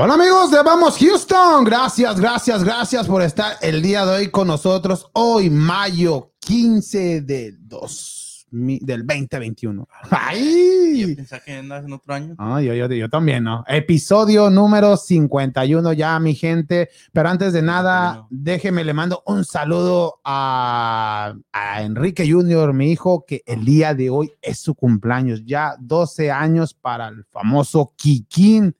Hola amigos de Vamos Houston, gracias, gracias, gracias por estar el día de hoy con nosotros. Hoy, mayo 15 del 2, mi- del 2021. ¡Ay! Pensaba que andas en otro año. Ah, yo, yo, yo también, ¿no? Episodio número 51 ya, mi gente. Pero antes de nada, 51. déjeme, le mando un saludo a, a Enrique Junior, mi hijo, que el día de hoy es su cumpleaños. Ya 12 años para el famoso Kikín,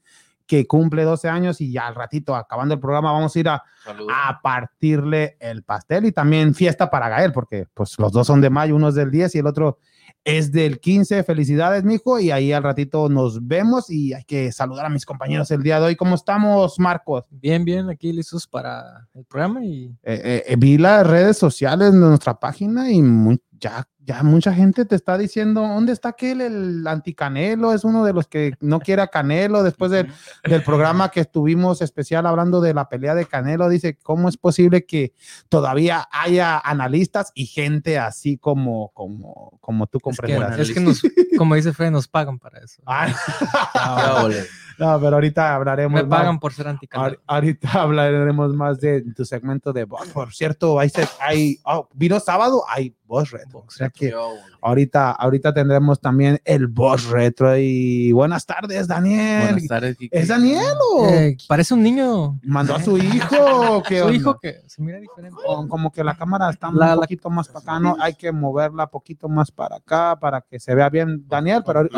que cumple 12 años y ya al ratito, acabando el programa, vamos a ir a, a partirle el pastel y también fiesta para Gael, porque pues los dos son de mayo, uno es del 10 y el otro es del 15. Felicidades, mijo, y ahí al ratito nos vemos y hay que saludar a mis compañeros el día de hoy. ¿Cómo estamos, Marcos? Bien, bien, aquí listos para el programa y Eh, eh, eh, vi las redes sociales de nuestra página y mu- ya, ya mucha gente te está diciendo, ¿dónde está aquel, el anticanelo? Es uno de los que no quiere a Canelo después del, del programa que estuvimos especial hablando de la pelea de Canelo. Dice, ¿cómo es posible que todavía haya analistas y gente así como, como, como tú es que, comprenderás? es que nos, como dice Fred, nos pagan para eso. Ole. no, pero ahorita hablaremos Me más. pagan por ser anticanelo. Ahor- Ahorita hablaremos más de tu segmento de voz. Por cierto, hay, se- hay oh, vino sábado, hay voz retro. O sea que ahorita, ahorita tendremos también el voz retro. Y buenas tardes, Daniel. Buenas tardes, Kike. ¿Es Daniel o Eh, parece un niño. mandó a su hijo? ¿Qué Su onda? hijo que se mira diferente. Como- Como que la cámara está La- un poquito más para acá, ¿no? Hay que moverla poquito más para acá para que se vea bien, Daniel, pero ¿No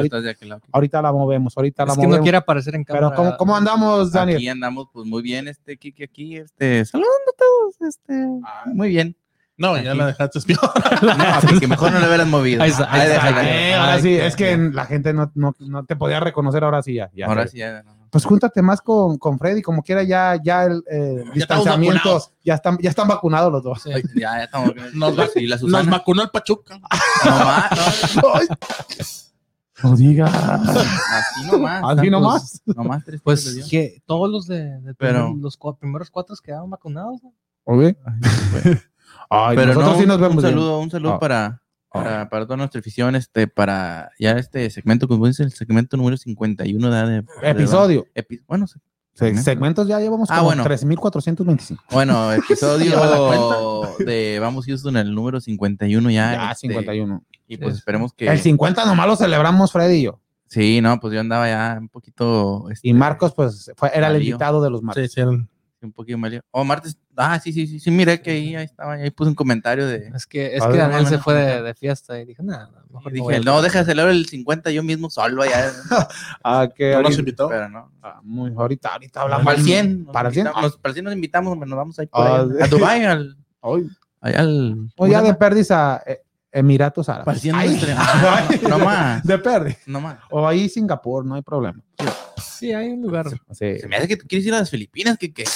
ahorita, la movemos, ahorita la Es que movemos. no quiere aparecer en cámara. pero ¿cómo, cómo andamos, Daniel? Aquí andamos, pues muy bien, este Kike aquí, este, saludando a todos, este, muy bien. No, ya la dejaste peor. No, así que mejor no le hubieras movido. Ahí está, ahí está. déjala. Eh, ahora Ay, sí, es que la gente no, no, no te podía reconocer, ahora sí ya. ya Ahora sí, ya. no. Pues júntate más con, con Freddy, como quiera, ya, ya el eh, distanciamiento, ya están, ya están vacunados los dos. Sí. Ya, ya estamos. Nos Sí, la Nos vacunó el Pachuca. No, digas. así nomás. Así nomás. Nomás tres Pues que todos los de, de Pero- primer- los primeros cuatro quedaron vacunados. ¿no? Oye. Bueno. Ay, Pero nosotros no, sí nos vemos un bien. saludo, un saludo Ah. para, para, para toda nuestra afición, este, para ya este segmento, como dice, el segmento número 51 de, de- de- Episodio. epi- bueno, se- Se- segmentos ya llevamos Ah, como bueno. 3.425. bueno, episodio de Vamos Houston, el número 51 ya. Ya, este, 51. Y pues esperemos que... El 50 nomás lo celebramos Freddy y yo. Sí, no, pues yo andaba ya un poquito... este, Y Marcos, pues, fue, era el invitado de los martes. Sí, sí, el- Un poquito mal. Oh, martes... Ah, sí, sí, sí, sí, miré que ahí, ahí estaba, ahí puse un comentario de... Es que, es que Daniel se fue de, de fiesta y dije, nada, mejor no dije, a- no, deja celebrar el 50 yo mismo solo allá. Ah, que no nos ahorita, invitó. pero no. ah, muy, ahorita, ahorita hablamos. Para el 100. nos Para el 100. invitamos, nos- para el 100 nos invitamos, nos vamos a ir por Ah, ahí, a Dubái, al, Ay, allá al... o ya de perdis a eh, Emiratos Árabes. Para el 100 Ay, nuestra- no más, De perdi. no más. O ahí Singapur, no hay problema. Sí, hay un lugar. Sí. Se me hace que tú quieres ir a las Filipinas, que qué.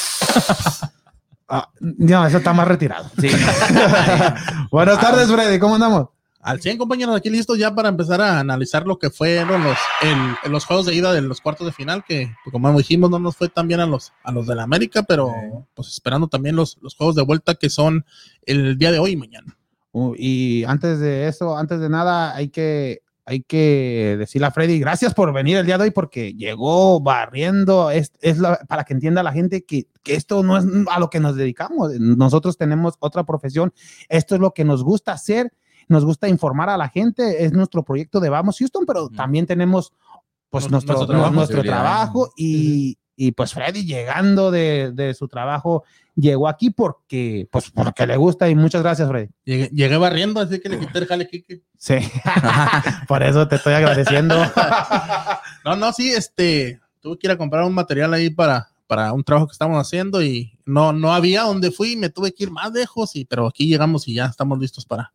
Ah, no, eso está más retirado. Sí. Buenas tardes, Freddy. ¿Cómo andamos? Al 100 compañeros aquí listos ya para empezar a analizar lo que fueron los, el- los juegos de ida de los cuartos de final, que pues, como dijimos no nos fue tan bien a los, a los de la América, pero pues esperando también los, los juegos de vuelta que son el día de hoy y mañana. Uh, y antes de eso, antes de nada, hay que, hay que decirle a Freddy, gracias por venir el día de hoy porque llegó barriendo, es, es la- para que entienda la gente que, que esto no es a lo que nos dedicamos, nosotros tenemos otra profesión, esto es lo que nos gusta hacer, nos gusta informar a la gente, es nuestro proyecto de Vamos Houston, pero también tenemos pues Nuestro- nuestro, nuestro trabajo. nuestro trabajo y, y pues Freddy llegando de, de su trabajo llegó aquí porque pues porque le gusta y muchas gracias Freddy. Llegué, llegué barriendo, así que le quité el jale Kike. Sí, por eso te estoy agradeciendo. No, no, sí, este, tuve que ir a comprar un material ahí para, para un trabajo que estamos haciendo y no, no había donde fui, me tuve que ir más lejos, y, pero aquí llegamos y ya estamos listos para,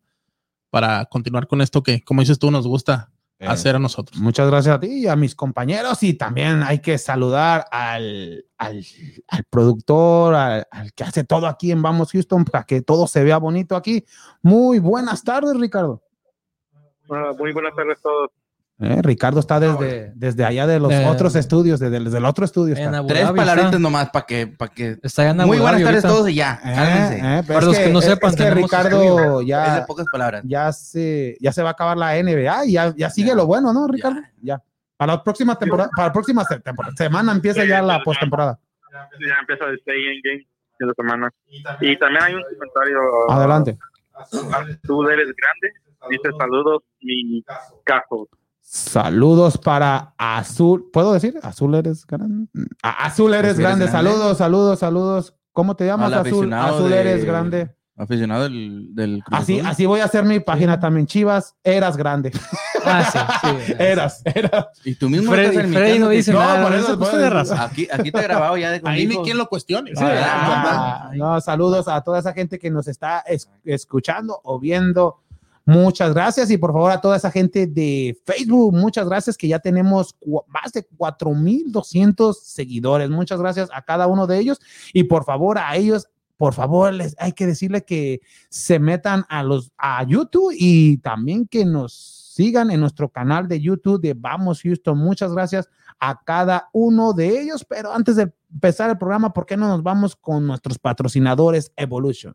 para continuar con esto que, como dices tú, nos gusta hacer a nosotros. Muchas gracias a ti y a mis compañeros y también hay que saludar al, al, al productor, al, al que hace todo aquí en Vamos Houston para que todo se vea bonito aquí. Muy buenas tardes, Ricardo. Muy buenas tardes a todos. Eh, Ricardo está desde, desde allá de los De- otros estudios, desde, desde el otro estudio. Está. Tres palabritas nomás para que, para que. Está en Muy buenas tardes a todos y ya. Eh, eh, Para los que no es- sepan, es que Ricardo Es de ya, pocas palabras. ya, se, ya se va a acabar la NBA y ya, ya sigue lo bueno, ¿no, Ricardo? Ya. Para la próxima temporada, para la próxima se- temporada- semana empieza ya la postemporada. Ya empieza el Stay in Game de la semana. Y también hay un comentario. Adelante. Tú eres grande. Dice saludos, mi caso. Saludos para Azul. ¿Puedo decir? Azul eres grande. Azul eres Azul eres grande. grande. Saludos, saludos, saludos. ¿Cómo te llamas, Al Azul? aficionado Azul de- eres grande. Aficionado del, del Cruz Así, Azul. así voy a hacer mi página también. Chivas, eras grande. Ah, sí, sí. Eras, eras. Y tú mismo Freddy- estás Freddy admitiendo no dice No, nada. por por eso- por eso. razón. Aquí, aquí te he grabado ya de Ahí ni conmigo. quien lo cuestione. Sí, Ah, no, saludos a toda esa gente que nos está es- escuchando o viendo. Muchas gracias y por favor a toda esa gente de Facebook, muchas gracias que ya tenemos más de 4200 seguidores. Muchas gracias a cada uno de ellos y por favor a ellos, por favor les hay que decirle que se metan a los a YouTube y también que nos sigan en nuestro canal de YouTube de Vamos Houston. Muchas gracias a cada uno de ellos, pero antes de empezar el programa, ¿por qué no nos vamos con nuestros patrocinadores Evolution?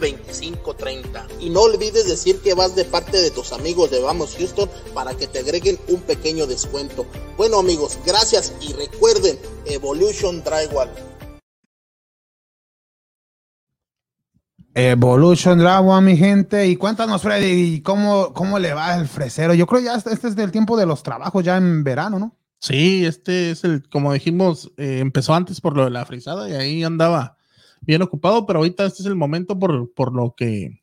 713-459-2530. Y no olvides decir que vas de parte de tus amigos de Vamos Houston para que te agreguen un pequeño descuento. Bueno amigos, gracias y recuerden Evolution Drywall. Evolution Dragua, mi gente. Y cuéntanos, Freddy, ¿cómo, cómo le va el fresero? Yo creo ya este este es del tiempo de los trabajos, ya en verano, ¿no? Sí, este es el, como dijimos, eh, empezó antes por lo de la frisada y ahí andaba bien ocupado, pero ahorita este es el momento por, por lo que,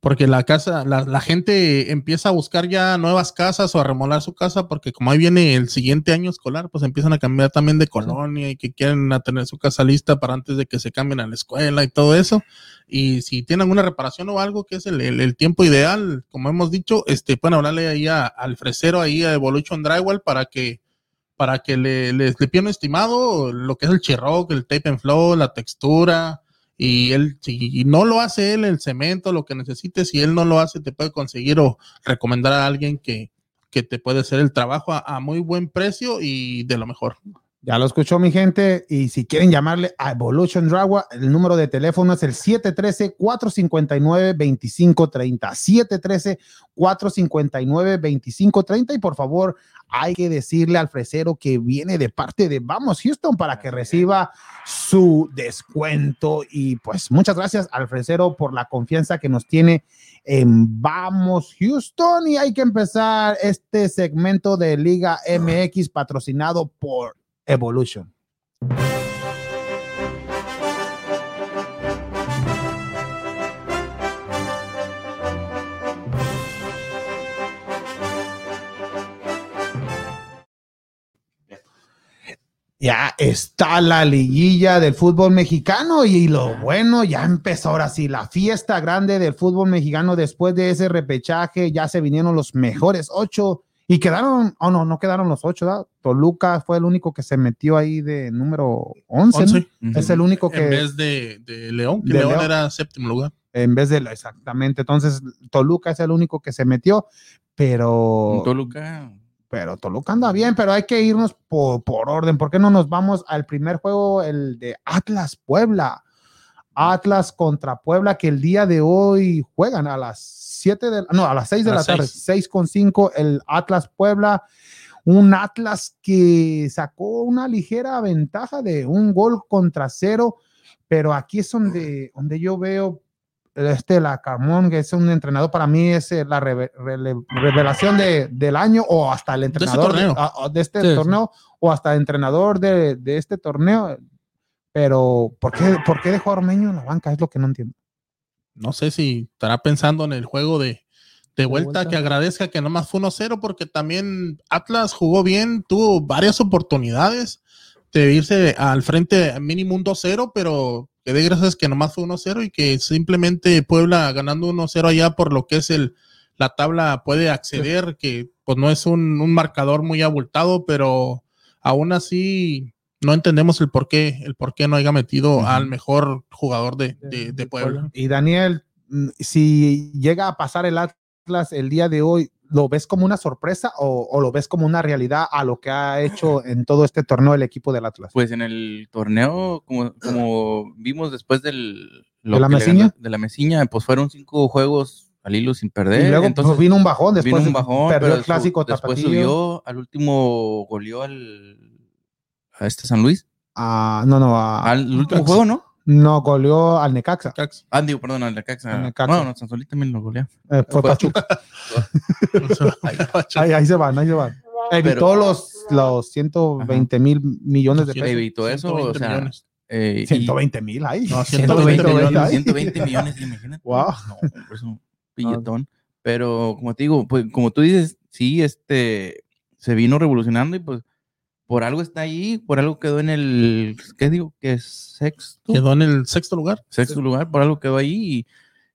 porque la casa, la, la gente empieza a buscar ya nuevas casas o a remolar su casa, porque como ahí viene el siguiente año escolar, pues empiezan a cambiar también de colonia y que quieren tener su casa lista para antes de que se cambien a la escuela y todo eso. Y si tienen alguna reparación o algo, que es el, el- el tiempo ideal, como hemos dicho, este, pueden hablarle ahí a- al fresero, ahí a Evolution Drywall para que para que le, le, le estimado lo que es el chirroc, el tape and flow, la textura. Y él, si no lo hace él, el cemento, lo que necesites, si él no lo hace, te puede conseguir o recomendar a alguien que, que te puede hacer el trabajo a muy buen precio y de lo mejor. Ya lo escuchó mi gente. Y si quieren llamarle a Evolution Dragua, el número de teléfono es el 713-459-2530. 713-459-2530. Y por favor, hay que decirle al fresero que viene de parte de Vamos Houston para que reciba su descuento. Y pues muchas gracias al fresero por la confianza que nos tiene en Vamos Houston. Y hay que empezar este segmento de Liga MX patrocinado por Evolution. Ya está la liguilla del fútbol mexicano y lo bueno, ya empezó ahora sí la fiesta grande del fútbol mexicano después de ese repechaje, ya se vinieron los mejores ocho y quedaron, oh no, no quedaron los ocho, ¿verdad? Toluca fue el único que se metió ahí de número 11, ¿no? Once, Ujú. es el único que en vez de, de León, que De León, León. era séptimo lugar. en vez de la- exactamente, entonces Toluca es el único que se metió, pero Toluca. pero Toluca anda bien, pero hay que irnos por, por orden. ¿Por qué no nos vamos al primer juego, el de Atlas Puebla? Atlas contra Puebla, que el día de hoy juegan a las 7 de no, a las 6 de A la tarde, seis. 6 con 5, el Atlas Puebla. Un Atlas que sacó una ligera ventaja de un gol contra cero, pero aquí es donde, donde yo veo este la Carmón, que es un entrenador para mí, es eh, la revelación de, del año o hasta el este entrenador de, torneo. de este Sí, sí. torneo o hasta entrenador de, de este torneo. Pero, ¿por qué, ¿por qué dejó a Ormeño en la banca? Es lo que no entiendo. No sé si estará pensando en el juego de, de vuelta, vuelta. que agradezca que nomás fue 1-0, porque también Atlas jugó bien, tuvo varias oportunidades de irse al frente mínimo un 2-0, pero que de gracias que nomás fue 1-0 y que simplemente Puebla ganando 1-0 allá por lo que es el, la tabla puede acceder, que pues no es un, un marcador muy abultado, pero aún así no entendemos el por qué, el por qué no haya metido al mejor jugador de, de- De- Puebla. Y Daniel, mm, si llega a pasar el Atlas el día de hoy, ¿lo ves como una sorpresa o, o lo ves como una realidad a lo que ha hecho en todo este torneo el equipo del Atlas? Pues en el torneo, como, como vimos después del, lo ¿De la Mesiña? ganó- de la Mesiña, pues fueron cinco juegos al hilo sin perder. y luego entonces pues, vino un bajón, después vino un bajón, perdió pero el clásico su- después tapatío. subió, al último goleó al a este San Luis. Ah, no, no, a- Al último Necaxa. juego, ¿no? no, goleó al Necaxa. Cax. Ah, digo, perdón, al Necaxa. Al Necaxa. Bueno, San Solís también lo goleó. Eh, fue Fue- Pachuca. Ahí, ahí se van, ahí se van. Evitó Pero- los, los 120 mil millones de pesos. evitó eso, o 120 sea, eh, y- 120 mil, ahí. No, 120 millones. millones, ahí. 120 millones, imagínate. Wow. No, es un billetón. Pero como te digo, pues como tú dices, sí, este, se vino revolucionando y pues por algo está ahí, por algo quedó en el, ¿qué digo? Que es sexto, Quedó en el sexto lugar. sexto lugar, por algo quedó ahí y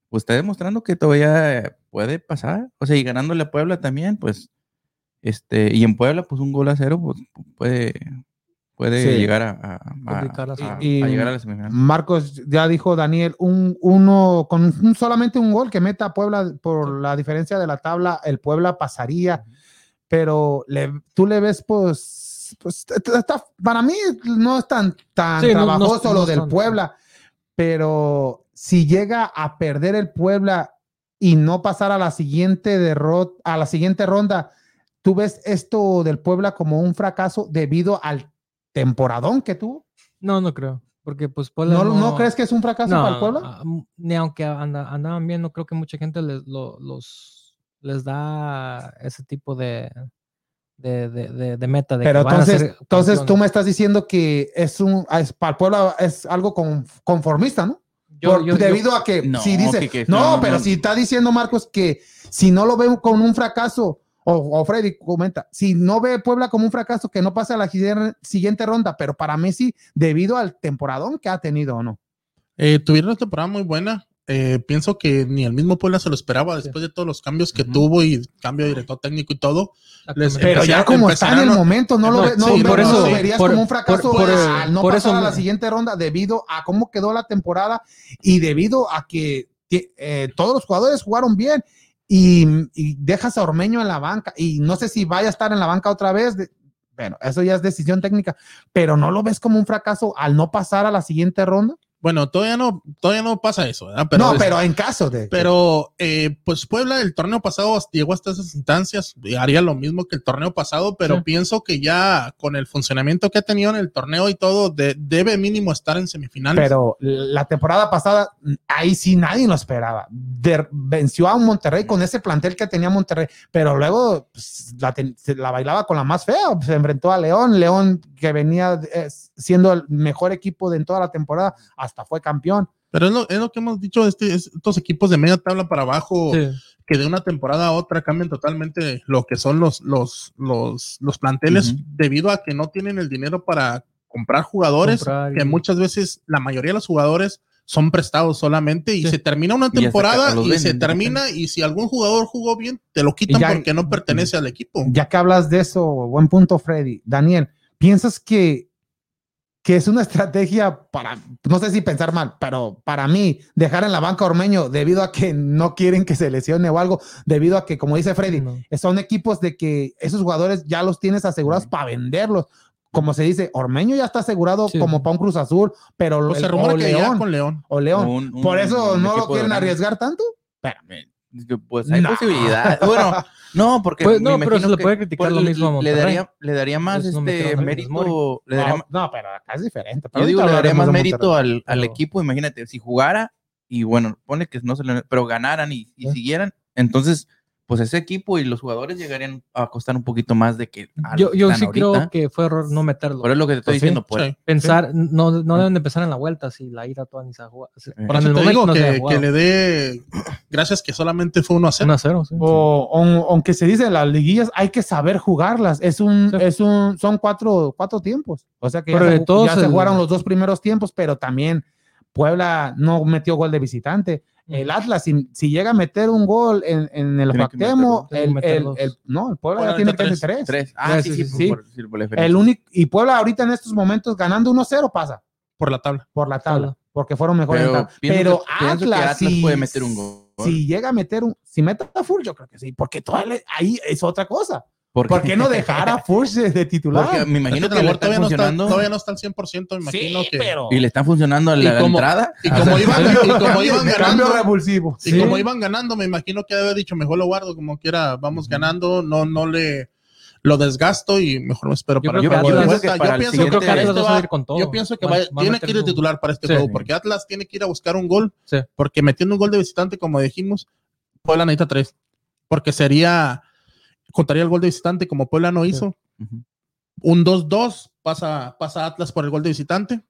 pues está demostrando que todavía puede pasar. O sea, y ganándole a Puebla también, pues, este, y en Puebla, pues un gol a cero, pues puede, puede Sí. llegar a, a- a-. Y- a llegar a la semifinal. Marcos, ya dijo Daniel, un, uno con un- solamente un gol que meta a Puebla por la diferencia de la tabla, el Puebla pasaría, pero le, tú le ves, pues, pues está- para mí no es tan, tan Sí, no- trabajoso no lo del Puebla, pero si llega a perder el Puebla y no pasar a la siguiente derrota, a la siguiente ronda, ¿tú ves esto del Puebla como un fracaso debido al temporadón que tuvo? No, no creo. Porque pues Puebla ¿No, ¿No crees que es un fracaso no, para el Puebla? ah, Ni aunque anda- andaban bien, no creo que mucha gente les, lo- los, les da ese tipo de, de, de, de- de meta. De que Pero van a entonces, entonces tú me estás diciendo que es un es, para el Puebla es algo con- conformista, ¿no? Yo- Por- yo- yo- debido a que No, si dice, que- que- no, no, pero no. si está diciendo Marcos que si no lo ve con un fracaso, o, o Freddy comenta, si no ve Puebla como un fracaso, que no pasa a la siguiente- siguiente ronda, pero para mí sí, debido al temporadón que ha tenido o no. Eh, tuvieron una temporada muy buena. Eh, pienso que ni el mismo Puebla se lo esperaba después de todos los cambios que tuvo y cambio de director técnico y todo. les-. Pero ya como está en el momento, no lo, ve- no, sí, no por eso- lo verías por- como un fracaso por- por- al no por pasar eso a la siguiente ronda debido a cómo quedó la temporada y debido a que eh, todos los jugadores jugaron bien y, y dejas a Ormeño en la banca y no sé si vaya a estar en la banca otra vez. de- bueno, eso ya es decisión técnica, pero no lo ves como un fracaso al no pasar a la siguiente ronda. Bueno, todavía no, todavía no pasa eso, ¿verdad? Pero no, es- pero en caso de. Pero, eh, pues Puebla el torneo pasado llegó hasta esas instancias, y haría lo mismo que el torneo pasado, pero Sí. pienso que ya con el funcionamiento que ha tenido en el torneo y todo, de- debe mínimo estar en semifinales. Pero la temporada pasada, ahí sí nadie lo esperaba. De- venció a un Monterrey con ese plantel que tenía Monterrey, pero luego pues, la, ten- se la bailaba con la más fea. Se enfrentó a León, León que venía eh, siendo el mejor equipo de en toda la temporada, hasta fue campeón. Pero es lo, es lo que hemos dicho, este, es- estos equipos de media tabla para abajo, Sí. que de una temporada a otra cambian totalmente lo que son los, los, los, los planteles, debido a que no tienen el dinero para comprar jugadores, Comprar que y- muchas veces la mayoría de los jugadores son prestados solamente y Sí. se termina una temporada y se termina y si algún jugador jugó bien, te lo quitan ya- porque no pertenece al equipo. Ya que hablas de eso, buen punto, Freddy. Daniel, ¿piensas que, que es una estrategia para, no sé si pensar mal, pero para mí, dejar en la banca a Ormeño debido a que no quieren que se lesione o algo, debido a que, como dice Freddy, No. son equipos de que esos jugadores ya los tienes asegurados para venderlos. Como se dice, Ormeño ya está asegurado Sí. como para un Cruz Azul, pero Pues el- se rumora o que ya León, con León. o León. Un- un- Por eso un no lo quieren arriesgar tanto. Pues hay No. posibilidad. Bueno, no, porque. Pues, me no, pero imagino se le puede criticar lo mismo a le Monterrey. daría, le daría más Pues no este a mérito. Le daría, No, no, pero acá es diferente. yo digo, le daría más mérito al, al Pero- equipo. Imagínate, si jugara y bueno, pone que no se le. Pero ganaran y, y Sí. siguieran, entonces, pues ese equipo y los jugadores llegarían a costar un poquito más de que. a Yo, yo sí creo que fue error no meterlo. Por es lo que te estoy Pues sí, diciendo. Pues, Sí. Pensar, no, no deben de empezar en la vuelta si la ira toda ni se ha jugado. Por En el momento digo no que, le dé gracias que solamente fue 1 a 0. 1 a 0, sí. O, aunque se dice las liguillas, hay que saber jugarlas. Es un, Sí. es un, son cuatro, cuatro tiempos. O sea que ya, se, de todos ya se jugaron los dos primeros tiempos, pero también Puebla no metió gol de visitante. El Atlas, si, si llega a meter un gol en, en el meter- el, el- el- no, el Puebla Puebla ya tiene que meter tres. Tres. Ah, Sí, sí, sí, sí, sí. por- sí, por la. El único, y Puebla ahorita en estos momentos ganando 1-0 pasa Por la tabla. por la tabla, Tabla. porque fueron mejores. en Pero, tabla. pienso, Pero que, pienso que Atlas, Atlas si- puede meter un gol. Si llega a meter un, si mete a Furch, yo creo que sí, porque todavía ahí es otra cosa. ¿Por qué no dejar a de, titular? Porque me imagino que está todavía, no está, funcionando. todavía no está al 100%, me imagino sí, que. pero Y le están funcionando la, la como- entrada. Y como iban, y como iban cambio ganando, revulsivo. y Sí. como iban ganando, me imagino que haber dicho, mejor lo guardo como quiera, vamos ganando, no, no le lo desgasto y mejor me espero Yo para el que Yo el pienso que Atlas va a va- ir con todo. Yo pienso que Va- va- va a tiene que ir de titular para este Sí. juego, porque Atlas tiene que ir a buscar un gol, Sí. porque metiendo un gol de visitante, como dijimos, Puebla necesita tres, porque sería, contaría el gol de visitante como Puebla no hizo, un 2-2 pasa, pasa Atlas por el gol de visitante,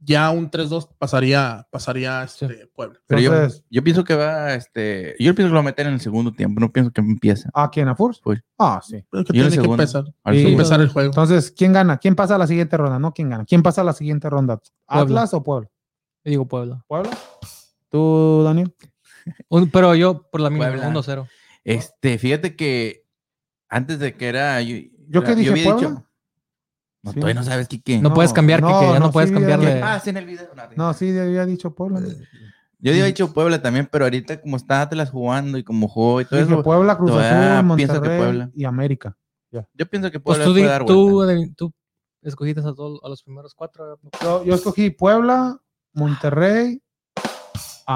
ya un 3-2 pasaría, pasaría este, Puebla. Pero yo, Entonces- yo pienso que va, este, yo pienso que lo va a meter en el segundo tiempo, no pienso que empiece. ¿A quién? ¿A Furch? Furch. Ah, sí. Pero que Y tiene empezar, segundo. empezar el juego. Entonces, ¿quién gana? ¿Quién pasa a la siguiente ronda? No, ¿quién gana? ¿Quién pasa a la siguiente ronda? ¿Atlas o Puebla? Yo digo Puebla. ¿Puebla? ¿Tú, Daniel? Un- pero yo por la Puebla. 1-0. Este, fíjate que antes de que era. Yo, ¿Yo qué dije, había Puebla? no, Sí. todavía no sabes qué. qué. No, puedes cambiar, no, Kike, ya no, no, puedes sí, cambiarle. Ah, sí, en el video. No, No, sí, había dicho Puebla. Yo había dicho Puebla también, pero ahorita como está Atlas jugando y como jugó y todo Dije eso, Puebla, Cruz Azul, Monterrey Puebla. y América. yo pienso que Pues Puebla tú, puede dar tú, de- tú escogiste a, todos- a los primeros cuatro. Yo, yo escogí Puebla, Monterrey,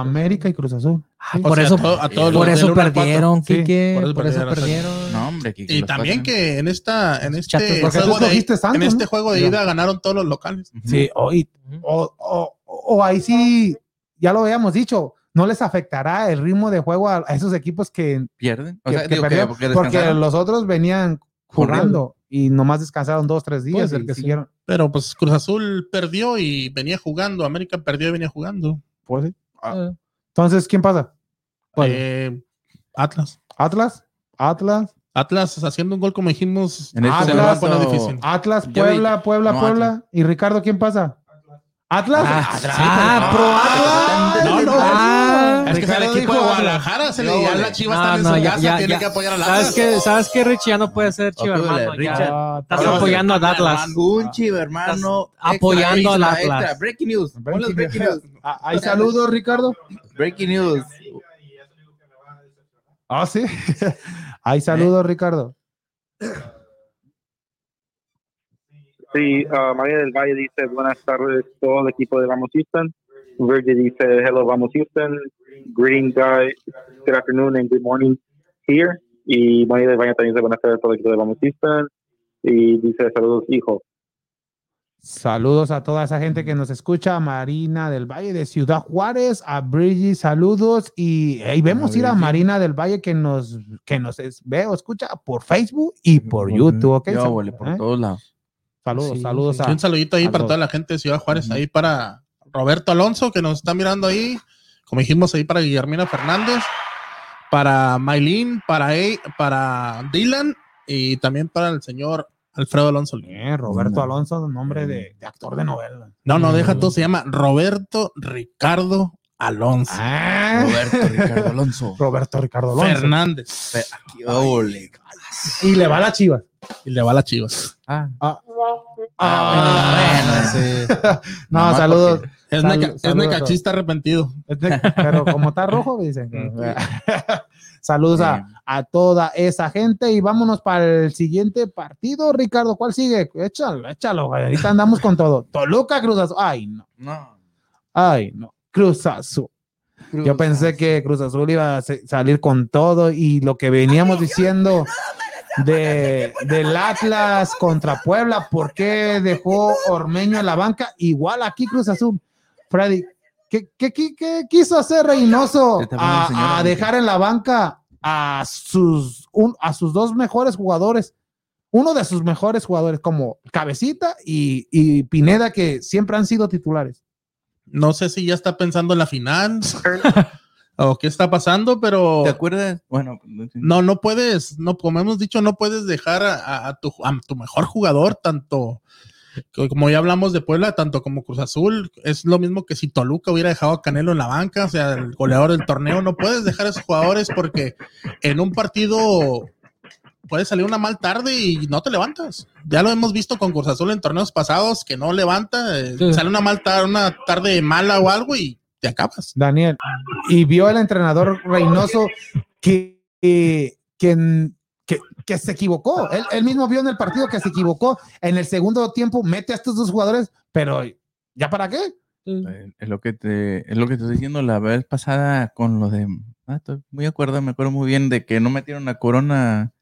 América y Cruz Azul. Por sea, eso- a to- a todos Por eso perdieron, Sí, Kike. por eso Por eso perdieron, perdieron. No, hombre, que, que Y también que en esta, en este tú juego de, en este ¿no? juego de ida ganaron todos los locales. Sí, o, y- Ujú. o, o- o ahí sí, ya lo habíamos dicho, no les afectará el ritmo de juego a, a esos equipos que, pierden. O que- sea, que digo que perdieron, porque los otros venían jugando y nomás descansaron dos, tres días ser y que sí. siguieron. Pero pues Cruz Azul perdió y venía jugando. América perdió y venía jugando. Pues, sí. Eh, Entonces, ¿quién pasa? Eh, Atlas. Atlas, Atlas, Atlas haciendo un gol como dijimos. En este Atlas, se lo va a momento- poner difícil. Atlas, Puebla, Puebla, no, Puebla. ¿Y Ricardo quién pasa? ¿Atlas? Ah, ah, pro Atlas. No, no, Ah, Es que es el equipo de dijo Atlas. Guadalajara. Se le ya vale. la Chivas No, en su ya- casa. ya- tiene ya. que apoyar a la ¿Sabes qué? ¿Sabes qué, Richie? Ya no puede ser chiva, hermano. Ya. Ah, Estás apoyando a Atlas. Un chivo, hermano. Estás apoyando al Atlas. Breaking news. Breaking breaking news. Ah, ¿Hay saludos, Ricardo? Breaking news. Ah, sí. Hay saludos, Ricardo. Sí, ah, María del Valle dice buenas tardes todo el equipo de Vamos Houston. Virgil dice hello Vamos Houston. Greeting guy, good afternoon and good morning here. Y María del Valle también dice buenas tardes a todo el equipo de Vamos Houston. Y dice saludos hijo. Saludos a toda esa gente que nos escucha, Marina del Valle de Ciudad Juárez, a Bridgie, saludos y ahí vemos ir a. Marina del Valle que nos que nos es- ve o escucha por Facebook y por YouTube, ¿ok? Yo, huele por ¿Eh? todos lados. Saludos, Sí, saludos sí. a Un saludito ahí a para todos. toda la gente de Ciudad Juárez. Ahí para Roberto Alonso, que nos está mirando ahí. Como dijimos ahí para Guillermina Fernández. Para Maylin, para, para Dylan. Y también para el señor Alfredo Alonso. Bien, Roberto Alonso, nombre de, de actor de novela. No, no, deja todo. Se llama Roberto Ricardo Alonso. Ah, Roberto Ricardo Alonso. Roberto Ricardo Alonso. Fernández. Y le va la chiva. Y le va a las chivas. Ah, Ah, bueno, sí. No, saludos. Es, Sal- neca- es necachista arrepentido. Pero como está rojo, dicen. que- Saludos a, a toda esa gente y vámonos para el siguiente partido, Ricardo. ¿Cuál sigue? Échalo, échalo. güey. Ahorita andamos con todo. Toluca, Cruz Azul. Ay, no. No. Ay, no. Cruz Azul. Yo pensé que Cruz Azul iba a salir con todo y lo que veníamos diciendo de, del Atlas contra Puebla, ¿por qué dejó Ormeño en la banca? Igual aquí Cruz Azul. Freddy, ¿qué, qué- qué- qué quiso hacer Reynoso a, dejar en la banca a sus, un- a sus dos mejores jugadores? Uno de sus mejores jugadores, como Cabecita y, y Pineda, que siempre han sido titulares. No sé si ya está pensando en la final o qué está pasando, pero ¿Te acuerdas? Bueno, no, no puedes, no, como hemos dicho, no puedes dejar a, a- a tu, a tu mejor jugador, tanto como ya hablamos de Puebla, tanto como Cruz Azul, es lo mismo que si Toluca hubiera dejado a Canelo en la banca, o sea, el goleador del torneo, no puedes dejar a esos jugadores porque en un partido puede salir una mal tarde y no te levantas. Ya lo hemos visto con Cruz Azul en torneos pasados, que no levanta, eh, Sí. sale una mal tarde, una tarde mala o algo y te acabas. Daniel, y vio el entrenador Reynoso que, que, que, que- que se equivocó. Él, él mismo vio en el partido que se equivocó. En el segundo tiempo mete a estos dos jugadores, pero ¿ya para qué? Eh, Es lo que te, es lo que te estoy diciendo la vez pasada con lo de, ah, estoy muy de acuerdo, me acuerdo muy bien de que no metieron a Corona,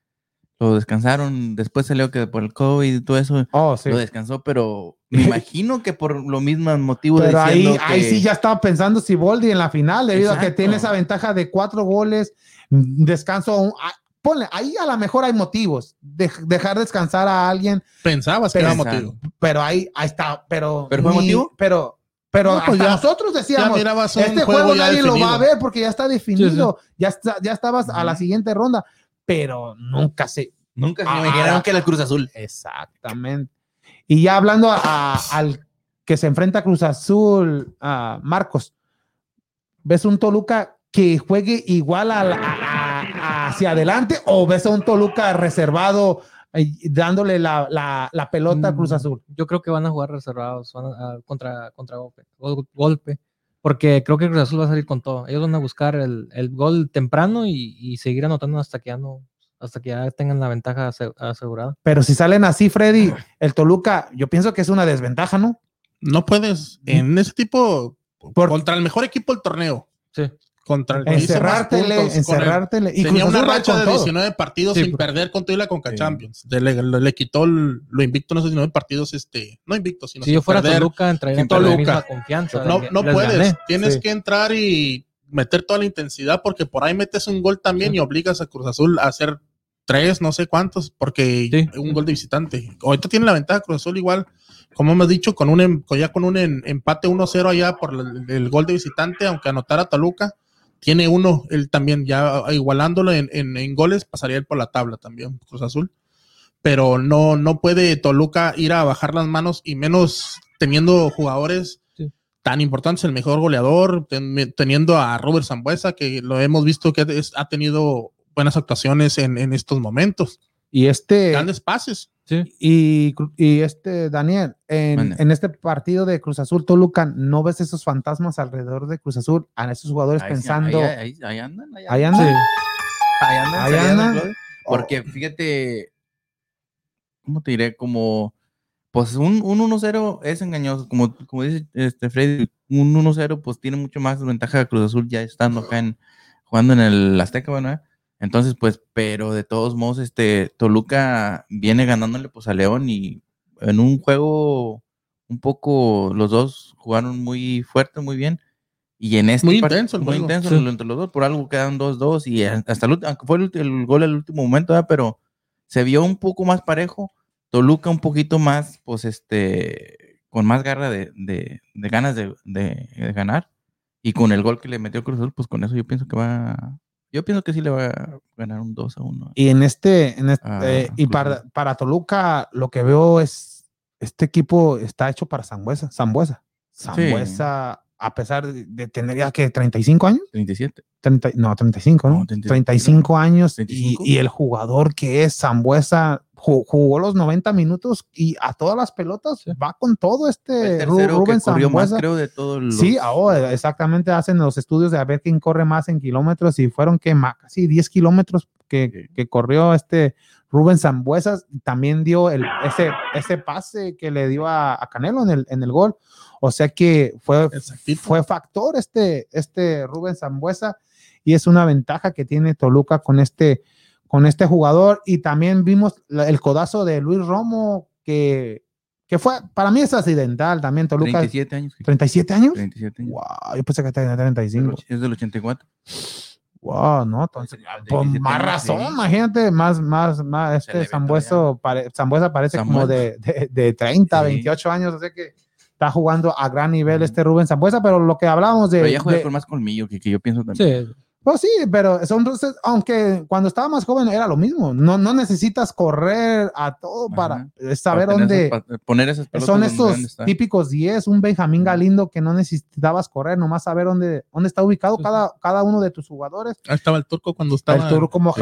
lo descansaron, después salió que por el COVID y todo eso, Oh, sí. lo descansó, pero me imagino que por lo mismo motivo Pero ahí, diciendo ahí que- sí ya estaba pensando Siboldi en la final, debido a que tiene esa ventaja de cuatro goles, descanso. un- ah, Ponle, ahí a lo mejor hay motivos. de- dejar descansar a alguien, Pensabas que era motivo. pero ahí, ahí está. Pero, ¿Pero fue ni- motivo? Pero, pero No, pues hasta ya- nosotros decíamos, este juego nadie lo va a ver porque ya está definido, Ya, está, ya estabas a la siguiente ronda, pero nunca se. nunca se imaginaron que era el Cruz Azul. Exactamente. Y ya hablando a- a- al que se enfrenta a Cruz Azul, a Marcos, ¿ves un Toluca que juegue igual a la- a- a- hacia adelante o ves a un Toluca reservado eh, dándole la, la- la pelota a Cruz Mm, Azul? Yo creo que van a jugar reservados van a- a- contra, contra golpe, gol- golpe, porque creo que Cruz Azul va a salir con todo. Ellos van a buscar el, el gol temprano y, y seguir anotando hasta que ya no, hasta que ya tengan la ventaja ase- asegurada. Pero si salen así, Freddy, el Toluca, yo pienso que es una desventaja, ¿no? No puedes en ese tipo Por- contra el mejor equipo del torneo. Sí. Contra el Encerrártele, puntos, con el- encerrártele. Y tenía una racha de todo. 19 partidos Sí, sin perder con toda la Conca Sí. Champions. De- le, le- le quitó el- lo invicto en esos 19 partidos, este, no invicto, sino Si sin yo fuera perder. Toluca, entraría la Toluca. misma confianza. No, que no puedes, gané. tienes Sí. que entrar y meter toda la intensidad porque por ahí metes un gol también Sí. y obligas a Cruz Azul a hacer tres, no sé cuántos, porque Sí. un gol de visitante. Ahorita tiene la ventaja Cruz Azul igual, como hemos dicho, con un em- ya con un en- empate 1-0 allá por el, el gol de visitante, aunque anotara Toluca, tiene uno, él también ya igualándolo en, en- en goles, pasaría él por la tabla también, Cruz Azul. Pero no, no puede Toluca ir a bajar las manos y menos teniendo jugadores Sí. tan importantes, el mejor goleador, ten- teniendo a Robert Zambuesa, que lo hemos visto que es- ha tenido buenas actuaciones en, en estos momentos. Y este. Grandes pases. Sí. Y, este, Daniel, en, este partido de Cruz Azul Toluca, ¿no ves esos fantasmas alrededor de Cruz Azul? A esos jugadores Ahí sí, pensando. Ahí, ahí- ahí andan, ahí andan. andan. Ahí andan. Porque fíjate, ¿cómo te diré? Como, pues un, un 1-0 es engañoso. Como, como dice este Freddy, un 1-0 pues tiene mucho más ventaja de Cruz Azul ya estando acá en, jugando en el Azteca, bueno, ¿eh? Entonces, pues, pero de todos modos, este, Toluca viene ganándole pues a León y en un juego un poco, los dos jugaron muy fuerte, muy bien. Y en este Muy intenso el muy juego. intenso Sí. entre los dos, por algo quedan 2-2 y hasta el, fue el, el gol al último momento, ¿verdad? pero se vio un poco más parejo. Toluca un poquito más, pues este, con más garra de, de- de ganas de, de- de ganar. Y con el gol que le metió Cruz Azul, pues con eso yo pienso que va, yo pienso que sí le va a ganar un 2 a 1. Y en este, en este Ah, eh, y para, para Toluca, lo que veo es este equipo está hecho para Zambuesa. Zambuesa. Zambuesa, a pesar de, tener ya que 35 años, 37. 30 no, 35, ¿no? No, 35, 35 años y- 35. Y, el jugador que es Zambuesa jugó los 90 minutos y a todas las pelotas va con todo este Rubén que corrió más, Zambuesa. creo, de todos los... Sí, ahora exactamente hacen los estudios de a ver quién corre más en kilómetros y fueron que casi 10 kilómetros que, Sí. que corrió este Rubén Zambuesa. También dio el, ese, ese pase que le dio a, a Canelo en el, en el gol. O sea que fue, fue factor este, este Rubén Zambuesa y es una ventaja que tiene Toluca con este, con este jugador. Y también vimos el codazo de Luis Romo que, que fue, para mí es accidental también Toluca. 37 años. 37 años. 37 años. Wow, yo pensé que tenía Del 35. och- Es del 84. Wow, no, entonces, por 37 más razón, imagínate, más, más, más, este Zambueso, pare, Zambuesa parece como de, de, de 30, Sí. 28 años, sea que está jugando a gran nivel este Rubén Zambuesa, pero lo que hablábamos de, Pero ya juega de- con más colmillo que, que yo pienso también. Sí, Pues sí, pero son, entonces, aunque cuando estaba más joven era lo mismo. No, no necesitas correr a todo Ajá. para saber Para dónde. esas poner esas pelotas Son estar. típicos 10, un Benjamín Galindo que no necesitabas correr, nomás saber dónde, dónde está ubicado Sí, cada, cada uno de tus jugadores. Ahí estaba el turco cuando estaba. el Turco como Sí.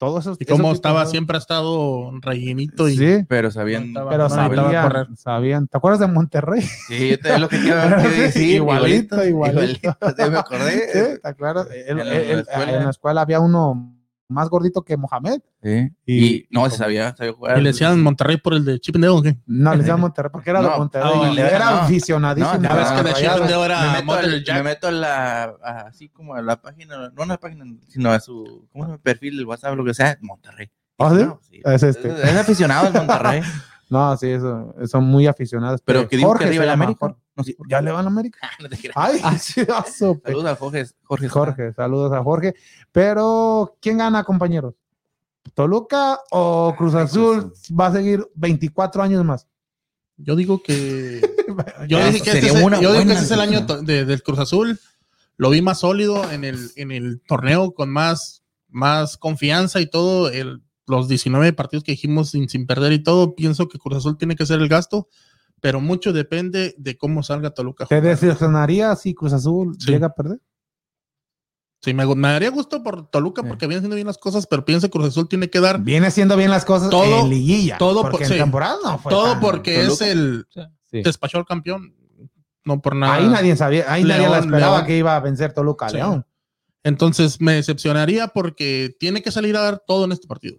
Todos esos. y esos estaba, siempre ha estado rellenito y Sí, Pero sabían. Pero no, sabían, correr. sabían. ¿Te acuerdas de Monterrey? Sí, yo te- es lo que quiero decir. Igualito, igualito. Ya me acordé. Sí, ¿te acuerdas? En Él- la- él- en la escuela. en la escuela había uno más gordito que Mohamed. Sí. Y- Y, no, se sabía, sabía jugar. Y le decían Monterrey por el de Chip and Dale, ¿o qué? No, le decían Monterrey porque era de No, Monterrey. ah, era no. aficionadísimo. No, a que de Chip and Dale me era meto, al- me meto a la, a- así como a la página, no a la página, sino a su, ¿cómo se llama? Perfil, el WhatsApp, lo que sea, Monterrey. ¿Ah, sí? No, sí. Es este. Es, es aficionado al Monterrey. No, sí, eso, son muy aficionados. Pero que digo que arriba llama, América. Jorge. No qué. ¿Ya le van a América? No te. Ay, sí, Saludos a Jorge. Jorge. Jorge, saludos a Jorge. Pero, ¿quién gana, compañeros? ¿Toluca o Cruz Azul va a seguir 24 años más? Yo digo que. Yo dije que este sería es, el- una yo digo que ese es el año de- del Cruz Azul. Lo vi más sólido en el, en el torneo, con más, más confianza y todo. El, los 19 partidos que dijimos sin, sin perder y todo. Pienso que Cruz Azul tiene que ser el gasto, pero mucho depende de cómo salga Toluca. ¿Te decepcionaría si Cruz Azul Sí. llega a perder? Sí, me, me daría gusto por Toluca Sí. porque viene haciendo bien las cosas, pero pienso que Cruz Azul tiene que dar Viene haciendo bien las cosas Todo- en liguilla. todo porque por- en sí. temporada no fue todo tan- porque es el Sí. despachó al campeón. No por nada. Ahí nadie sabía, ahí nadie la esperaba León. que iba a vencer Toluca Sí. León. Entonces me decepcionaría porque tiene que salir a dar todo en este partido.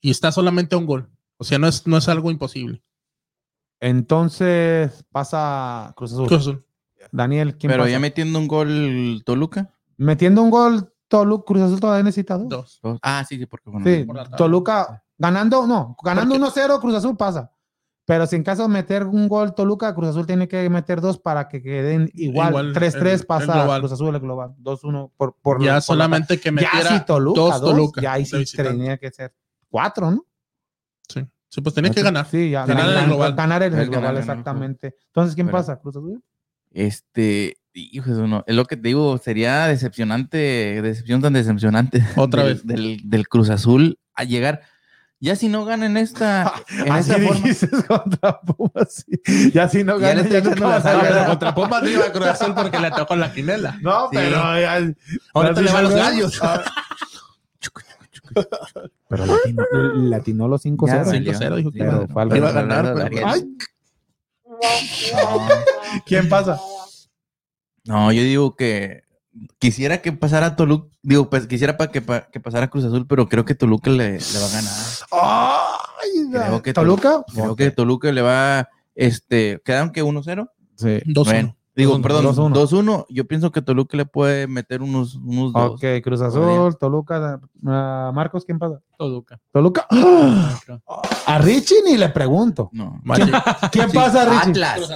Y está solamente a un gol. O sea, no es, no es algo imposible. Entonces pasa Cruz Azul. Cruz Azul. Daniel, ¿quién Pero pasa? ya metiendo un gol Toluca. Metiendo un gol, Toluca, Cruz Azul todavía necesita dos. Dos. Dos. Ah, sí, sí, porque bueno. Sí, Por. Toluca ganando, no, ganando Porque- 1-0, Cruz Azul pasa. Pero si en caso de meter un gol Toluca, Cruz Azul tiene que meter dos para que queden igual. Igual, 3-3 el- el pasa. Cruz Azul el global. 2-1 por, por Ya por la- solamente que Ya metiera Toluca, dos dos, Toluca ya ahí sí tenía que ser cuatro, ¿no? Sí. Sí, pues tenía que ganar. Sí, ya Ganar ganar, el global. ganar el Es global, ganar el exactamente. Entonces, ¿quién Pero- pasa? Cruz Azul. Este, hijo de uno, es lo que te digo, sería decepcionante, decepción tan decepcionante. Otra del, vez. Del, del Cruz Azul a llegar. Ya si no ganan esta, en Así esta forma. contra Pumas. sí. Ya si no Ya estoy ya la vas a ganar. Contra Pumas no iba a Cruz Azul porque le tocó la quinela. No, Sí. pero ya, Ahorita ya le van no los gallos. Ah. Pero latinó, latinó los 5-0. Ya sí. salió. 5-0 dijo que Pero iba, falta- iba a ganar. pero-. Ay, ¿Quién pasa? No, yo digo que quisiera que pasara Toluca, digo, pues quisiera para que, pa- que pasara Cruz Azul, pero creo que Toluca le, le va a ganar. Ay, Creo que ¿Toluca? Creo que Toluca le va, este, quedaron que 1-0. Sí. dos Bueno, digo, 2-1, perdón, 2-1. 2-1. Yo pienso que Toluca le puede meter unos, unos dos. Ok, Cruz Azul, Toluca. ah, Marcos, ¿quién pasa? Toluca. Toluca. A Richie ni le pregunto. No. Machi. ¿Quién pasa, Richie? Atlas.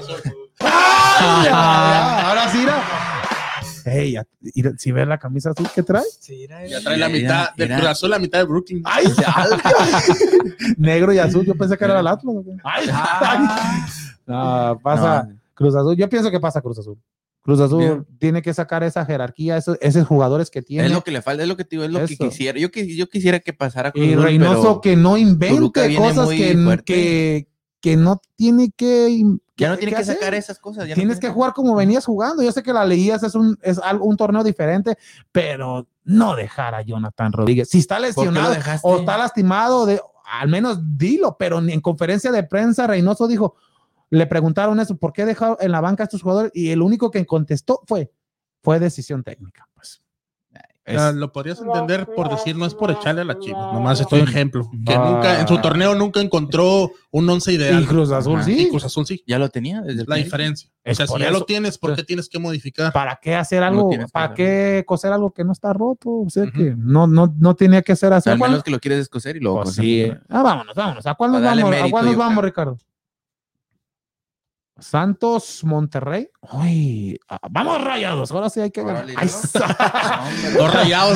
¡Ay, ya! Ahora sí, mira. Ey, ya- mira, si ves la camisa azul que trae. Ya trae la mitad del mira. Cruz Azul, la mitad de Brooklyn. ¡Ay, ya! Negro y azul, yo pensé que era el Atlas. ¡Ay, ay! No, pasa No, Cruz Azul. Yo pienso que pasa Cruz Azul. Cruz Azul Bien. tiene que sacar esa jerarquía, esos, esos jugadores que tiene. es lo que le falta, es lo que te digo, es lo que quisiera. Yo, yo quisiera que pasara Cruz y Reynoso pero que no invente cosas que, que, que no tiene que. ya no tiene que, sacar esas cosas. ya Tienes tiene que jugar como venías jugando. Yo sé que la leías es un, es algo, un torneo diferente, pero no dejar a Jonathan Rodríguez. Si está ¿Por qué lo lesionado o está lastimado, de, al menos dilo, pero en conferencia de prensa Reynoso dijo, le preguntaron eso, ¿por qué dejó en la banca a estos jugadores? Y el único que contestó fue, fue decisión técnica. Pues. Es- Ah, lo podrías entender por decir, no es por echarle a la Chivas, nomás estoy ejemplo. Que Ah. nunca, en su torneo nunca encontró un once ideal. y Cruz Azul, Ajá. sí. Y Cruz Azul sí. Ya lo tenía desde el La diferencia. O Es sea, por si ya eso. lo tienes, ¿por qué tienes que modificar? ¿Para qué hacer algo? ¿Para hacer. qué coser algo que no está roto? O sea, Ujú. que no, no, no tenía que ser así. Al ¿Cuál- menos que lo quieres descoser y luego. Pues sí. Ah, vámonos, vámonos. ¿A cuál nos darle vamos? ¿A cuál nos vamos, creo. Ricardo? Santos, Monterrey. Ay, ah, vamos rayados. Ahora sí hay que rayados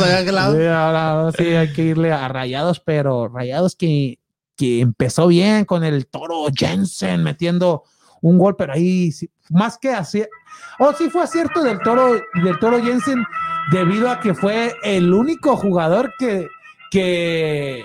allá a aquel lado. Sí, ahora, ahora sí hay que irle a rayados, pero rayados que, que empezó bien con el toro Jensen metiendo un gol, pero ahí sí, más que así. Oh, sí fue acierto del toro, del toro Jensen debido a que fue el único jugador que, que,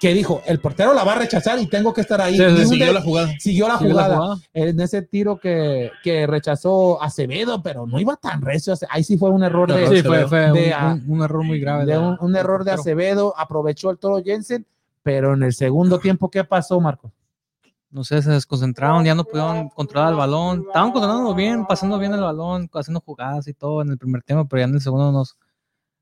que dijo, el portero la va a rechazar y tengo que estar ahí. Sí, sí, Siguió de- la jugada. siguió la Siguió la jugada. En ese tiro que, que rechazó Acevedo, pero no iba tan recio. Ahí sí fue un error de, Sí, fue, fue de- un, un- un error muy grave. de de- un, un error de Acevedo. Aprovechó el toro Jensen, pero en el segundo tiempo, ¿qué pasó, Marco? no sé, se desconcentraron, ya no pudieron controlar el balón. Estaban controlando bien, pasando bien el balón, haciendo jugadas y todo en el primer tiempo, pero ya en el segundo nos.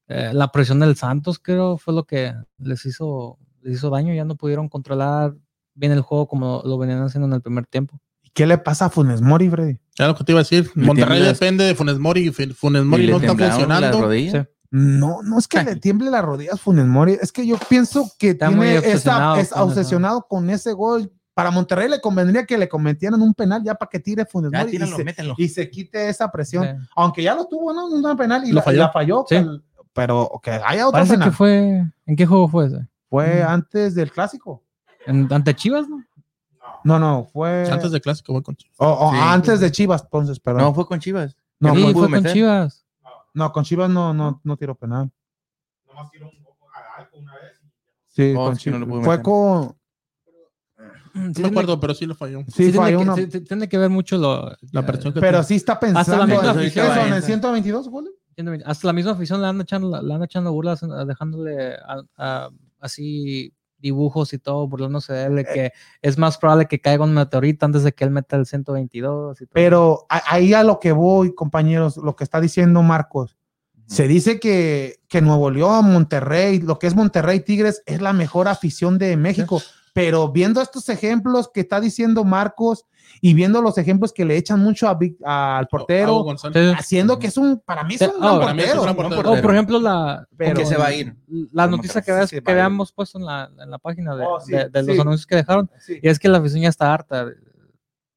eh, la presión del Santos, creo, fue lo que les hizo, les hizo daño. Ya no pudieron controlar bien el juego como lo venían haciendo en el primer tiempo. ¿Y qué le pasa a Funes Mori, Freddy? Ya lo que te iba a decir. Le Monterrey depende de Funes Mori y Funes Mori no está funcionando. Sí. No, no es que le tiemble las rodillas Funes Mori, es que yo pienso que Está muy tiene obsesionado esa, es con eso. obsesionado con ese gol. Para Monterrey le convendría que le cometieran un penal ya para que tire Funes Mori y se, mételo. y se quite esa presión. Sí. Aunque ya lo tuvo, ¿no? Un penal y Lo la, falló. y la falló. Sí. pero que haya otro Parece penal. que fue. ¿En qué juego fue ese? Fue Mm. antes del clásico. En- ante Chivas, ¿no? No, no, fue Antes de clásico, voy con Chivas. o- o Sí. antes de Chivas, entonces, perdón. No, No, fue con Chivas. no, Sí, sí, no fue con meter. Chivas. con Chivas no, no, no tiró penal. Sí, Oh, con es que no Chivas. lo pudo fue meter. con. Sí, No me acuerdo, pero sí lo falló. Sí, tiene falló que- una- sí, sí, tiene que ver mucho lo, La presión que Pero sí está pensando la misma en, afición. ¿qué son? ¿En Esa. 122 goles. Hasta la misma afición le anda echando, le anda echando burlas, a- dejándole a- a- así dibujos y todo, burlándose de él, de que es más probable que caiga un meteorito antes de que él meta el 122. Y todo. Pero ahí a lo que voy, compañeros, lo que está diciendo Marcos. Se dice que, que Nuevo León, Monterrey, lo que es Monterrey Tigres, es la mejor afición de México. Pero viendo estos ejemplos que está diciendo Marcos y viendo los ejemplos que le echan mucho a Vic- al portero, haciendo que es un, para mí es un Sí, gran para mí es un portero. gran por ejemplo, la, Pero- que se va a ir. la noticia que sí, habíamos puesto en la, en la página de, Oh, sí, de- de los sí. anuncios que dejaron, Sí. y es que la afición ya está harta.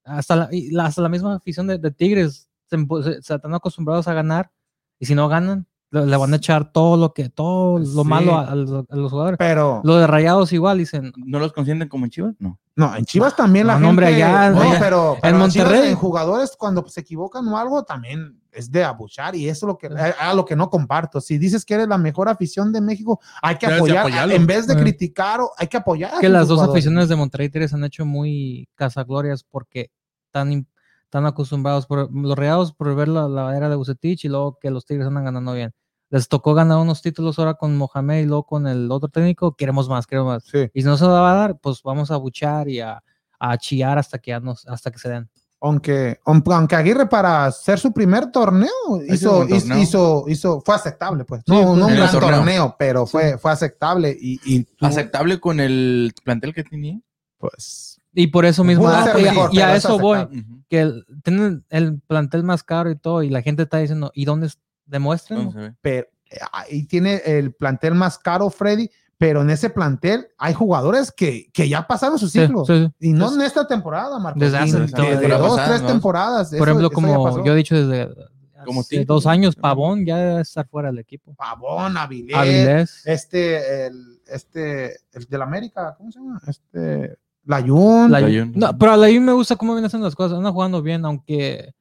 Hasta la, y la- hasta la misma afición de, de Tigres se, empu- se- se están acostumbrados a ganar, y si no ganan, le, van a echar todo lo que todo lo Sí. malo a, a los, a los jugadores. Pero Lo de Rayados igual dicen, ¿No los consienten como en Chivas? No. no, en Chivas también la No, gente. hombre, allá- no, allá- pero, en pero en Chivas, Monterrey. en jugadores cuando se equivocan o algo también es de abuchar y eso es lo que a, a lo que no comparto. Si dices que eres la mejor afición de México, hay que apoyar en vez de Eh. criticar, o- hay que apoyar. que las dos jugadores. aficiones de Monterrey y Tigres han hecho muy cazaglorias porque están, im- están acostumbrados por los Rayados por ver la, la era de Bucetich y luego que los Tigres andan ganando bien. Les tocó ganar unos títulos ahora con Mohamed y luego con el otro técnico, queremos más, queremos más. Sí. Y si no se va a dar, pues vamos a buchar y a, a chillar hasta que ya nos, hasta que se den. Aunque, aunque Aguirre para hacer su primer torneo hizo, hizo, torneo. hizo, hizo- fue aceptable, pues. Sí, no, no un gran torneo. torneo. pero fue, fue aceptable y, y tú, ¿Aceptable con el plantel que tenía? pues Y por eso mismo, ah, y, a eso voy, que el- tienen el plantel más caro y todo, y la gente está diciendo, ¿y dónde No ve. pero ahí tiene el plantel más caro, Freddy, pero en ese plantel hay jugadores que, que ya pasaron su ciclo. sí, sí. Y no en esta temporada, Marcos. Desde hace- desde desde dos, pasada, tres ¿no? temporadas. Por Eso- ejemplo, como yo he dicho desde Como hace Tigres, dos años, Pavón ya debe estar fuera del equipo. Pavón, Avilés, Avilés. este, el, este, el del América, ¿cómo se llama? Este, Layún. La- Layún. no, pero a la me gusta cómo vienen haciendo las cosas. Anda jugando bien, aunque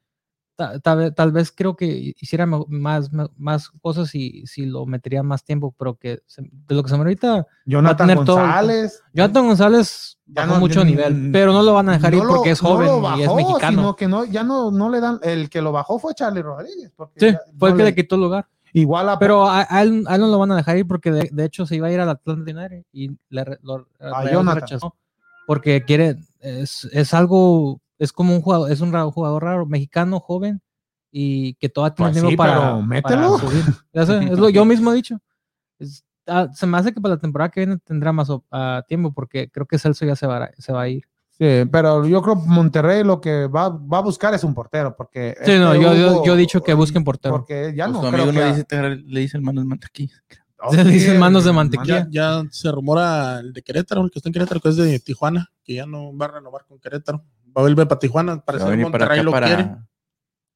ta- tal, vez, tal vez creo que hiciera más, más cosas si, si lo metería más tiempo, pero que se- de lo que se me ahorita. Jonathan a tener todo- González. Jonathan González bajó no- mucho mm, nivel, pero no lo van a dejar ir no lo- porque es no joven lo y es bajó, mexicano. Sino que no, ya no, no le dan, el que lo bajó fue Charlie Rodríguez. porque Sí, ya fue el no que le- le quitó el lugar. Igual a Pero a, a él, a él no lo van a dejar ir porque de, de hecho se iba a ir al Atlanta United y le lo, Rayados Jonathan. rechazó porque quiere es, es algo es como un jugador es un ra- jugador raro mexicano joven y que todavía tiene Pues tiempo sí, para, pero mételo. para subir. Ya sé, es lo yo mismo he dicho Es- ah, se me hace que para la temporada que viene tendrá más ah, tiempo porque creo que Celso ya se va, a- se va a ir Sí, pero yo creo que Monterrey lo que va, va a buscar es un portero, porque... sí no este yo, yo, Hugo- yo he dicho que busquen portero Porque ya Pues no tu creo amigo que... no dice, te- le dice el manos mantequilla. Se le dicen manos de mantequilla. Ya, ya se rumora el de Querétaro, el que está en Querétaro, que es de Tijuana, que ya no va a renovar con Querétaro. Va a volver para Tijuana, parece que Monterrey lo para... quiere.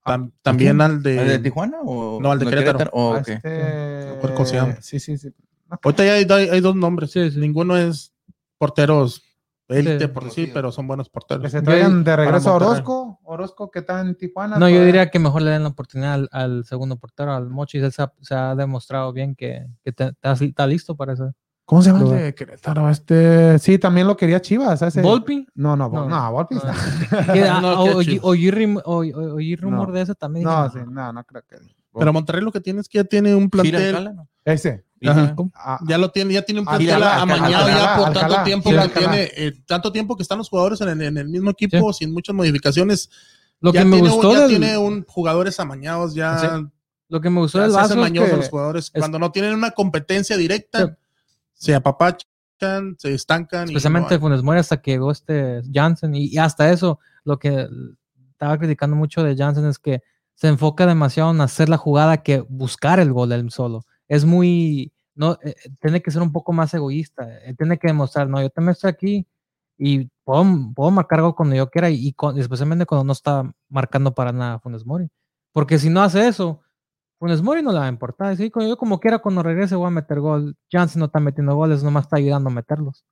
Tam- también al de... ¿Al de Tijuana o No, al de Querétaro. Oh, a ok. este-. Sí, sí, sí. Ahorita ya hay, hay- hay dos nombres. Sí, sí. Ninguno es porteros élite, Sí. por decir, pero son buenos Que porteros. se traigan de regreso a. Orozco, Orozco que está en Tijuana. No, yo diría que mejor le den la oportunidad al, al segundo portero, al Mochis. Él se ha, se ha demostrado bien que, que te- está listo para eso. ¿Cómo se llama el Lugar. de Querétaro? Este, sí, también lo quería Chivas. Ese... ¿Volpi? No, no, No. no, Volpi está- ah, No, o- qué oí- rumor No. de ese también. No, dije, sí, no, no creo que. Pero Monterrey lo que tiene es que ya tiene un plantel. Ese. Ajá. Ah, Ya lo tiene, ya tiene un plantel amañado ya por tanto tiempo que tiene, eh, tanto tiempo que están los jugadores en, el- en el mismo equipo sin muchas modificaciones. Lo ya que me tiene, un- gustó ya del, tiene un jugadores amañados, ya, Sí. lo que me gustó del es que- los jugadores. es- Cuando no tienen una competencia directa, Sí. Se apapachan, se estancan. y especialmente no hay- Funes Mori hasta que llegó este Jansen y, y hasta eso lo que estaba criticando mucho de Jansen es que se enfoca demasiado en hacer la jugada que buscar el gol él solo es muy no eh, tiene que ser un poco más egoísta eh, tiene que demostrar no yo también estoy aquí y puedo, puedo marcar algo cuando yo quiera y, y con- especialmente cuando no está marcando para nada Funes Mori porque si no hace eso Funes Mori no le va a importar. Sí, yo como quiera cuando regrese voy a meter gol. Jansen no está metiendo goles, nomás está ayudando a meterlos.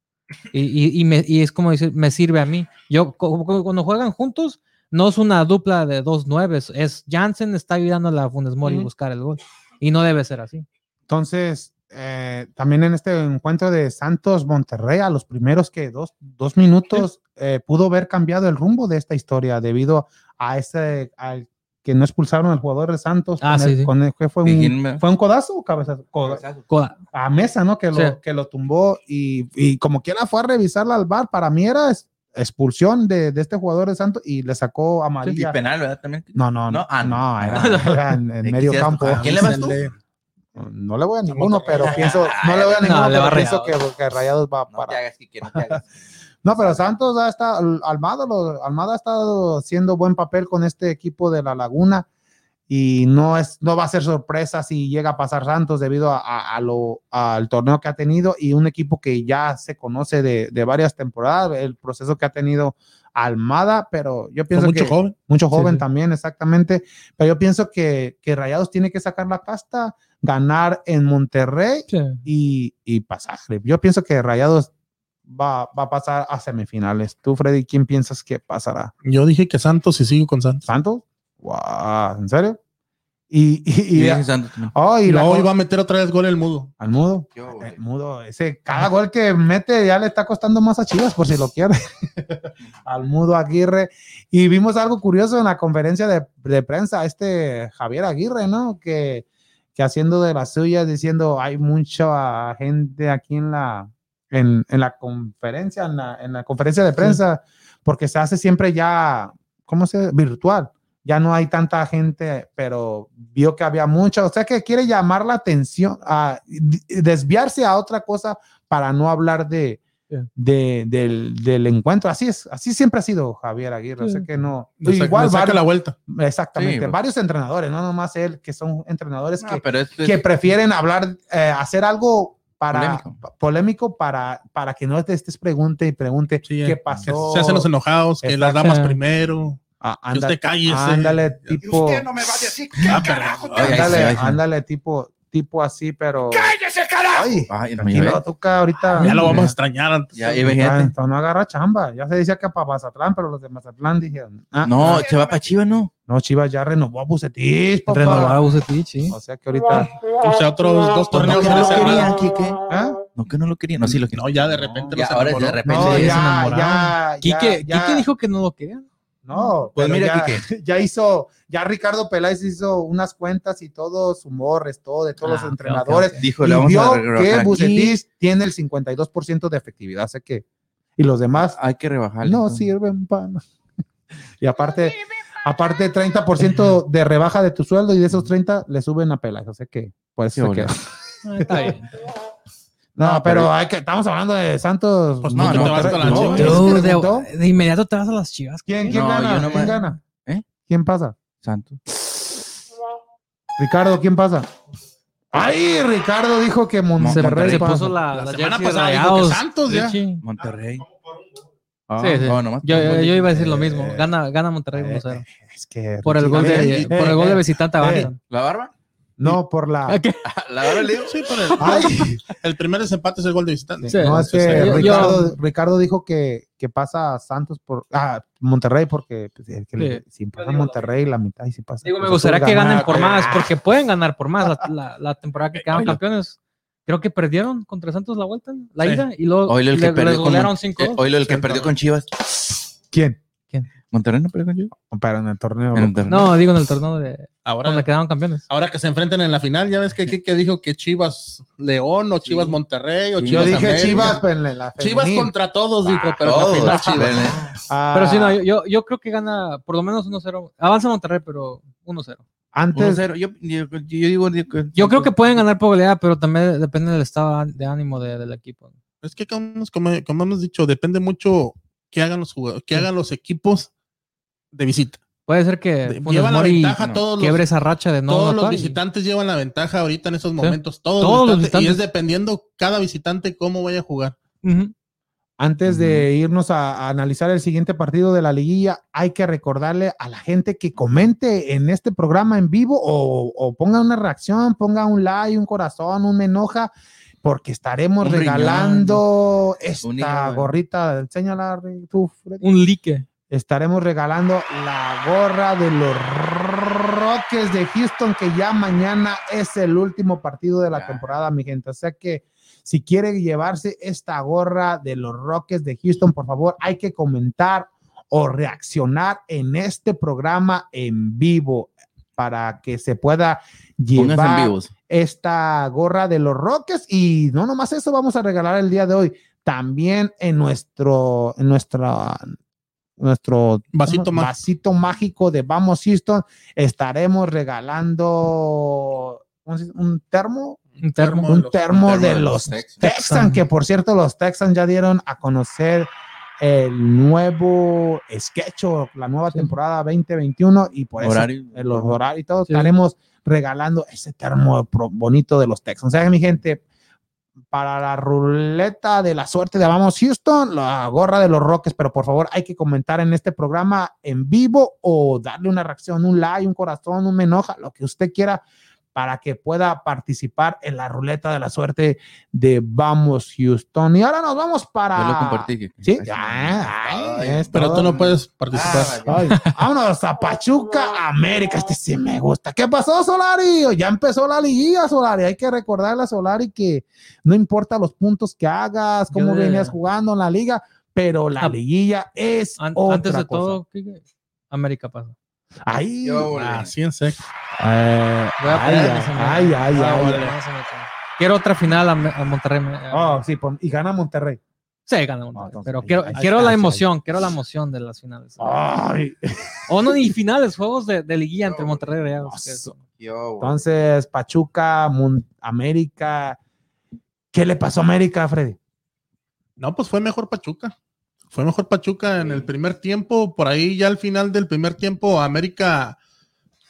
Y, y, y, me- y es como decir, me sirve a mí. Yo cu- cu- cuando juegan juntos, no es una dupla de dos nueves, es Jansen está ayudando a la Funes Mori a buscar el gol. Y no debe ser así. Entonces, eh, también en este encuentro de Santos Monterrey, a los primeros que dos, dos minutos, eh, pudo haber cambiado el rumbo de esta historia debido a ese, al que no expulsaron al jugador de Santos. Ah, con sí, el- sí. con el- ¿qué fue, ¿Y un, quién me- ¿Fue un codazo o cabezazo? Coda- Coda. a Mesa, ¿no? Que lo, Sí. que lo tumbó y, y como quiera fue a revisarla al bar. Para mí era expulsión de, de este jugador de Santos y le sacó Y amarilla. penal, ¿verdad? También. No, no, No, no, ah, no. no, era, era en, en ¿De medio campo. tocar? ¿Quién le vas tú? No le voy a ninguno, pero pienso, no le voy a No, ninguno, pero pienso que, Rayados. que Rayados va No te para. hagas, no te hagas. No, pero Santos ya está, Almada, lo- Almada ha estado haciendo buen papel con este equipo de la Laguna y no es, no va a ser sorpresa si llega a pasar Santos debido a, a- a lo, al torneo que ha tenido y un equipo que ya se conoce de, de varias temporadas, el proceso que ha tenido Almada, pero yo pienso mucho que joven. mucho joven sí. también, exactamente. Pero yo pienso que, que Rayados tiene que sacar la casta, ganar en Monterrey y, y pasar. Yo pienso que Rayados va, va a pasar a semifinales. Tú, Freddy, ¿quién piensas que pasará? Yo dije que Santos y sigo con Santos. ¿Santos? Wow, ¿En serio? Y, y, y- Santos oh, y luego co- iba a meter otra vez gol el mudo. al mudo. Yo, El mudo, ese cada gol que mete ya le está costando más a Chivas por si lo quiere. Al mudo Aguirre. Y vimos algo curioso en la conferencia de, de prensa, este Javier Aguirre, ¿no? Que, que haciendo de las suyas, diciendo hay mucha gente aquí en la, en, en la conferencia, en la, en la conferencia de prensa, porque se hace siempre ya, ¿cómo se dice? Virtual. Ya no hay tanta gente, pero vio que había mucha, o sea que quiere llamar la atención, a desviarse a otra cosa para no hablar de, Sí. de- del, del encuentro. Así es, así siempre ha sido Javier Aguirre. O sea Sí. que no. Le igual le saca varios- la vuelta. exactamente, Sí, pues. varios entrenadores, no nomás él, que son entrenadores No, que, pero esto es- que prefieren hablar, eh, hacer algo para Polémico. pa- polémico para, para que no te estés pregunte y pregunte Sí, qué eh, pasó. se hacen los enojados, que las damas primero. Ah, que usted cállese. ándale, Y tipo, usted no me va a decir qué Ah, carajo ándale, ándale, tipo, tipo así, pero. ¡Cállese, carajo! Ay, Ay, no, tranquilo, ya toca ahorita. Ya lo vamos a extrañar. antes. Ya, y Ya, imagínate. entonces no agarra chamba. Ya se decía que para Mazatlán, pero los de Mazatlán dijeron. ah, No, ah, se va para Chivas, ¿no? no, Chivas ya renovó a Bucetich, papá. Renovar a Bucetich, sí. O sea que ahorita. O sea, otros dos No, torneos no lo ese querían. Quique. ¿Ah? No, que no lo querían. No, sí lo querían. No, ya de repente Ya, los ahora enamoró. de repente. No, ya, ya, Quique, ya, Quique dijo que no lo querían. No, Pues pero mira, ya, ya hizo, ya Ricardo Peláez hizo unas cuentas y todo, su morres, todo, de todos Ah, los ok, entrenadores. Dijo, y vamos vio a que. Bucetich tiene el 52% de efectividad, sé que. Y los demás Hay que rebajar. no sirven para nada. Y aparte, aparte 30% de rebaja de tu sueldo y de esos 30 le suben a Peláez, o sea que por eso Qué se queda. Ah, está bien. No, No, pero, pero- hay que, estamos hablando de Santos. Pues no, de no, Monterrey. te vas con la No, chiva. ¿quién Tú, preguntó? de, de inmediato te vas a las chivas. ¿Quién, quién No, gana? no ¿Quién me- gana? ¿Eh? ¿Quién pasa? Santos. Ricardo, ¿quién pasa? ¡Ay! Ricardo dijo que Monterrey se pasa. puso la, La la semana pasada dijo que. Santos ya. Monterrey. Ah, Sí, sí. nomás- Yo, yo, yo iba a decir lo mismo. Eh, Gana, gana Monterrey Eh, 1-0. Es que Por el gol de, Eh, por el gol de eh, visitante eh, avanzan. ¿La barba? No, por la. ¿A qué? La verdad, Leo. Sí, por el, Ay, el primer desempate es el gol de visitante. Sí. no, es que sí. Yo- Ricardo, Ricardo dijo que, que pasa a Santos por. Ah, Monterrey, porque pues, es que le- si pasa a Monterrey, la mitad y si pasa. Digo, me gustaría que ganen por más, porque pueden ganar por más. La, la- la temporada que quedaron campeones, creo que perdieron contra Santos la vuelta, la Sí. ida, y luego Oilo el que le- perdió les con 5 eh, el que perdió con Chivas. ¿Quién? Monterrey no con Chivas. Pero en el torneo. En el torneo. No, digo en el torneo de Ahora, donde quedaron campeones. ahora que se enfrenten en la final, ya ves que que dijo que Chivas León o Chivas Monterrey o Sí. Yo Chivas dije América. Chivas pues, en la Chivas contra todos, dijo, pero en la final Chivas. ven, eh. Ah, Pero sí, no, yo- yo, yo creo que gana por lo menos 1-0. Avanza Monterrey, pero 1-0. Antes, 1-0. Yo, yo, yo digo, Yo creo que pueden ganar por goleada, pero también depende del estado de ánimo de- del equipo. Es que como, como, como hemos dicho, depende mucho que hagan los jugadores, que hagan los equipos de visita. Puede ser que llevan la ventaja no, todos quiebre los, esa racha de no todos los y- visitantes llevan la ventaja ahorita en esos momentos. Todos, Todos los los visitantes, Y es dependiendo cada visitante cómo vaya a jugar. Antes de irnos a, a analizar el siguiente partido de la liguilla, hay que recordarle a la gente que comente en este programa en vivo o, o ponga una reacción, ponga un like, un corazón, un enoja, porque estaremos Un regalando esta hígado. gorrita. Enséñala, Ri- tú, Freddy. Un like. Estaremos regalando la gorra de los Rockets de Houston, que ya mañana es el último partido de la temporada, mi gente. O sea que si quiere llevarse esta gorra de los Rockets de Houston, por favor, hay que comentar o reaccionar en este programa en vivo para que se pueda llevar esta gorra de los Rockets. Y no nomás eso vamos a regalar el día de hoy. También en nuestro en nuestra nuestro Vasito mágico de Vamos Houston estaremos regalando un termo Un termo. de un los- termo de los Texans que por cierto los Texans ya dieron a conocer el nuevo sketch o la nueva Sí. temporada 2021 y por eso Horario. los horarios y todo, Sí. estaremos regalando ese termo pro- bonito de los Texans. O sea, mi gente, para la ruleta de la suerte de Vamos Houston, la gorra de los Rockets, pero por favor hay que comentar en este programa en vivo o darle una reacción, un like, un corazón, un me enoja, lo que usted quiera para que pueda participar en la ruleta de la suerte de Vamos Houston. Y ahora nos vamos para... Yo lo compartí. Sí, Ay, ay, ay, es Pero todo. tú no puedes participar. Ah, Ay, vámonos a Pachuca, América. Este sí me gusta. ¿Qué pasó, Solari? Ya empezó la liguilla, Solari. Hay que recordarle a Solari que no importa los puntos que hagas, cómo Yo de- venías jugando en la liga, pero la Ah, liguilla es An- otra antes de cosa. todo, América pasa. Ay, Yo, Ah, sí, en seco. Eh, Voy a ay, poner ay, Ah, ay, vale. Quiero otra final a, a Monterrey. Oh, sí, y gana Monterrey. Sí, gana Monterrey. entonces, pero ahí- quiero, ahí quiero está, la emoción, quiero la emoción de las finales. Ay, O no, ni finales, juegos de, de liguilla entre Monterrey y güey. entonces, Pachuca, Mon- América. ¿Qué le pasó a América, Freddy? No, pues fue mejor Pachuca. Fue mejor Pachuca en el primer tiempo. Por ahí ya al final del primer tiempo, América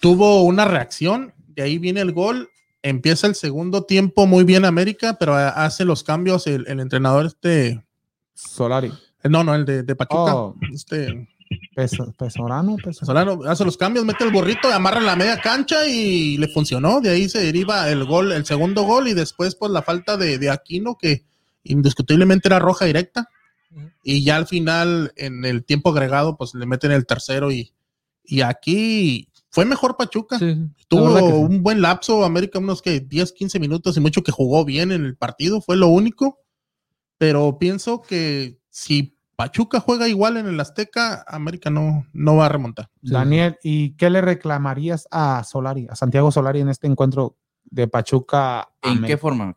tuvo una reacción. De ahí viene el gol. Empieza el segundo tiempo muy bien América, pero ha- hace los cambios el, el entrenador este. Solari. No, no, el de, de Pachuca. Oh. Este Peso- Pesorano, Peso- Solano hace los cambios, mete el gorrito, amarra en la media cancha y le funcionó. De ahí se deriva el gol, el segundo gol, y después, pues, la falta de, de Aquino, que indiscutiblemente era roja directa. Y ya al final, en el tiempo agregado, pues le meten el tercero y, y aquí fue mejor Pachuca. Sí, Tuvo sí. un buen lapso, América, unos que 10, 15 minutos y mucho que jugó bien en el partido, fue lo único. Pero pienso que si Pachuca juega igual en el Azteca, América no, no va a remontar. Daniel, ¿y qué le reclamarías a Solari, a Santiago Solari en este encuentro de Pachuca? ¿En América? qué forma?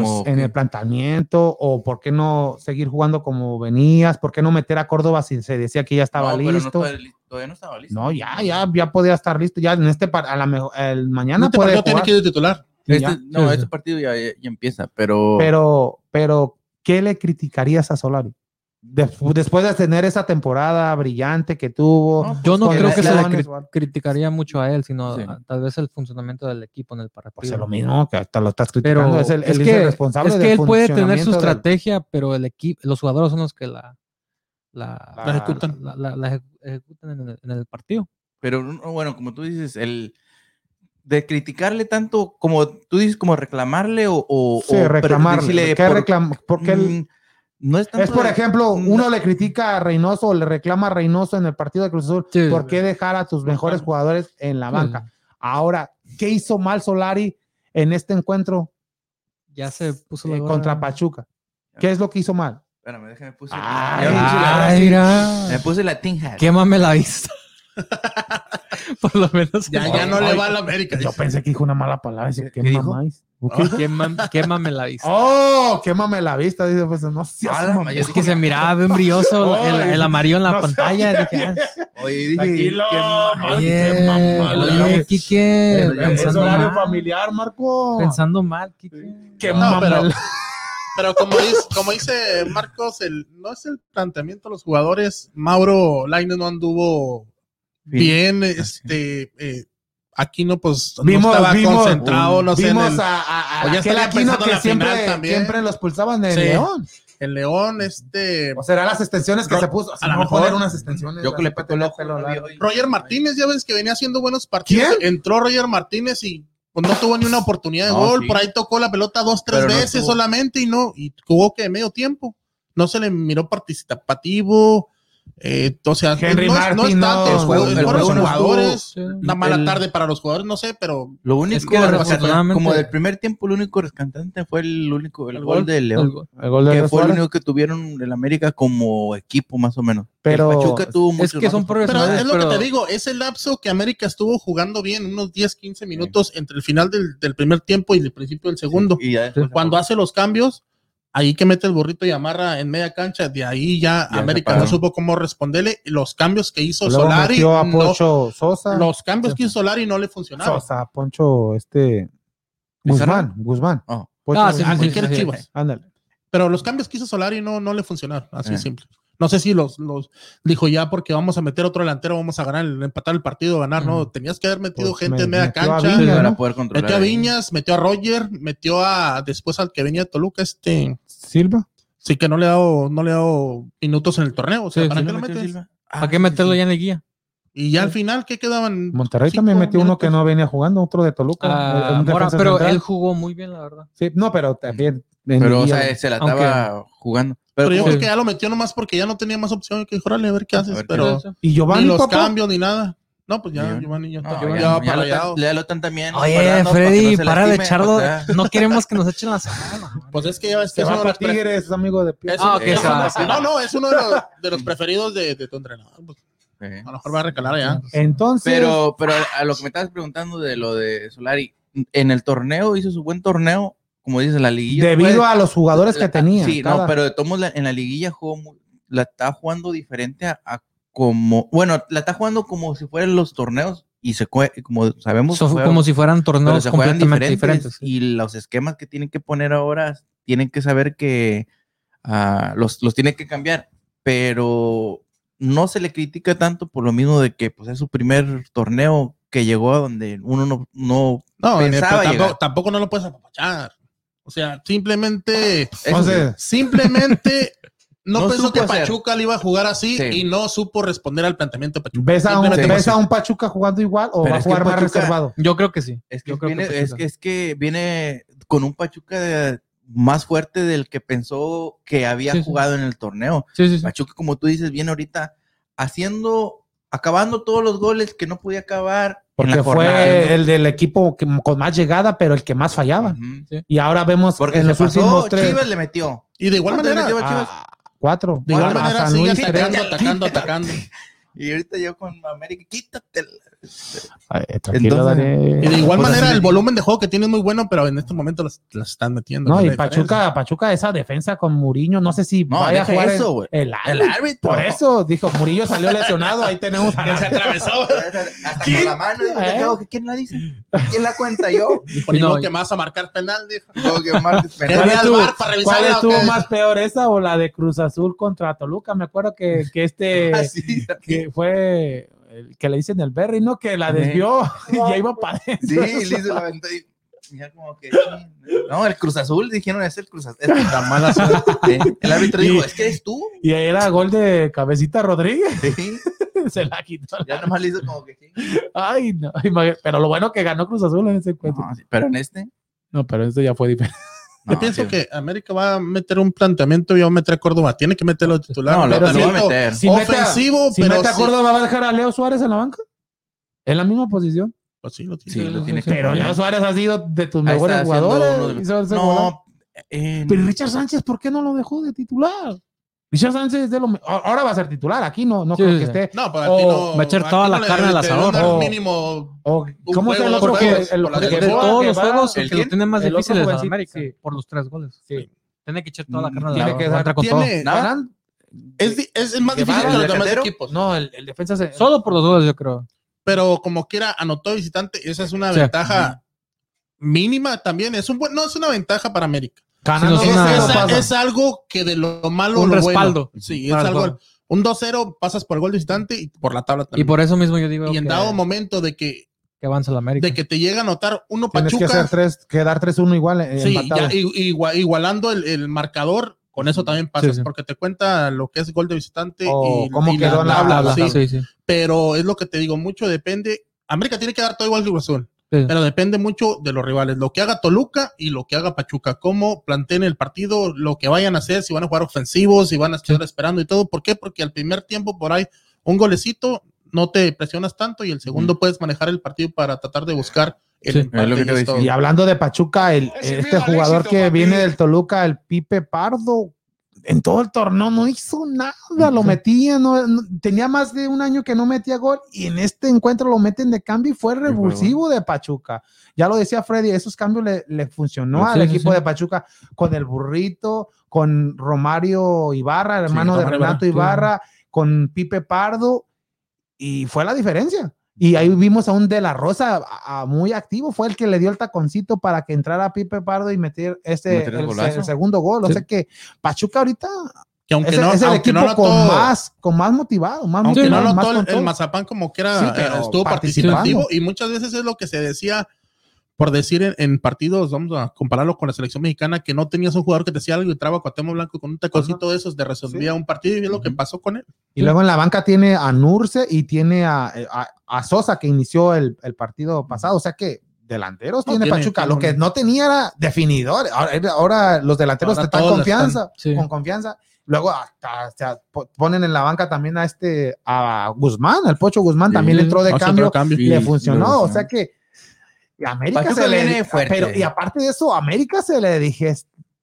Como en el planteamiento o por qué no seguir jugando como venías, por qué no meter a Córdoba si se decía que ya estaba No, pero no listo. li- todavía no estaba listo. No, ya, ya, ya podía estar listo. Ya en este a la mejor, el mañana Este puede tiene que ir de titular. Este- ya. no, Sí, este sí. partido ya, ya- ya empieza, pero, pero, pero ¿qué le criticarías a Solari? De- después de tener esa temporada brillante que tuvo. No, Yo no creo que se le cri- criticaría mucho a él, sino Sí. a- tal vez el funcionamiento del equipo en el partido. Pues es lo mismo que hasta lo estás criticando. pero es el, es, él que, responsable es que del él puede tener su funcionamiento del- estrategia, pero el equipo, los jugadores son los que la, la, La ejecutan. la- la- la eje- ejecutan en el, en el partido. pero no, bueno, como tú dices, el de criticarle tanto como tú dices, como reclamarle o. o Sí, o reclamarle. decirle ¿Qué por- reclam- Porque él- Mm, no es por de- ejemplo, no- uno le critica a Reynoso o le reclama a Reynoso en el partido de Cruz Azul. Sí, ¿Por qué dejar a tus mejores jugadores en la banca? Ahora, ¿qué hizo mal Solari en este encuentro Ya se puso la eh, contra Pachuca? ¿Qué es lo que hizo mal? Espérame, déjame puse. Ay, la- Ay, me puse la ting hat. Quémame la vista. Por lo menos. Ya, ya no le va a la América. Yo pensé que dijo una mala palabra. Dice, ¿qué, ¿Qué dijo? mamáis? ¿O qué dijo? Quémame, quémame la vista. ¡Oh! Quémame la vista. Dice, pues no seas Ah, Es que se miraba bien brilloso el, Ay, el amarillo en la no sé. pantalla. Dije, ah, Oye, dije, Tranquilo, qué. Ay, oye, oye, Quique, Es pensando horario mal, familiar, Marco. pensando mal, Quique. Qué No, mamá. pero, pero como, dice, como dice Marcos, el, no es el planteamiento de los jugadores. Mauro Laine no anduvo bien. Este, eh, Aquino, pues, Vimos- no estaba vimos- concentrado, no sé, en Vimos el- a, a, a ya aquel Aquino en que siempre, también. siempre lo expulsaban de Sí. León. el León, este. O será las extensiones que Ro- se puso. a lo no mejor- poner unas extensiones. Yo que le peto el ojo. Roger Martínez, ya ves que venía haciendo buenos partidos. ¿Quién? Entró Roger Martínez y pues, no tuvo ni una oportunidad de No, gol. sí. Por ahí tocó la pelota dos, tres Pero veces solamente y no, y jugó que medio tiempo. No se le miró participativo. Eh, o sea, Henry no, es, no es Martin, tanto. no, el juego, el el juego de los juego no jugadores. Una mala El- tarde para los jugadores, no sé, pero Lo único, Es que rescatante- como del primer tiempo, lo único rescatante fue el único, el, El gol, gol, de León. El gol de Que fue el único que tuvieron el América como equipo, más o menos. Pero- El Pachuca tuvo Es que son Pero es lo pero- que te digo, ese lapso que América estuvo jugando bien, unos 10, 15 minutos entre el final del, del primer tiempo y el principio del segundo. Y ya después Cuando hace los cambios, ahí que mete el burrito y amarra en media cancha, de ahí ya, Ya América no supo cómo responderle. Los cambios que hizo Luego Solari, metió a no- Sosa. los cambios que hizo Solari no le funcionaron. Sosa, Poncho, este. Guzmán, Guzmán. Oh. Poncho Ah, sí, Guzmán. Sí, sí. Chivas. Ándale. Pero los cambios que hizo Solari no, no le funcionaron, así Eh. simple. No sé si los, los dijo ya porque vamos a meter otro delantero, vamos a ganar, el- empatar el partido, ganar, no. Tenías que haber metido Pues gente me- en media metió a cancha. Viña, para ¿no? poder controlar. Metió a ahí. Viñas, metió a Roger, metió a después al que venía de Toluca, este. Silva. Sí que no le ha dado, no le ha dado minutos en el torneo. O sea, Sí, ¿para sí, qué ¿No lo metes? Silva? ¿Para Ah, qué meterlo sí. ya en la guía? Y ya al final, ¿qué quedaban? Monterrey Cinco también metió uno que no venía jugando, otro de Toluca. Ah, un Mora, defensa pero central. él jugó muy bien, la verdad. Sí, no, pero también. Pero, o sea, se la Aunque- estaba jugando. Pero, Pero, yo creo que ya lo metió nomás porque ya no tenía más opción. Que dijo, órale, a ver qué haces. ver qué pero y ni Giovanni, los papá. cambios ni nada. No, pues ya, Giovanni. Ya no, está. ya, ya, lo tan también. Oye, guardando para que Freddy, no para de echarlo. No queremos que nos echen la semana. Pues es que ya que es de para los Tigres, es amigo de Pio. Ah, ok. No, no, es uno de los, de los preferidos de, de tu entrenador. A lo mejor va a recalar allá. Entonces, Pero, pero a lo que me estabas preguntando de lo de Solari, en el torneo hizo su buen torneo, como dices, la liguilla. debido fue- a los jugadores que tenía. Sí, cada- no, pero de todos en la liguilla jugó muy- la está jugando diferente a, a como, bueno, la está jugando como si fueran los torneos y se como sabemos, So- juega- como si fueran torneos completamente diferentes, diferentes. y los esquemas que tienen que poner ahora tienen que saber que ah, los, los tiene que cambiar, pero no se le critica tanto por lo mismo de que pues es su primer torneo que llegó a donde uno no, no No, Pensaba tampoco, no lo puedes apapachar. O sea, simplemente, simplemente no, No pensó que hacer. Pachuca le iba a jugar así Sí. y no supo responder al planteamiento de Pachuca. ¿ves, a un, Simplemente ¿ves fue a así. un Pachuca jugando igual o Pero va a jugar más reservado? Yo creo que sí. Es que, Yo creo que viene, es, que, es que viene con un Pachuca de- más fuerte del que pensó que había Sí, sí. jugado en el torneo. Sí, sí, sí. Pachuca, como tú dices, viene ahorita haciendo, acabando todos los goles que no podía acabar. en Porque fue ¿no? el del equipo que- con más llegada, pero el que más fallaba. Y ahora vemos Porque en se los pasó, últimos tres. Chivas le metió. Y de igual ¿Cuánto le manera, metió a Chivas? a cuatro. de igual manera sigue atacando, atacando, atacando. Y ahorita yo con América, quítate. Ay, tranquilo, Entonces-. Y de igual Pues manera, el volumen de juego que tiene es muy bueno, pero en este momento los, los están metiendo. No, y. Pachuca, Pachuca, esa defensa con Murillo, no sé si No, vaya a jugar eso, el- güey. el, El árbitro. árbitro. Por eso, dijo, Murillo salió lesionado, ahí tenemos Que se atravesó. Hasta con la mano. dijo, ¿Eh? "Tengo ¿Quién la dice? ¿Quién la cuenta yo? Dijo, No, que me vas a marcar penal, dijo. Que marcar ¿Qué penal. ¿Cuál estuvo más peor, esa o la de Cruz Azul contra Toluca? Me acuerdo que, que este, Así, que fue, el que le dicen el Berry, ¿no? Que la desvió y ya iba para Sí, adentro. le hizo la ventana y ya como que... No, el Cruz Azul, dijeron, es el Cruz Azul. Es la mala suerte. El árbitro Y- dijo, es que eres tú. Y ahí era gol de Cabecita Rodríguez. Sí. Se la quitó. Ya nomás le hizo como que sí. Ay, no. Pero lo bueno que ganó Cruz Azul en ese encuentro. No, sí, pero en este. No, pero eso ya fue diferente. Yo pienso sí. que América va a meter un planteamiento y va a meter a Córdoba. Tiene que meterlo de titular. No, lo, pero lo va a meter. Si ofensivo, Si pero mete a Córdoba, ¿va a dejar a Leo Suárez en la banca? En la misma posición. Pues sí, lo tiene. Sí, lo tiene Pero. Leo Suárez ha sido de tus Ahí mejores jugadores. de. No, eh, Pero Richard Sánchez, ¿por qué no lo dejó de titular? Richard Sánchez es de lo Ahora va a ser titular. Aquí no, no Sí, creo sí, que esté. No, O aquí no. va a echar toda la carne al asador. O- mínimo. O, ¿Cómo llama dos otro que- el- por que. De todos que los juegos, el el que lo tiene más el difícil es América, sí. por los tres goles. Sí. Tiene que echar toda la Mm, carne al Tiene asador, que a dar- entrar con todo. Tiene, nada. es, es, es más Que difícil que los el demás equipos. No, el, el defensa se. Solo por los goles, yo creo. Pero como quiera, anotó visitante. Esa es una Sí. ventaja mínima también. Es un buen, no es una ventaja para América. No, Es, es una- es- pasa. es algo que de lo malo Un lo respaldo. bueno. Sí, es algo. Un 2-0 pasas por el gol de visitante y por la tabla Y también. por eso mismo yo digo Y en que, dado momento de que, que avanza la América. de que te llega a anotar uno Tienes que Pachuca, hacer tres, quedar 3-1 igual. eh, sí, ya, igualando el, el marcador, con eso también pasas, Sí, sí. porque te cuenta lo que es gol de visitante O y, cómo y quedó en la tabla, sí. sí, sí. Pero es lo que te digo, mucho depende. América tiene que dar todo igual que Cruz Azul, Sí. pero depende mucho de los rivales. Lo que haga Toluca y lo que haga Pachuca, cómo planteen el partido, lo que vayan a hacer, si van a jugar ofensivos, si van a estar esperando y todo. ¿Por qué? Porque al primer tiempo por ahí un golecito no te presionas tanto y el segundo puedes manejar el partido para tratar de buscar el Sí, empate es lo que y hablando de Pachuca, el, Es el este jugador éxito, que papi. viene del Toluca, el Pipe Pardo, en todo el torneo no hizo nada, lo metía, no, no- tenía más de un año que no metía gol y en este encuentro lo meten de cambio y fue revulsivo de Pachuca. Ya lo decía Freddy, esos cambios le, le funcionó Sí, al equipo sí. de Pachuca con el burrito, con Romario Ibarra, el hermano de Renato Ibarra, Ibarra, con Pipe Pardo y fue la diferencia. Y ahí vimos a un De La Rosa a- a muy activo, fue el que le dio el taconcito para que entrara Pipe Pardo y meter ese Meter el el, segundo gol. O Sí. sea que Pachuca ahorita Que aunque es, no, es el aunque equipo no con más, con más motivado, más aunque no motivado, más con el, el todo. Mazapán como Sí, pero eh, estuvo participando. participativo y muchas veces es lo que se decía por decir en, en partidos, vamos a compararlo con la selección mexicana, que no tenías un jugador que te hacía algo y traba Cuauhtémoc Blanco con un taconcito de esos, de resolvía Sí. un partido y es lo que pasó con él. Y luego en la banca tiene a Nurse y tiene a, a- a Sosa que inició el, el partido pasado. O sea que delanteros No, tiene, tiene- Pachuca. tiene Lo que un- no tenía era definidor. Ahora, ahora los delanteros Ahora te dan todos confianza, Sí. con confianza. Luego hasta, hasta po- ponen en la banca también a este a Guzmán, el Pocho Guzmán Sí. también entró de cambio, cambio. Sí, le funcionó. le O sea que y América Pachuca se le viene fuerte. pero y aparte de eso, América se le dije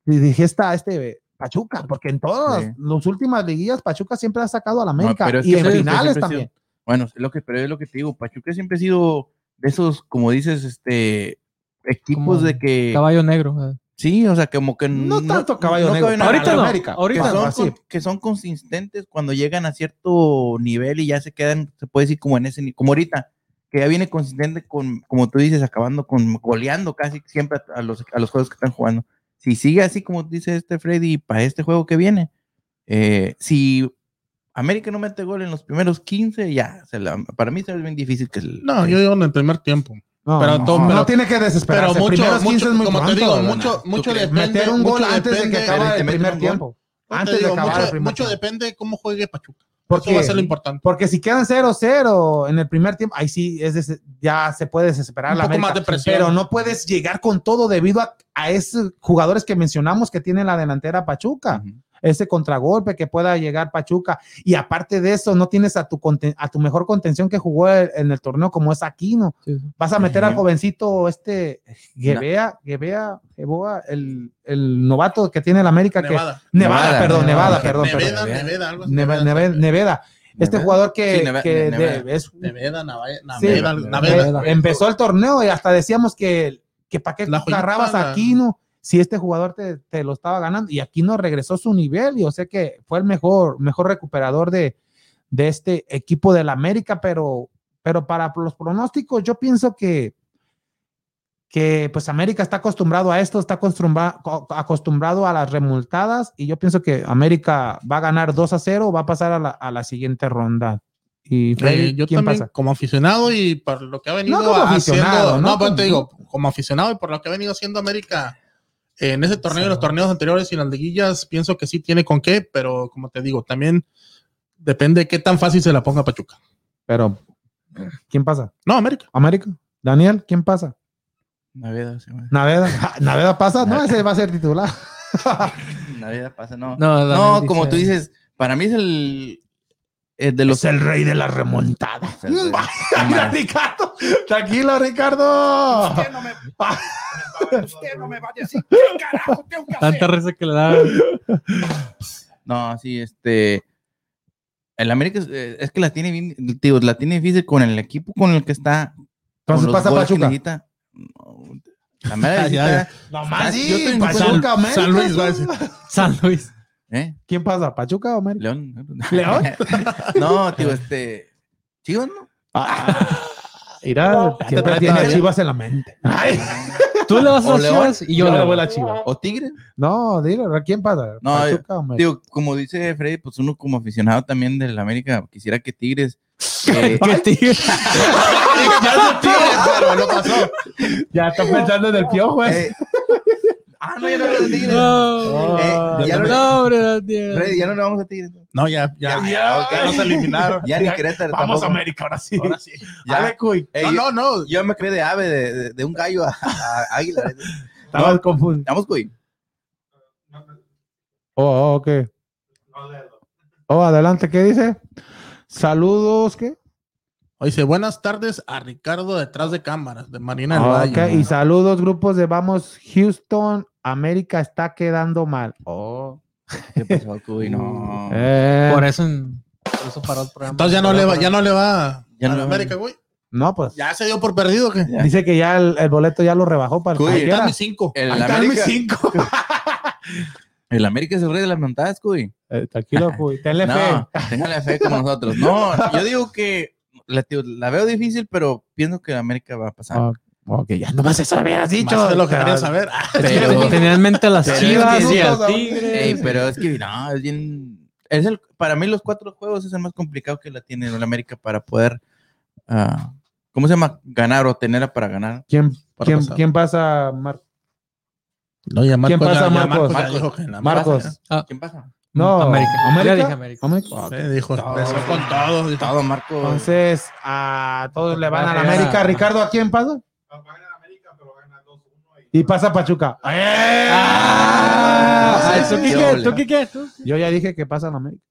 digesta a este Pachuca, porque en todas Sí. las últimas liguillas Pachuca siempre ha sacado a la América pero es y en finales también. sido- Bueno, es lo que, pero es lo que te digo, Pachuca siempre ha sido de esos, como dices, este equipos Como de que Caballo negro. eh. sí, o sea, como que No tanto caballo negro, caben a- Ahorita no, América, ahorita que no, son, así. con- que son consistentes cuando llegan a cierto nivel y ya se quedan, se puede decir como en ese, como ahorita, que ya viene consistente con, como tú dices, acabando con goleando casi siempre a, a los, a los juegos que están jugando. Si sigue así como dice este Freddy para este juego que viene, eh, si América no mete gol en los primeros 15, ya, se la- para mí se ve bien difícil que el- No, yo digo en el primer tiempo. No, Pero no, todo- no tiene que desesperarse. Pero mucho, Primeros 15 mucho es muy como pronto, te digo, ¿verdad? mucho, mucho depende. meter un gol mucho antes de que depende- acabe el primer tiempo. de digo, acabar mucho, el primer mucho tiempo. depende cómo juegue Pachuca. Porque- Eso va a ser lo importante. Porque si quedan 0-0 en el primer tiempo, ahí sí es des- ya se puede desesperar Un la poco América. más de presión. Pero no puedes llegar con todo debido a, a esos jugadores que mencionamos que tiene la delantera Pachuca. Ese contragolpe que pueda llegar Pachuca. Y aparte de eso, no tienes a tu, conten- a tu mejor contención que jugó el- en el torneo como es Aquino. Sí. Vas a meter al jovencito este Gebea, Gebea, Geboa, el, el novato que tiene el América. Que, Nevada. Nevada, Nevada, perdón, Nevada, Nevada, perdón, perdón. Neveda, Neveda. Neveda, algo así. Neve- Neve- Neveda. Este Neveda. jugador que, Sí, que de- Neveda. es- Neveda, Naveda, Sí, Neveda. Empezó el torneo y hasta decíamos que, que para qué agarrabas a Aquino si este jugador te, te lo estaba ganando y Aquino regresó su nivel y yo sé que fue el mejor, mejor recuperador de, de este equipo del América, pero, pero para los pronósticos yo pienso que que pues América está acostumbrado a esto, está acostumbra- co- acostumbrado a las remultadas y yo pienso que América va a ganar 2 a 0, va a pasar a la, a la siguiente ronda. Y Freddy, Eh, yo ¿quién también, pasa? como aficionado y por lo que ha venido No como haciendo, ¿no? no, Como- te digo, como aficionado y por lo que ha venido haciendo América en ese torneo y en los torneos anteriores y las liguillas, pienso que sí tiene con qué, pero como te digo, también Depende de qué tan fácil se la ponga Pachuca. Pero, ¿quién pasa? No, América. América. Daniel, ¿quién pasa? Navidad, sí, güey. Naveda. Naveda pasa, no, ese va a ser titular. Navidad pasa, no. No, No, como dice- tú dices, para mí es el, de los. Es el rey de la remontada. Es el rey. Vaya, Ricardo. Tranquilo, Ricardo. Usted no me, usted no me va a decir qué carajo tengo que Tanta hacer. risa que le da. No, sí, este. El América es, eh, es que la tiene bien, tío, la tiene difícil con el equipo con el que está. con Entonces pasa Pachuca. necesita. No, la América sí, Pachuca, América. San Luis va a decir. San Luis. ¿Eh? ¿Quién pasa? ¿Pachuca o América? León. ¿León? no, tío, este. Chivas, ¿no? Mira, siempre trae tiene todavía. chivas en la mente. Ay, Tú le vas a las. Chivas y yo yo le voy a a la chiva. ¿O Tigres? No, dile, ¿quién pasa? No, ¿Pachuca o América? Tío, como dice Freddy, pues uno como aficionado también del América quisiera que Tigres. eh, ¿Qué tigre? Ya es de Tigres, pero no pasó. Ya está pensando en el piojo, eh. Ah, no, ya no vamos a Tigres. No, Eh, ya no- no. Freddy, ya no le vamos a Tigres. No, ya, ya, Ya, ya, ya. nos eliminaron. Ya ni Querétaro. Vamos a tampoco. América, ahora sí. Ahora sí. Ya. Cuy. Ey, no, yo, no, no. yo me quedé de ave, de, de- de un gallo a, a águila. Estaba confundido. Vamos, güey. Oh, oh, ok. Oh, adelante, ¿qué dice? Saludos, ¿qué? Dice, buenas tardes a Ricardo detrás de cámaras, de Marina del Ah, Valle. ok, Y saludos, grupos de Vamos Houston. América está quedando mal. Oh. ¿Qué pasó, güey? No. Eh, Por eso, por eso paró el programa. Entonces ya no le va, ya no le va Ya a no. América, güey. no, pues. Ya se dio por perdido. Ya. Dice que ya el, el boleto ya lo rebajó para el Cuy, Ahí. El Ahí América, mis cinco. el América es el rey de las montadas, güey. Eh, tranquilo, cuy. Tenle fe. No, téngale fe como nosotros. No, yo digo que la, tío, la veo difícil, pero pienso que América va a pasar. Ah, ok, ya nomás eso habías dicho. Más de lo que quería saber. Ah, Pero- Tenía en mente a las Pero es Chivas que y al Tigre. Ey, pero es que no, es bien. Es el, para mí, los cuatro juegos es el más complicado que la tiene el América para poder. ah, ¿Cómo se llama? Ganar o tener para ganar. ¿Quién, Para quién, quién pasa, Mar- No, ya Marcos, ¿Quién pasa, ya- ya Marcos? ya que la Marcos? ¿Quién pasa? No, América. América. Ya dije América. América. Sí, dijo, empezó con todo. dijo. Todo, Marco. Entonces, a todos le van a la. América. Ricardo, ¿a quién pasa? Y pasa Pachuca. ¡Eh! Ah, ¿tú qué quieres? ¿Tú qué. Yo ya dije que pasa la América.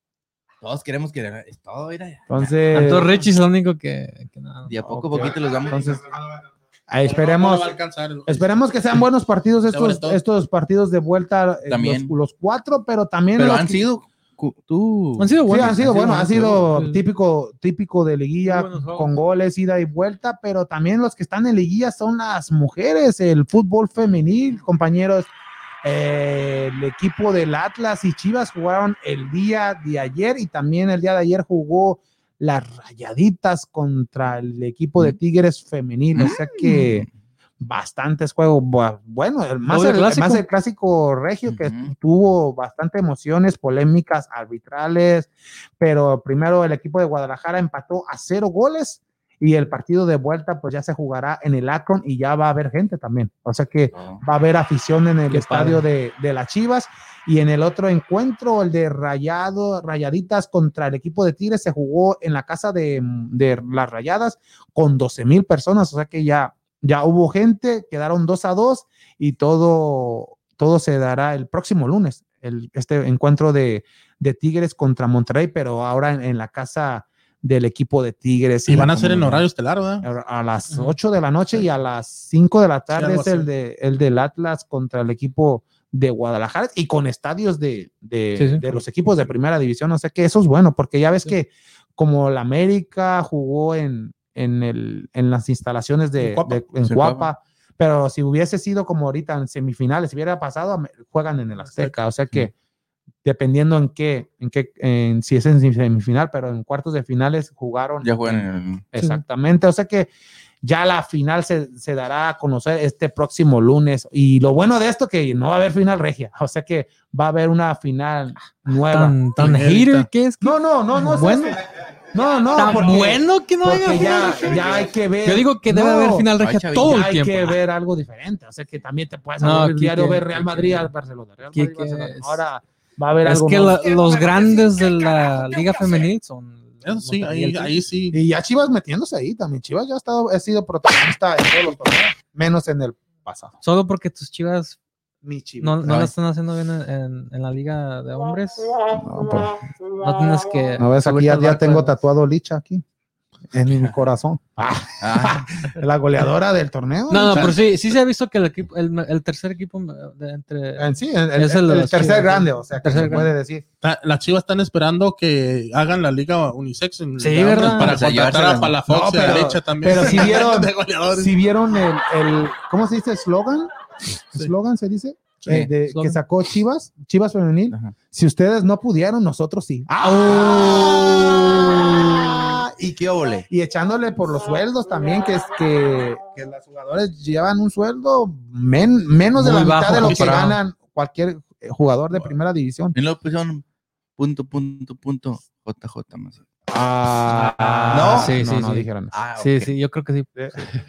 Todos queremos que es todo, mira. Entonces, Tanto Richie es lo único que, que nada. Y a poco a poquito los damos. entonces ahí No esperemos, esperemos que sean buenos partidos estos, estos partidos de vuelta, eh, También. los, los cuatro, pero también pero los han que- sido. Tú. Han sido Sí, buenos. han sido buenos, ha sido Sí. típico, típico de liguilla con goles, ida y vuelta, pero también los que están en liguilla son las mujeres, el fútbol femenil, compañeros. Eh, el equipo del Atlas y Chivas jugaron el día de ayer y también el día de ayer jugó las rayaditas contra el equipo de Tigres femenil, o sea que bastantes juegos, bu- bueno, el más, el, clásico. más el clásico regio que tuvo bastante emociones, polémicas arbitrales, pero primero el equipo de Guadalajara empató a cero goles y el partido de vuelta pues ya se jugará en el Akron y ya va a haber gente también, o sea que va a haber afición en el Qué estadio de, de las Chivas. Y en el otro encuentro, el de Rayado, Rayaditas contra el equipo de Tigres, se jugó en la casa de, de las Rayadas con 12 mil personas, o sea que ya, ya hubo gente, quedaron 2 a 2 y todo, todo se dará el próximo lunes, el, este encuentro de, de Tigres contra Monterrey, pero ahora en, en la casa del equipo de Tigres. Y van a ser en horario estelar, ¿verdad? a las Ujú. 8 de la noche y a las 5 de la tarde es el, de, el del Atlas contra el equipo de Guadalajara y con estadios de, de, Sí, sí. de los equipos de primera división. O sea que eso es bueno, porque ya ves que como la América jugó en, en, el, en las instalaciones de, En de- en Sí, Cuapa, pero si hubiese sido como ahorita en semifinales, si hubiera pasado, juegan en el Azteca. O sea que dependiendo en qué, en qué, en, si es en semifinal, pero en cuartos de finales jugaron Ya juegan en el. Exactamente, o sea que ya la final se, se dará a conocer este próximo lunes. Y lo bueno de esto que no va a haber final regia, o sea que va a haber una final nueva. Tan, tan hater que es. No, no, no, no. Bueno. No, no, Tan porque, bueno que no haya porque ya, final. ya hay que ver. Yo digo que debe No, haber final regia todo el hay tiempo. que ver algo diferente. O sea que también te puedes No, Quique, diario ver Real Madrid al Barcelona. Real Madrid, Barcelona. es- Ahora Va a haber Es algo que más. la- los grandes de la liga femenil son. Eso sí, ahí, sí. Y ya Chivas metiéndose ahí también. Chivas ya ha, estado, ha sido protagonista en todos los torneos, menos en el pasado. Solo porque tus chivas Mi Chivas. no, no la están haciendo bien en, en- en la liga de hombres. No, pues, No tienes que. no ves, aquí ya, tengo tatuado Licha aquí. En mi corazón. Ah, Ah, la goleadora del torneo. No, no, pero sí, sí se ha visto que el equipo, el, el tercer equipo de entre. En sí, el, Es el tercer Chivas, grande, o sea, que se puede decir. Ta- Las chivas están esperando que hagan la liga unisex en Sí, ¿verdad? para O sea, contratar a. Palafox No, y a pero- Lecha también. pero si vieron- de goleadores. Si vieron el, el- ¿cómo se dice? ¿Slogan? ¿Slogan se dice? Sí, Eh, de- que sacó Chivas, Chivas Femenil. Ajá. Si ustedes no pudieron, nosotros sí. ¡Ah! ¿Y qué ole? Y echándole por los sueldos también, que es que, que las jugadores llevan un sueldo men- menos de la mitad de lo que ganan cualquier jugador de primera división. Y luego pusieron punto, punto, punto, JJ más. Ah, No, sí, no, sí, no sí. dijeron. Ah, Sí, ok. sí, yo creo que sí.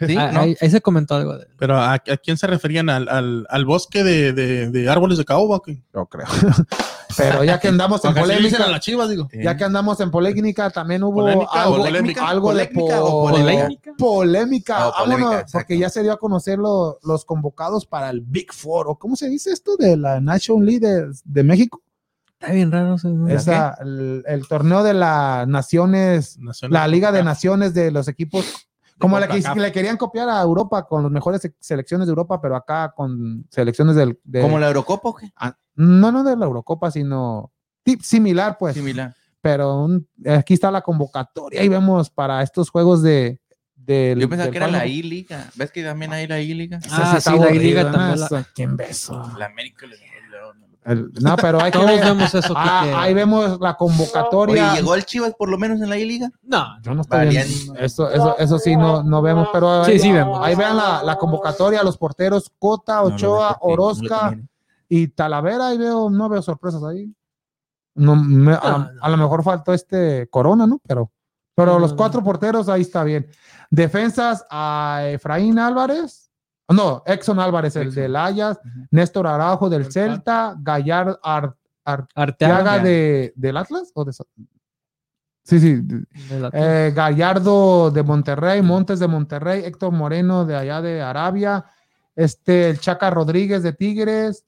Sí, Ah, ¿no? ahí, ahí se comentó algo de Pero ¿a, a quién se referían? ¿Al, al, al bosque de, de, de árboles de caoba? Yo creo. Pero ya que andamos en polémica, las chivas, digo. Sí. ya que andamos en polémica, también hubo ¿Polémica algo, polémica? algo de ¿Polémica o po- polémica? polémica. Oh, polémica, Vámonos, porque ya se dio a conocer lo- los convocados para el Big Four, o ¿cómo se dice esto? De la National League de, de México. Está bien raro. Esa, el, el torneo de las naciones, Nacional. la Liga de Naciones de los equipos, como la que le querían copiar a Europa con las mejores se- selecciones de Europa, pero acá con selecciones del, de, ¿Como la Eurocopa o qué? ah, no, no de la Eurocopa, sino tip similar, pues Similar. pero un- aquí está la convocatoria y vemos para estos juegos de del- Yo pensaba del que era la I-Liga. ¿Ves que también hay la I-Liga? Ah, sí, la I-Liga también la- Eso, ¿Quién beso? La América le El- no, pero hay que Todos ver. vemos eso. Ah, ahí vemos la Oye, convocatoria. ¿llegó el Chivas por lo menos en la I-Liga? No, Yo no estoy viendo. Eso, eso, eso sí no, no vemos, pero Sí, ahí, sí vemos. ahí vean la, la convocatoria, los porteros Cota, Ochoa, no, Orozca y Talavera. Ahí veo, no veo sorpresas ahí. No, me- a, no. a lo mejor faltó este Corona, ¿no? Pero, pero No, los cuatro porteros ahí está bien. Defensas a Efraín Álvarez. No, Exxon Álvarez, el del Ayas, Ujú. Néstor Araujo del Celta, Gallar Ar- Arteaga. Arteaga de, del Atlas o de Sí, sí, eh, Gallardo de Monterrey, Montes de Monterrey, Héctor Moreno de allá de Arabia, este, el Chaca Rodríguez de Tigres,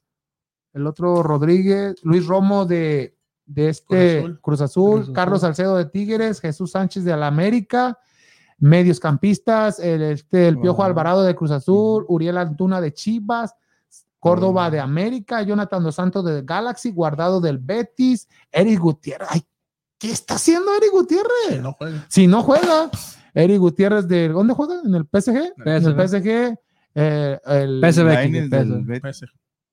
el otro Rodríguez, Luis Romo de, de este Cruz Azul. Cruz Azul, Cruz Azul. Carlos Salcedo de Tigres, Jesús Sánchez de la América, medios campistas, el, este, el Piojo. Alvarado de Cruz Azul, Uriel Antuna de Chivas, Córdoba de América, Jonathan Dos Santos de Galaxy, Guardado del Betis, Eric Gutiérrez. Ay, ¿qué está haciendo Eric Gutiérrez? Que no juegue. Si no juega, Eric Gutiérrez de ¿dónde juega? En el PSG, en el PSG, eh, el, PSV. Del. PSG.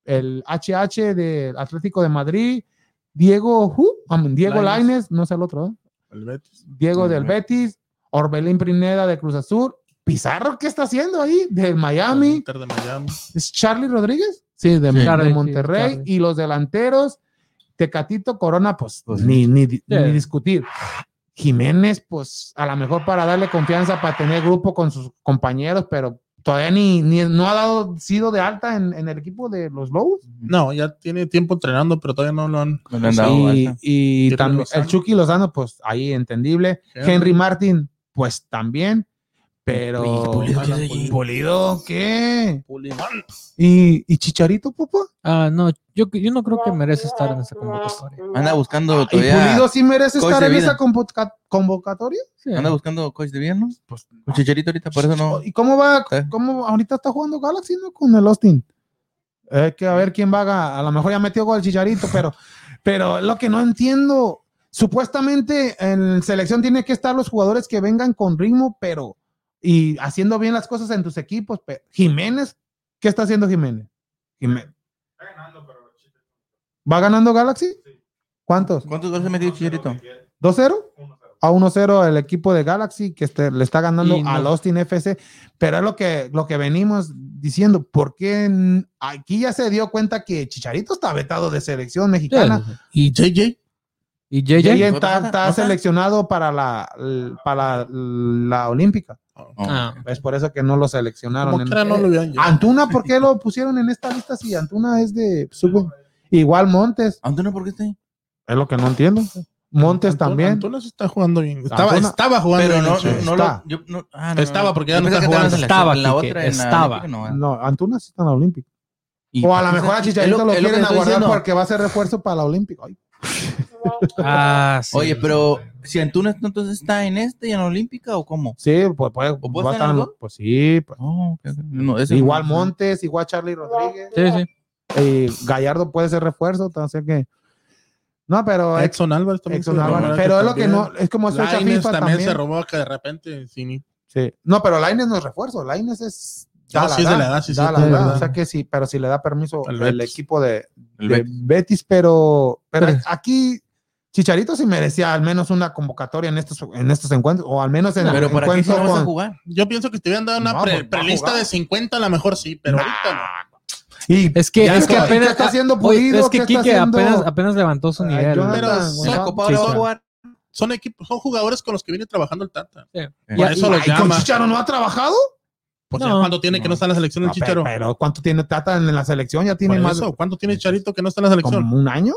el HH del Atlético de Madrid, Diego? Um, Diego Lainez. Laines, no sé el otro, ¿eh? El Betis. Diego del. Betis, Orbelín Pineda de Cruz Azul, Pizarro, ¿qué está haciendo ahí? Del El Miami, Inter de Miami. ¿es Charlie Rodríguez? Sí, de, Sí. de Charlie, sí, Monterrey, y los delanteros, Tecatito Corona, pues, Pues, ni, ni, ni discutir. Jiménez, pues a lo mejor para darle confianza, para tener grupo con sus compañeros, pero todavía ni, ni no ha dado sido de alta en, en el equipo de los Lobos. No, ya tiene tiempo entrenando, pero todavía no lo han. No han dado y y también Lozano. el Chucky Lozano, pues ahí entendible. Henry Martin, pues también, pero. Y Pulido, ¿qué? Pulido. ¿Pulido qué? Pulimán. ¿Y, y Chicharito, papá? Ah, no, yo, yo no creo que merece estar en esa convocatoria. Anda buscando ¿Y todavía. Pulido sí merece coach estar en vida. esa convoca- convocatoria? Sí. Anda buscando coach de bien, ¿no? Pues, con Chicharito ahorita, por eso no. ¿Y cómo va? ¿Eh? ¿Cómo ahorita está jugando Galaxy, no? Con el Austin. Hay que a ver quién va a, a lo mejor ya metió gol el Chicharito, pero, pero lo que no entiendo, supuestamente en selección tiene que estar los jugadores que vengan con ritmo, pero y haciendo bien las cosas en tus equipos. pero- Jiménez, ¿qué está haciendo Jiménez? Jiménez. ¿Va ganando Galaxy? ¿Cuántos? ¿Cuántos goles ha metido Chicharito? ¿2-0? A 1-0 el equipo de Galaxy que este- le está ganando no- al Austin FC. Pero es lo que, lo que venimos diciendo. ¿Por qué n- aquí ya se dio cuenta que Chicharito está vetado de selección mexicana? ¿Y JJ? Y Yeyen está, seleccionado para la, para la, la Olímpica. Oh. Ah. Es por eso que no lo seleccionaron. En, no Antuna, ¿por qué lo pusieron en esta lista? Sí, Antuna es de subo. Igual Montes. Antuna, ¿por qué está ahí? Es lo que no entiendo. Montes también. Antuna se está jugando bien. Estaba, estaba jugando pero. No. Lo, estaba porque ya no está jugando. Estaba, la otra estaba. no, Antuna sí está en la Olímpica. O a lo mejor a Chicharito lo, quieren aguardar porque va a ser refuerzo para la Olímpica. Ah, sí. Oye, pero si Antunes entonces está en este y en la Olímpica o cómo? Sí, pues, pues puede. ¿O estar en pues sí. Pues, oh, no, ese igual no, Montes, igual Charlie Rodríguez. Sí, sí. Gallardo puede ser refuerzo, entonces que. No, pero. Exxon Álvarez también. Exxon Álvarez. Pero es lo que no. Es como es fecha FIFA también. también se robó que de repente. Sí. sí. No, pero Laines no es refuerzo. Laines es. Ah, da ah, la sí, se le da, sí, da sí, la O sea que sí, pero si le da permiso el, el equipo de, el de Betis. Betis. pero, pero aquí Chicharito sí merecía al menos una convocatoria en estos, en estos encuentros, o al menos en pero el para qué a jugar. Yo pienso que te hubieran dado una pues, prelista de 50, a lo mejor sí, pero ahorita no. Y es que, es que apenas está ah, siendo pulido. Es que Quique apenas, levantó su nivel. Ay, yo, pero bueno, son, no, Copa son, equipos, son jugadores con los que viene trabajando el Tata. Sí. Y, y, eso y, los llama. Chicharo no ha trabajado? Pues no, ¿cuánto tiene no. que no está en la selección el Chicharo? Pero, pero, ¿cuánto tiene Tata en la selección? Ya tiene más. ¿Cuánto tiene Chicharito que no está en la selección? ¿Como un año?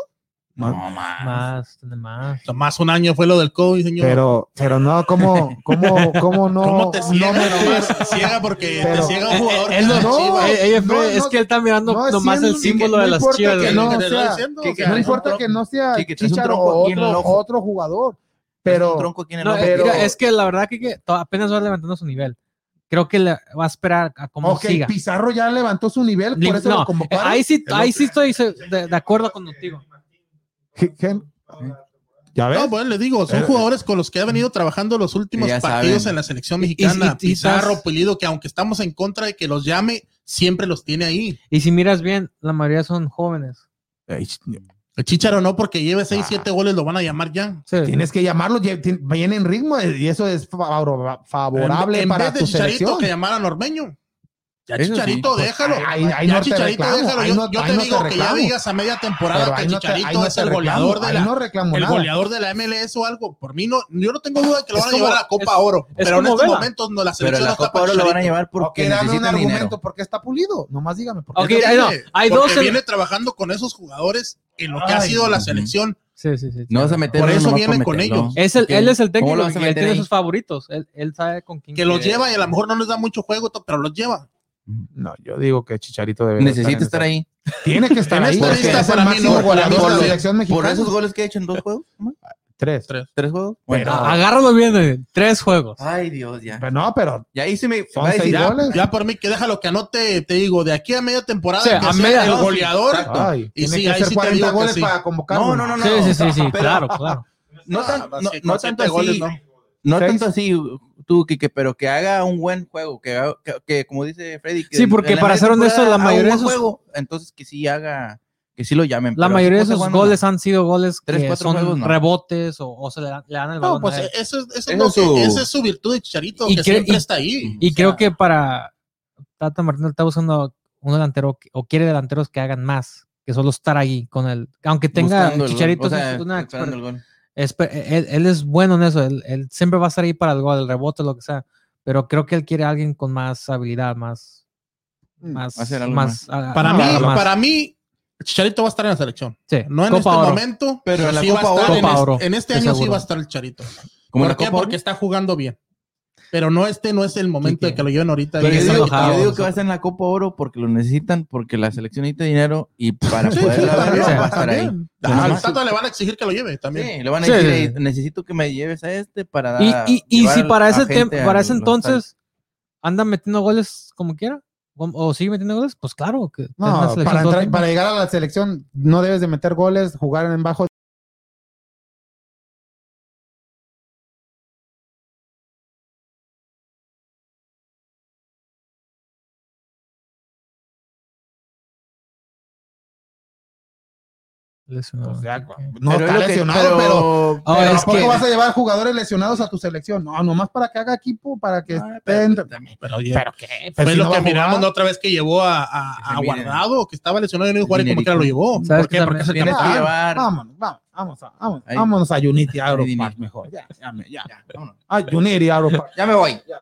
Más, más. Más, más. un año fue lo del COVID, señor. Pero, pero no, ¿cómo, cómo, cómo no? ¿Cómo te ciega no. Ciega porque te ciega un jugador. Eh, él, no, eh, no, es que él está mirando nomás siendo, el símbolo de las chivas. No, importa que no sea Chicharo o otro, otro jugador. Pero, tronco, eh, pero es que la verdad que, que apenas va levantando su nivel creo que le va a esperar a cómo okay. Pizarro ya levantó su nivel, por eso lo convocaron. Ahí sí, ahí sí estoy de, de acuerdo contigo. ¿Ya ves? Le digo, son eh, jugadores con los que ha venido trabajando los últimos partidos en la selección mexicana. Y, y, Pizarro, Pulido, que aunque estamos en contra de que los llame, siempre los tiene ahí. Y si miras bien, la mayoría son jóvenes. El Chicharo no, porque lleve 6, 7 ah. goles, lo van a llamar ya. Tienes que llamarlo, vienen en ritmo y eso es favorable en, en para vez tu Chicharito, que llamar a Normeño. Ya Chicharito, pues, déjalo. Ya no Chicharito, déjalo. Yo, te digo que ya digas a media temporada que Chicharito es el goleador de la, el goleador de la MLS o algo. Por mí no, yo no tengo duda de que lo van a llevar a la Copa Oro. Pero en estos momentos no la selección Pero la Copa Oro lo van porque un argumento dinero. porque está pulido. Nomás dígame. Hay porque viene trabajando con esos jugadores en lo que ha sido la selección. Sí, sí, sí. No vas a Por eso vienen con ellos. Es el, él es el técnico que tiene sus favoritos. Él, sabe con quién. Que los lleva y a lo mejor no les da mucho juego, pero los lleva. No, yo digo que Chicharito debe. Necesita estar, ahí. Tiene que estar ahí. Por, esos goles que he hecho en dos juegos. ¿no? Tres. tres. ¿Tres juegos? Bueno, agárralo bien, eh. tres juegos. Ay, Dios, ya. Pero no, pero. Y ahí sí me. Son seis ya, ya por mí, que déjalo que anote, te digo, de aquí a media temporada. O el goleador. Y tiene sí, que ahí sí 40 goles para convocar. No, no, no, no. Sí, sí, sí, sí claro, claro. No, tan, no, no tanto así. Goles, no no tanto así tú, Kike, pero que haga un buen juego, que, haga, que, que como dice Freddy. Que sí, porque para ser honesto, la mayoría de esos... Juego, entonces que sí haga, que sí lo llamen. La mayoría de esos goles han sido goles que 3, son rebotes o, se le, dan el balón. No, pues eso, eso, eso es su... esa es su virtud de Chicharito, y que creo, siempre está ahí. Y creo que para Tata Martínez está usando un delantero o quiere delanteros que hagan más, que solo estar ahí con él. Aunque tenga Buscando Chicharito, el es, e-, e-, él, es bueno en eso, él, siempre va a estar ahí para el gol, el rebote, lo que sea, pero creo que él quiere a alguien con más habilidad, más... Mm, más, más, para, mí, para mí, Chicharito va a estar en la selección. Sí, no en este momento, pero en la Copa en, Oro, este, en, este año sí va a estar el Charito. ¿Por qué? Porque está jugando bien. Pero no, este no es el momento de que lo lleven ahorita. Pero yo, digo, enojado, yo, digo, que va a estar en la Copa Oro porque lo necesitan, porque la selección necesita dinero y para sí, poder sí, la estar ahí. Ah, al Tata le van a exigir que lo lleve también. Sí, le van a decir, necesito que me lleves a este para. Y, y, si para ese, para ese entonces andan metiendo goles como quiera. O, o sigue metiendo goles, pues claro. Que no, para, entrar, para llegar a la selección no debes de meter goles, jugar en bajo lesionado. Pues o sea, no pero está lesionado, que, pero, pero, oh, pero es ¿a poco que... vas a llevar jugadores lesionados a tu selección? No, nomás para que haga equipo, para que ah, estén. Pero, pues pero, oye, qué, pues si lo no que miramos la otra vez que llevó a, a, a Guardado, que estaba lesionado y no iba a jugar y como que lo llevó. ¿Sabes ¿Por qué? Porque se tiene que llevar. Ah, vámonos, vámonos. Vamos a, vámonos, vámonos a Unity Aeropark mejor. Ya, ya, ya. ya. Vámonos. A Unity Aeropark. Ya me voy. Ya.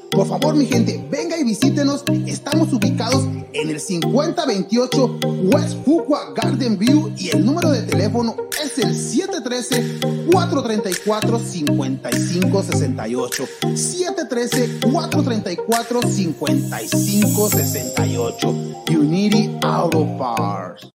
Por favor, mi gente, venga y visítenos. Estamos ubicados en el 5028 West Fuqua Garden View y el número de teléfono es el 713-434-5568. 713-434-5568. Unity Auto Parts.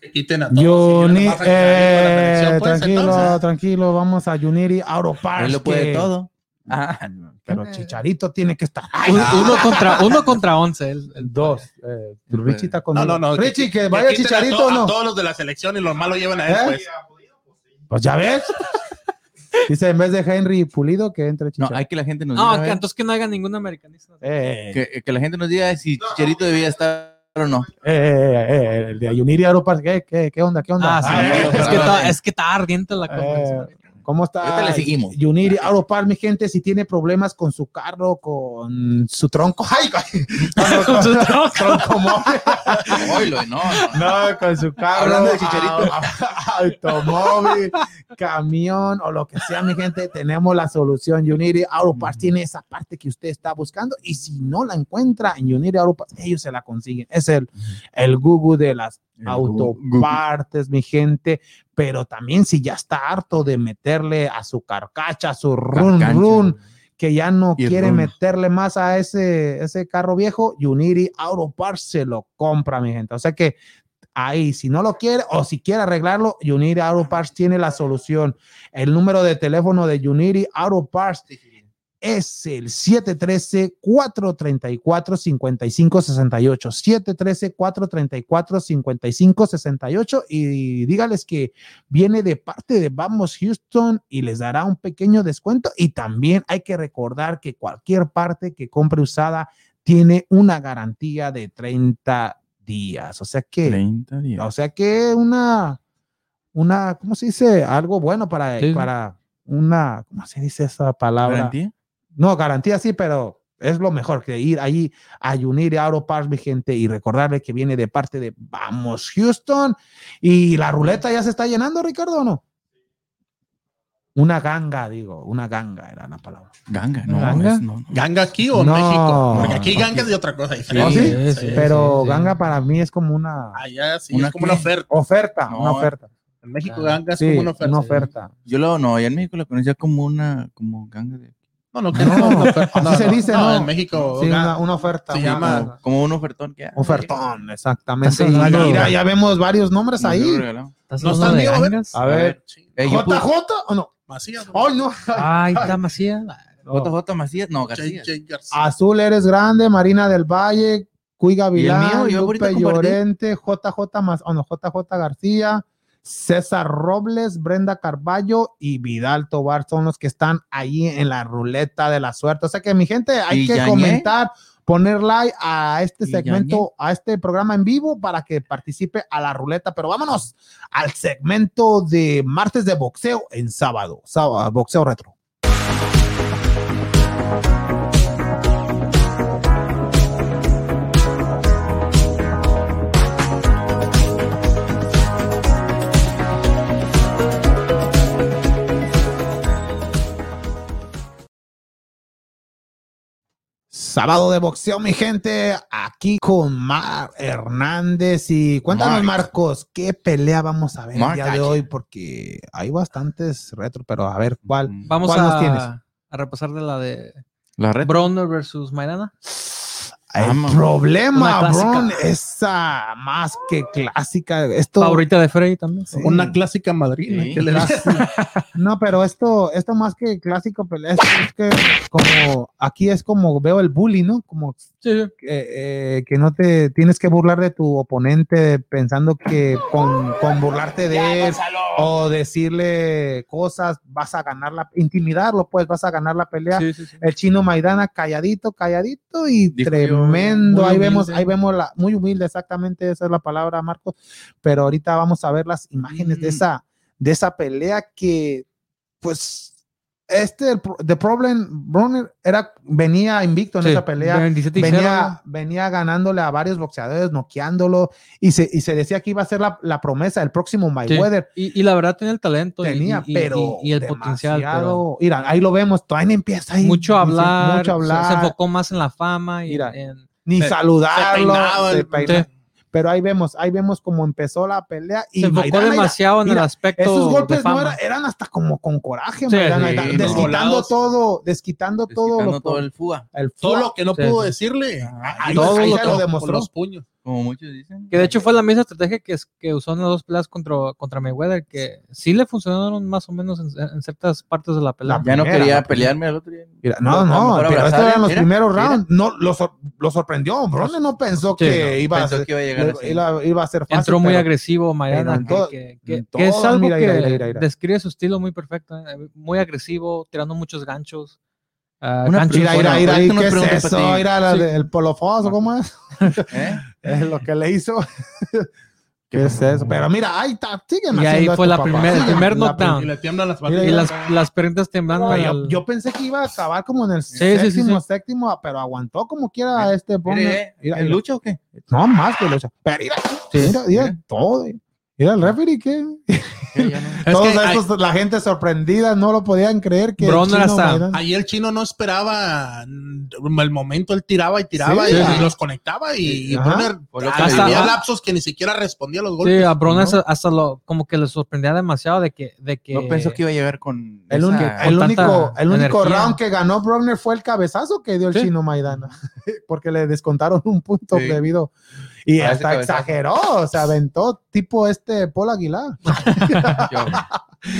Que quiten a todos. Uni- eh, televisión, pues, tranquilo, entonces. tranquilo, vamos a Unity Auto Parts. Él lo puede que- todo. Ah, no. Pero Chicharito tiene que estar. Uno, uno contra, uno contra once. el- el- Dos. Eh, puede. Richie está con No, no, no. Richie, que que vaya Chicharito to- o no. A todos los de la selección y los malos llevan a él, ¿Eh? pues. Pues ya ves. Dice en vez de Henry Pulido que entre No, Chicharito. hay que la gente nos No, diga. que ver, entonces que no haga ningún americanista. Eh, que, que la gente nos diga si Chicharito debía estar o no. eh, eh, eh, el de Unity Auto Parts, ¿qué, qué, qué onda? ¿Qué onda? Ah, sí. Ah, es, que claro. está, es que está ardiente la Eh, conferencia. ¿Cómo está? Ahorita le seguimos. Unity Auto Parts, mi gente, si tiene problemas con su carro, con su tronco. ¡Ay! con, Con su tronco. tronco móvil. Oilo, no, no. No, con su carro. Hablando de Chicharito. a- a- automóvil, camión o lo que sea, mi gente, tenemos la solución. Unity Auto Parts tiene esa parte que usted está buscando y si no la encuentra en Unity Auto Parts, ellos se la consiguen. Es el, el Google de las. Autopartes, mi gente. Pero también si ya está harto de meterle a su carcacha, a su run Carcancha. run, que ya no Y quiere meterle más a ese, ese carro viejo, Unity Auto Parts se lo compra, mi gente. O sea que ahí, si no lo quiere o si quiere arreglarlo, Unity Auto Parts tiene la solución. El número de teléfono de Unity Auto Parts es el 713-434-5568. 713-434-5568 y dígales que viene de parte de Vamos Houston y les dará un pequeño descuento. Y también hay que recordar que cualquier parte que compre usada tiene una garantía de 30 días. O sea que, 30 días. o sea que una, una, ¿cómo se dice? Algo bueno para, Sí. para una, ¿cómo se dice esa palabra? ¿Garantía? No, garantía sí, pero es lo mejor que ir ahí a Unity Auto Parts, mi gente, y recordarle que viene de parte de Vamos Houston. Y la ruleta ya se está llenando, Ricardo, ¿o no? Una ganga, digo, una ganga era la palabra. Ganga, no. ¿Ganga? es- no, no. ¿Ganga aquí o en No. México? Porque aquí ganga es de otra cosa diferente. ¿Oh, sí? Sí, sí, Pero sí, sí. ganga para mí es como una Allá sí, ¿Una es como una oferta. oferta, No, una oferta. En México Ah, ganga es Sí, como una oferta. una oferta. Yo lo, no, allá en México lo conocía como una, como ganga de, No, no, que No, no, así se dice, ¿no? En México Sí, una, una oferta. se llama- como un ofertón que hay. Ofertón, exactamente. Y mira, ya vemos varios nombres ahí. regaló. ¿Estás No están vivos, a ver. ¿JJ o no? Macías. ¡Ay, no! Ay, está Macías. JJ Macías, no, J. García. Azul eres grande, Marina del Valle, Cuy Gavilán, mío? Yo ahorita Lupe. Llorente, JJ más, oh no, JJ García, César Robles, Brenda Carballo y Vidal Tobar son los que están ahí en la ruleta de la suerte. O sea que mi gente, hay ¿Y que Yañé? comentar, poner like a este ¿Y segmento, a este programa en vivo para que participe a la ruleta. Pero vámonos al segmento de martes de boxeo en sábado, sábado boxeo retro. Sábado de boxeo, mi gente, aquí con Mar Hernández. Y cuéntanos, Mark. Marcos, ¿qué pelea vamos a ver el día de hoy? Porque hay bastantes retro, pero a ver cuál. Mm. Vamos ¿Cuál nos a, tienes? a repasar de la de La red. Bronner versus Maidana. El Vamos. problema, Una clásica. Bron, esa más que clásica. Esto, Favorita de Frey también. Sí. Una clásica madrina. Sí. ¿qué le das? No, pero esto, esto más que clásico es, es que como aquí es como veo el bully, ¿no? Como Sí, eh, eh, que no te tienes que burlar de tu oponente pensando que con, con burlarte de él o decirle cosas, vas a ganar la, intimidarlo, pues vas a ganar la pelea. Sí, sí, sí. El chino Maidana calladito, calladito y Dijo tremendo. Ahí vemos, ahí vemos la, muy humilde, exactamente, esa es la palabra, Marcos. Pero ahorita vamos a ver las imágenes de Mm. esa, de esa pelea que, pues, este, el, The Problem, Broner era, venía invicto en Sí, esa pelea 27 y cero, venía, venía ganándole a varios boxeadores, noqueándolo, y se, y se decía que iba a ser la, la promesa del próximo Sí. Mayweather. Y, y la verdad tenía el talento Tenía, y, pero y, el potencial. pero Mira, ahí lo vemos, todavía empieza ahí. mucho hablar, mucho se- hablar, Se, enfocó más en la fama y Mira, en, ni saludarlo. se peinaba se Sí. Pero ahí vemos, ahí vemos cómo empezó la pelea y se enfocó mira, demasiado en el aspecto esos golpes de no era- eran hasta como con coraje, Sí, Maidana, sí, desquitando volados. todo, desquitando, todo, Desquitando lo- todo el fuga, el Todo lo que no Sí, pudo sí. decirle. Ajá. ahí Todo ahí lo se lo con demostró. los puños. Como muchos dicen. Que de hecho fue la misma estrategia que, es- que usó en las dos peleas contra, contra Mayweather, que sí le funcionaron más o menos en, en ciertas partes de la pelea. Ya no primera, quería la primera. pelearme al otro día. Mira, A no, no, mejor pero estos eran los mira, primeros mira. rounds. No, lo, sor- lo sorprendió. Bronner no pensó Sí, que no, iba, a Pensó ser, que iba a llegar así. iba, iba a ser fácil. Entró muy pero- agresivo Maidana, en que, que- que- es algo mira, que mira, mira, mira, mira. describe su estilo muy perfecto, eh, muy agresivo, tirando muchos ganchos. Ah, Una Mira, mira, mira, ¿qué es eso? Mira, la Sí. de- el polofoso, ¿cómo es? ¿Eh? Es lo que le hizo. ¿Qué es eso? Pero mira, ahí está, sigue Y ahí fue la primer- el primer knockdown. Y le tiemblan las Mira, y las, las piernas temblando. yo, al- yo pensé que iba a acabar como en el sí, sí, séptimo, sí. séptimo, pero aguantó como quiera este Bronner. ¿eh? ¿En lucha o qué? No, más que lucha. Pero mira, mira, mira, mira. todo. Mira el referee que Sí. Es todos que estos, la gente sorprendida, no lo podían creer que el Bronner chino hasta- Maidana- Ahí el chino no esperaba mm, el momento, él tiraba y tiraba Sí, y, sí. y los conectaba y, y. Bronner había lapsos que ni siquiera respondía a los Sí, golpes. a Brown ¿no? hasta, hasta lo, como que le sorprendía demasiado de que... De que No pensó que iba a llegar con. El, esa- el con único, tanta el único round que ganó Bronner fue el cabezazo que dio el Sí. chino Maidana, porque le descontaron un punto Sí. debido y hasta exageró, se aventó tipo este Paul Aguilar. Yo-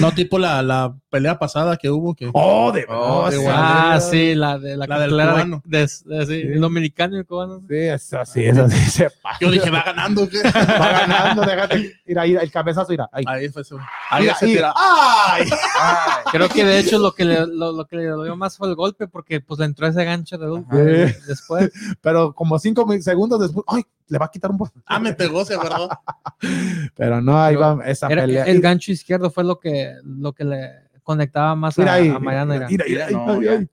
No tipo la, la pelea pasada que hubo que Oh, de, Oh, oh, de sí, Ah, sí, la de la, La del cartelera de- cubano. de- de- sí, el dominicano y el cubano. Sí, eso sí, eso sí se pasa. yo dije va ganando ¿qué? Va ganando, déjate. Mira, ahí, el cabezazo, mira. Ahí. ahí fue eso. Ahí Mira, se tira. ¡Ay! Ay, Creo que de hecho lo que le, lo, lo que le dolió más fue el golpe porque pues le entró ese gancho de golpe después. Pero como cinco segundos después, ¡ay! Le va a quitar un poco. Ah, me pegó, se verdad. Pero no, ahí va esa Era- pelea. el gancho izquierdo fue lo que, lo que le conectaba más Mira a, ahí. a Mariana. Mira, era. mira, Mira, no, ahí, ya.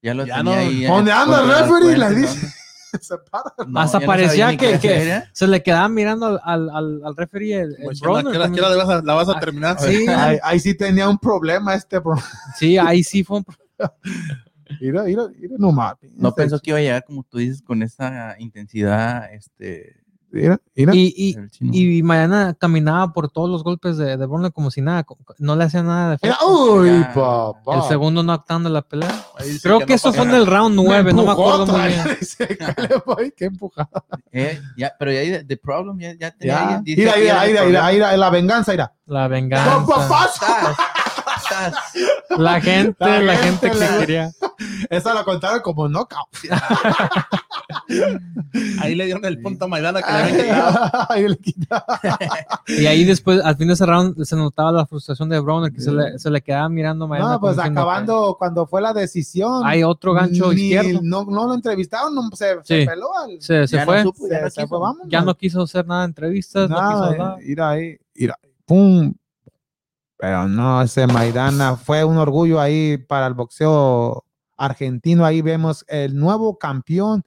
Ya lo Ya tenía no. ahí. ¿Dónde anda el referee? ese dice. Se para. No, Hasta parecía que- que- hacer, ¿eh? Se le quedaba mirando al, al, al, al referee el, el diciendo, Broner ¿a qué hora- también. qué hora le vas a- la vas a Ah, terminar? Sí, Ahí, ahí sí tenía un problema este, bro. sí, ahí sí fue un Mira, mira, mira, no mames. No pensó que iba a llegar, como tú dices, con esa intensidad. Este, Mira, mira. Y, y, y Mariana caminaba por todos los golpes de, de Broner como si nada, no le hacía nada de efecto. uy, Ya. papá. El segundo knockdown de la pelea. Creo que, no eso fue en el round 9, no me acuerdo muy bien. Qué empujada. Eh, ya, pero ya ahí, The Problem ya, ya tenía. Ya. Mira, mira, mira, mira, la venganza, mira. La ¡Papá, venganza. La gente, La la, gente gente que le- quería. Esa la contaron como knockout. Ahí le dieron el punto a Maidana que le habían quitado. Ahí le. Y ahí después, al fin de ese round, se notaba la frustración de Broner, que se le, se le quedaba mirando a Mariana No, pues acabando cuando fue la decisión. Hay otro gancho ni- izquierdo. No, no lo entrevistaron, no, se, se peló al. Se, fue. No supo, ya no se quiso. fue, vamos. ya no quiso hacer nada de entrevistas, no quiso Nada, ir ahí, ir ahí, pum. Pero no, ese Maidana fue un orgullo ahí para el boxeo argentino. Ahí vemos el nuevo campeón,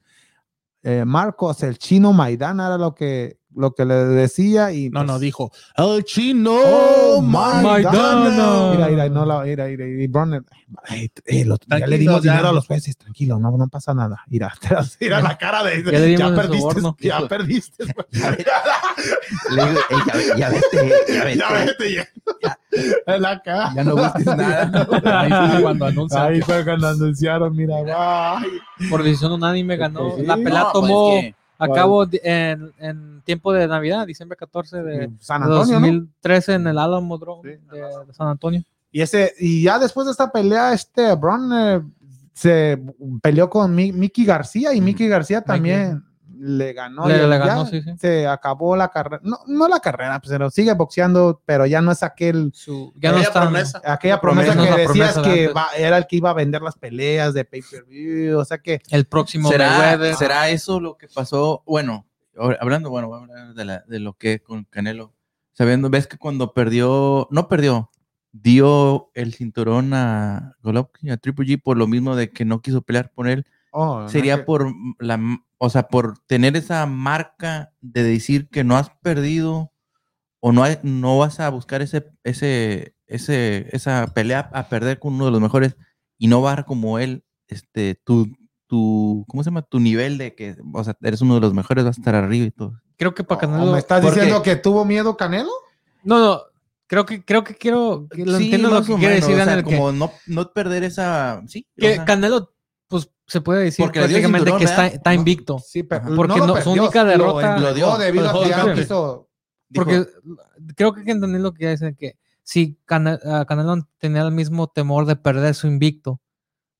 eh, Marcos, el chino Maidana, era lo que, lo que le decía. Y, No, pues, no, dijo, el chino Oh, Maidana. Mira, mira, no la, mira, mira, y Bronner, eh, lo- ya le dimos ya. dinero a los jueces, tranquilo, no, no pasa nada. Mira, mira la cara de Ya ya el perdiste, ya perdiste. Le digo, "Ey, ya, ve- ya vete, ya vete. ya vete, ya. En la cara. Ya no viste nada. Ahí fue cuando anuncian Ahí que- fue cuando anunciaron, mira, guay. Por decisión unánime ganó. Sí. La pelea No, pues, tomó es que- a cabo en, en tiempo de Navidad, diciembre 14 de, San de Antonio, ¿no? 2013 en el Alamo Sí. de, de San Antonio. Y ese, y ya después de esta pelea, este Bron eh, se peleó con Mi- Mickey García y Mickey García también le ganó. Le- ganó, sí, sí. Se acabó la carrera. No, no la carrera, pues, pero sigue boxeando, pero ya no es aquel, Su- ya no está. promesa. aquella La promesa, promesa, que decías promesa de que va- era el que iba a vender las peleas de pay-per-view. O sea que El próximo ¿Será, Mayweather. ¿Será eso lo que pasó? Bueno, hablando, bueno, voy a hablar de, la- de lo que con Canelo. Sabiendo, ves que cuando perdió, no perdió, dio el cinturón a Golovkin, a Triple G, por lo mismo de que no quiso pelear por él. oh, no Sería que- por la, o sea, por tener esa marca de decir que no has perdido o no, hay- no vas a buscar ese, ese, ese, esa pelea a perder con uno de los mejores y no bajar como él, este, tu, tu, ¿cómo se llama? Tu nivel de que, o sea, eres uno de los mejores, vas a estar arriba y todo. Creo que para Oh, Canelo. ¿Me estás porque- diciendo que tuvo miedo Canelo? No, no. Creo que, creo que quiero. que lo Sí, entiendo lo que o quiere decir o sea, Daniel, que- como no, no perder esa, sí. o que sea, Canelo, se puede decir Porque prácticamente cinturón, que está, No. invicto. Sí, pero. Porque lo no- su única derrota- lo Lo dio, debido a que ya dio. quiso- dijo, Porque creo que hay que entender lo que dicen que si Cane- Canelo tenía el mismo temor de perder su invicto,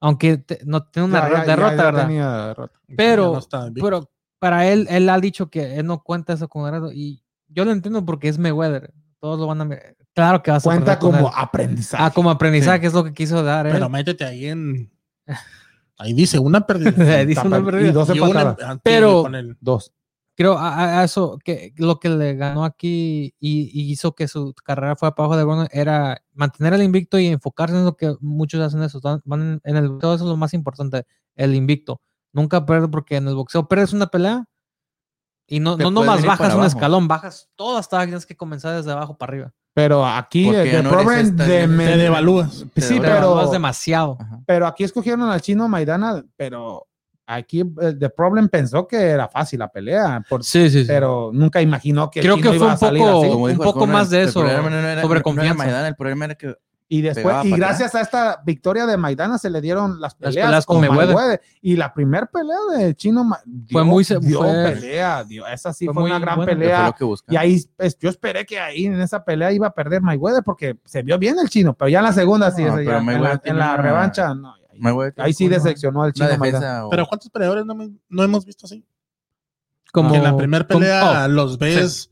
aunque te- no tiene una ya- ya- ya- derrota, ya ¿verdad? tenía derrota. Pero- no. Pero para él, él ha dicho que él no cuenta eso con Gerardo y yo lo entiendo porque es Mayweather. Todos lo van a... Claro que vas a Cuenta perder con como aprendizaje. Ah, como aprendizaje es lo que quiso dar él. Pero métete ahí en. Ahí dice una perdida. Dice una Y perdida. dos Y una empatadas. antes Pero- con el- Dos. creo a, eso que lo que le ganó aquí y, y hizo que su carrera fuera para abajo de Brown era mantener el invicto y enfocarse en lo que muchos hacen eso van- van en, en el boxeo eso es lo más importante el invicto nunca perder porque en el boxeo pierdes una pelea y no no nomás bajas un abajo. escalón bajas abajo, tienes que comenzar desde abajo para arriba Pero aquí el the no problem de te me- Te devalúas. Te Sí, devalúas. pero demasiado Ajá. pero aquí escogieron al chino Maidana, pero aquí eh, The Problem pensó que era fácil la pelea, por- sí sí sí pero nunca imaginó que el Creo chino que iba fue a un salir poco- un poco más de el eso, problema no era- sobre no era confianza. Maidana, el problema era que Y después, y gracias a esta victoria de Maidana se le dieron las Las peleas, con con Mayweather. Mayweather. Y la primera pelea de Chino Ma- dio, Fue muy dio fue- pelea, dio- esa sí fue una gran buena. pelea. Y ahí pues, yo esperé que ahí en esa pelea iba a perder Mayweather porque se vio bien el chino, pero ya en la segunda sí, No, ese pero ya, en la, en la revancha, no, ahí, sí decepcionó al chino Maidana. defensa o- Pero ¿cuántos peleadores no, hemos- no hemos visto así? como que en la primera pelea oh, los ves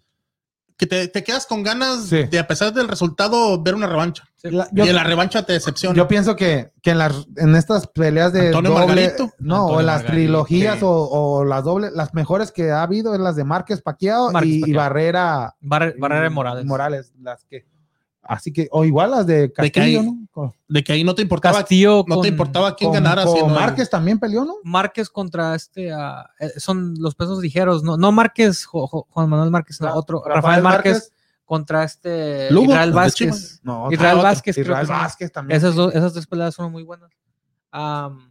que te, te quedas con ganas Sí. de, a pesar del resultado, ver una revancha. La- y yo, en la revancha te decepciona. yo pienso que, que en, las, en estas peleas de Antonio doble, Margarito. no, Antonio o en las Margarito, trilogías sí. o, o las dobles, las mejores que ha habido es las de Márquez Paquiao y. Barrera Barre- Barrera Morales Morales, las que así que o igual las de que Castillo, hay- ¿no? Con, de que ahí no te importaba, Castillo no con- te importaba quién con- ganara. con sino el- Márquez también peleó, ¿no? Márquez contra este ah, eh, son los pesos ligeros, no, no Márquez, Jo- Jo- Juan Manuel Márquez, no, Ra- otro, Rafael, Márquez, contra este Lugo, Israel el de Vázquez. No, Israel otro. Vázquez, creo Israel que Vázquez también. Esas, dos, esas tres peleas son muy buenas. Am,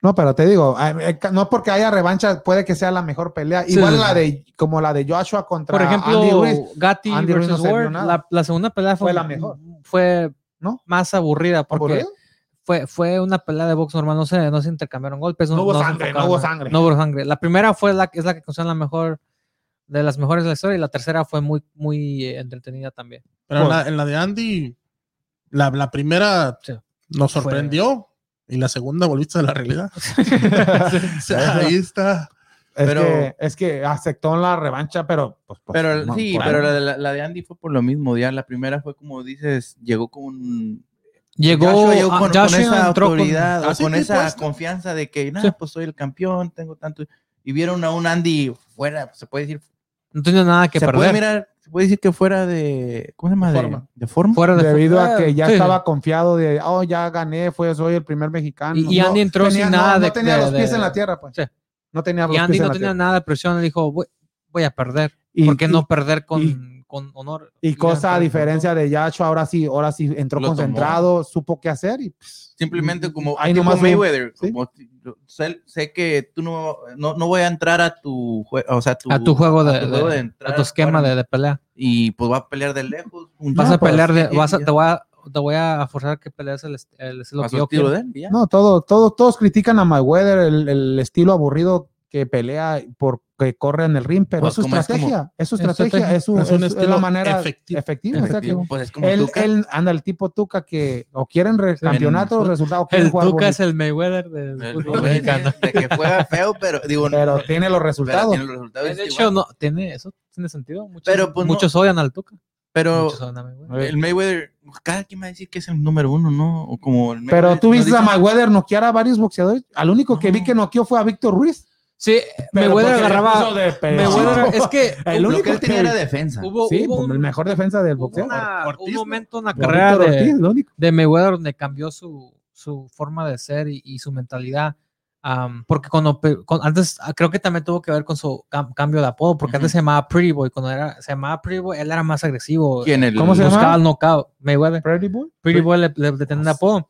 No, pero te digo, eh, eh, no porque haya revancha puede que sea la mejor pelea. Sí, Igual sí, la sí. de como la de Joshua contra por ejemplo, Andy Ruiz. Gatti Andy Ruiz versus no Ward, nada. la, la segunda pelea fue, Fue la mejor. Fue ¿No? más aburrida porque fue, fue una pelea de box normal, no se, no se intercambiaron golpes. No hubo sangre, no hubo sangre. No hubo sangre. La primera fue la es la que considera la mejor de las mejores de la historia y la tercera fue muy, muy eh, entretenida también. Pero en la, en la de Andy, la, la primera Sí. nos sorprendió y la segunda volviste a la realidad. O sea, ahí está. Es, Pero- que, es que aceptó la revancha, pero pues, pues, Pero no, sí, pero la, la- la de Andy fue por lo mismo. Ya la primera fue como dices, llegó con un. Llegó, Joshua llegó ah, con, esa con- autoridad o Así con esa puesto. confianza de que, nada, Sí. pues soy el campeón, tengo tanto. Y vieron a un Andy fuera, se puede decir. No tenía nada que se perder. puede mirar, se puede decir que fuera de. ¿Cómo se llama? De Forma. De forma. Fuera de debido a que ya sí. estaba confiado de, oh, ya gané, fue, soy el primer mexicano. Y- y Andy entró tenía- sin no- nada no, de- tenía de- los pies de- en la tierra, pues. Sí. No tenía los Y Andy pies en no la tenía tierra. nada de presión, le dijo, voy, voy a perder. Y- ¿Por qué y- no perder con, y- con honor? Y cosa a diferencia de Yacho, ahora sí, ahora sí entró Lo tomó. concentrado, supo qué hacer y pues, Simplemente como Ahí tipo nomás Mayweather. ¿sí? como sé, sé que tú no, no, no voy a entrar a tu, o sea, a tu juego de, a tu juego de- de entrar a tu esquema de, de pelea. y pues va a pelear de lejos. un- Vas No, a pelear de, vas a- te, voy a, te voy a forzar que pelees el, el estilo que yo quiero. de él, no, todo, todo, todos critican a Mayweather, el, el estilo aburrido que pelea porque corre en el ring, pero Pues es su como es como- estrategia, es su es estrategia, es, su, Es un es- es estilo la manera efectivo. efectiva. Efectivo, exacto. Pues es como Él, Tuca. él anda el tipo Tuca que o quieren re- resultados, o quieren El Tuca bonito, es el Mayweather del El- fútbol de- mexicano. de que juega feo, pero digo, pero tiene los pero resultados. tiene los resultados, De hecho, igual. no, tiene, eso tiene sentido. Muchos, Pero, pues, no. muchos odian al Tuca. pero a Mayweather. el Mayweather, cada quien va a decir que es el número uno, ¿no? O como el Pero tú no viste a dice- Mayweather noquear a varios boxeadores. Al único que vi No. que noqueó fue a Víctor Ruiz. Sí, Mayweather agarraba. Mayweather, es que El único que él tenía era defensa. hubo, Sí, hubo pues, un, el mejor defensa del boxeo. una- Ortiz, un momento en la carrera de, Ortiz, de Mayweather donde cambió su, su forma de ser y, y su mentalidad. am, porque cuando, con- antes ah, creo que también tuvo que ver con su cam- cambio de apodo, porque antes Ujú. se llamaba Pretty Boy. Cuando era, se llamaba Pretty Boy, él era más agresivo. ¿Quién? El, ¿Cómo se llama? Buscaba el knockout. Mayweather. Pretty Boy. Pretty Boy le, le, le tenía un apodo.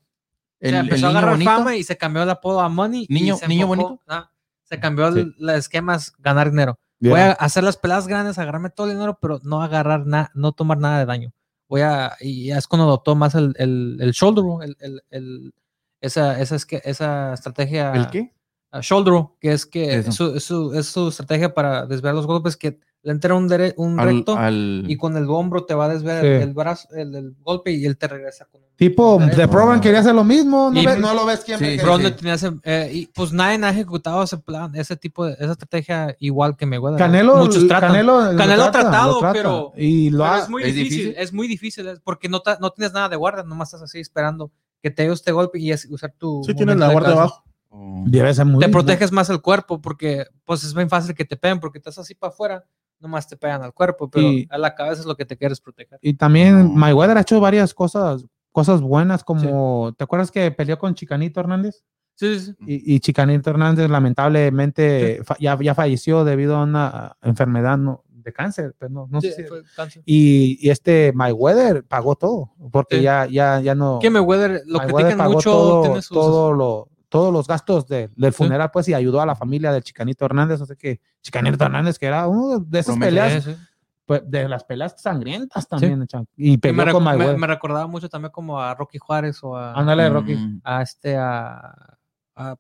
el, O sea, el empezó a niño agarrar bonito? fama y se cambió el apodo a Money. y Niño- se niño bonito. ah, se cambió el, Sí. el esquema es ganar dinero. Voy a hacer las peladas grandes, agarrarme todo el dinero, pero no agarrar nada, no tomar nada de daño. Voy a, y es cuando adoptó más el, el, el shoulder el, el, el- esa, esa, es que, esa estrategia. ¿El qué? Ah, shoulder que es que Eso. es su, es su, es su estrategia para desviar los golpes, que le entra un, dere- un Al, recto al- y con el hombro te va a desviar Sí. el, brazo, el, el golpe y él te regresa con un- Tipo. The Program quería hacer lo mismo. No, Y- ves- no lo ves siempre. Sí, sí, tenía ese, eh, y pues nadie ha ejecutado ese plan, ese tipo de, esa estrategia igual que Mayweather. Canelo, Muchos tratan. Canelo, lo Canelo ha trata, tratado, lo trata. pero- y lo Pero ha- es muy ¿Es difícil, difícil? es muy difícil, porque no, ta- no tienes nada de guardia, nomás estás así esperando que te dé este golpe y es usar tu. Sí, tienes la de cabeza. abajo. Ser muy Te proteges más el cuerpo porque pues es bien fácil que te peguen porque estás así para afuera, nomás te pegan al cuerpo, pero Y- a la cabeza es lo que te quieres proteger. Y también No. Mayweather ha hecho varias cosas, cosas buenas, como, ¿te acuerdas que peleó con Chicanito Hernández? Sí, sí, sí. Y, y Chicanito Hernández lamentablemente fa- ya, ya falleció debido a una enfermedad no, de cáncer, pero no, no Sí, sé si- fue cáncer. y, y este Mayweather pagó todo, porque Sí. ya, ya, ya no... Que Mayweather lo Mayweather critican pagó mucho, todo, tiene sus todo lo, todos los gastos de- del funeral, pues, y ayudó a la familia del Chicanito Hernández, o sea que Chicanito Hernández, que era uno de esas peleas, Sí, sí. pues, de las peleas sangrientas también, chan- y Que me, con me- recordaba mucho también como a Rocky Juárez o a, Ándale, Rocky. Mm. a este a, a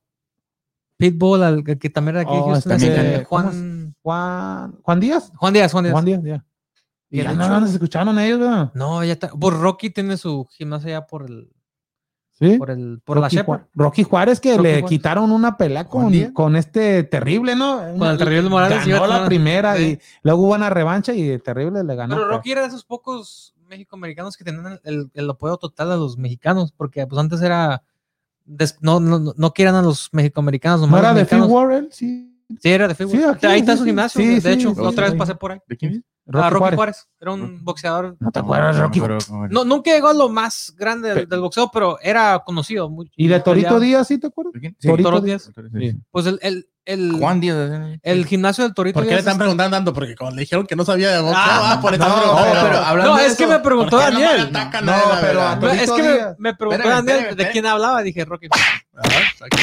Pitbull, al que, también era aquí Oh, Houston, este. ¿Cómo Juan, Juan, Juan Díaz. Juan Díaz, Juan Díaz. Juan Díaz, ya. Y ya no, no se escucharon ellos, ¿verdad? No, ya está. Por Rocky tiene su gimnasio ya por el Sí. por el por la Shepard. Juá- Rocky Juárez que Rocky le Juárez. quitaron una pelea ¿Juan con, con este terrible, ¿no? Con el Terrible Morales, Ganó la ¿no? primera Sí. y luego hubo una revancha y el terrible le ganó. Pero pues. Rocky era de esos pocos mexicoamericanos que tenían el, el, apoyo total a los mexicanos, porque pues antes era des- no, no, no, no quieran a los mexicoamericanos, ¿No nomás era los de Phil. Warren? Sí. Sí, era de Phil Sí, Warren. Ahí está sí, su gimnasio. Sí, de sí, hecho, otra sí. vez pasé por ahí. ¿De quién es? Rocky, Ah, Rocky Juárez. Juárez. Era un boxeador. ¿No te acuerdas de Rocky? No, nunca llegó a lo más grande del, del boxeo, pero era conocido. muy- ¿Y de Torito. Díaz, sí te acuerdas? Torito Toro Díaz. Sí. Pues el, el, el, Juan Díaz. el gimnasio del Torito ¿Por qué le están es- preguntando tanto? Porque cuando le dijeron que no sabía de boxeo, Ah, ah, por eso no, no, pero hablando No, es que me preguntó ¿por qué no me Daniel. atacan No, la pero No, Torito es que me, me preguntó Espérame, Daniel espérame, de espérame. quién hablaba. Dije, Rocky. Ah.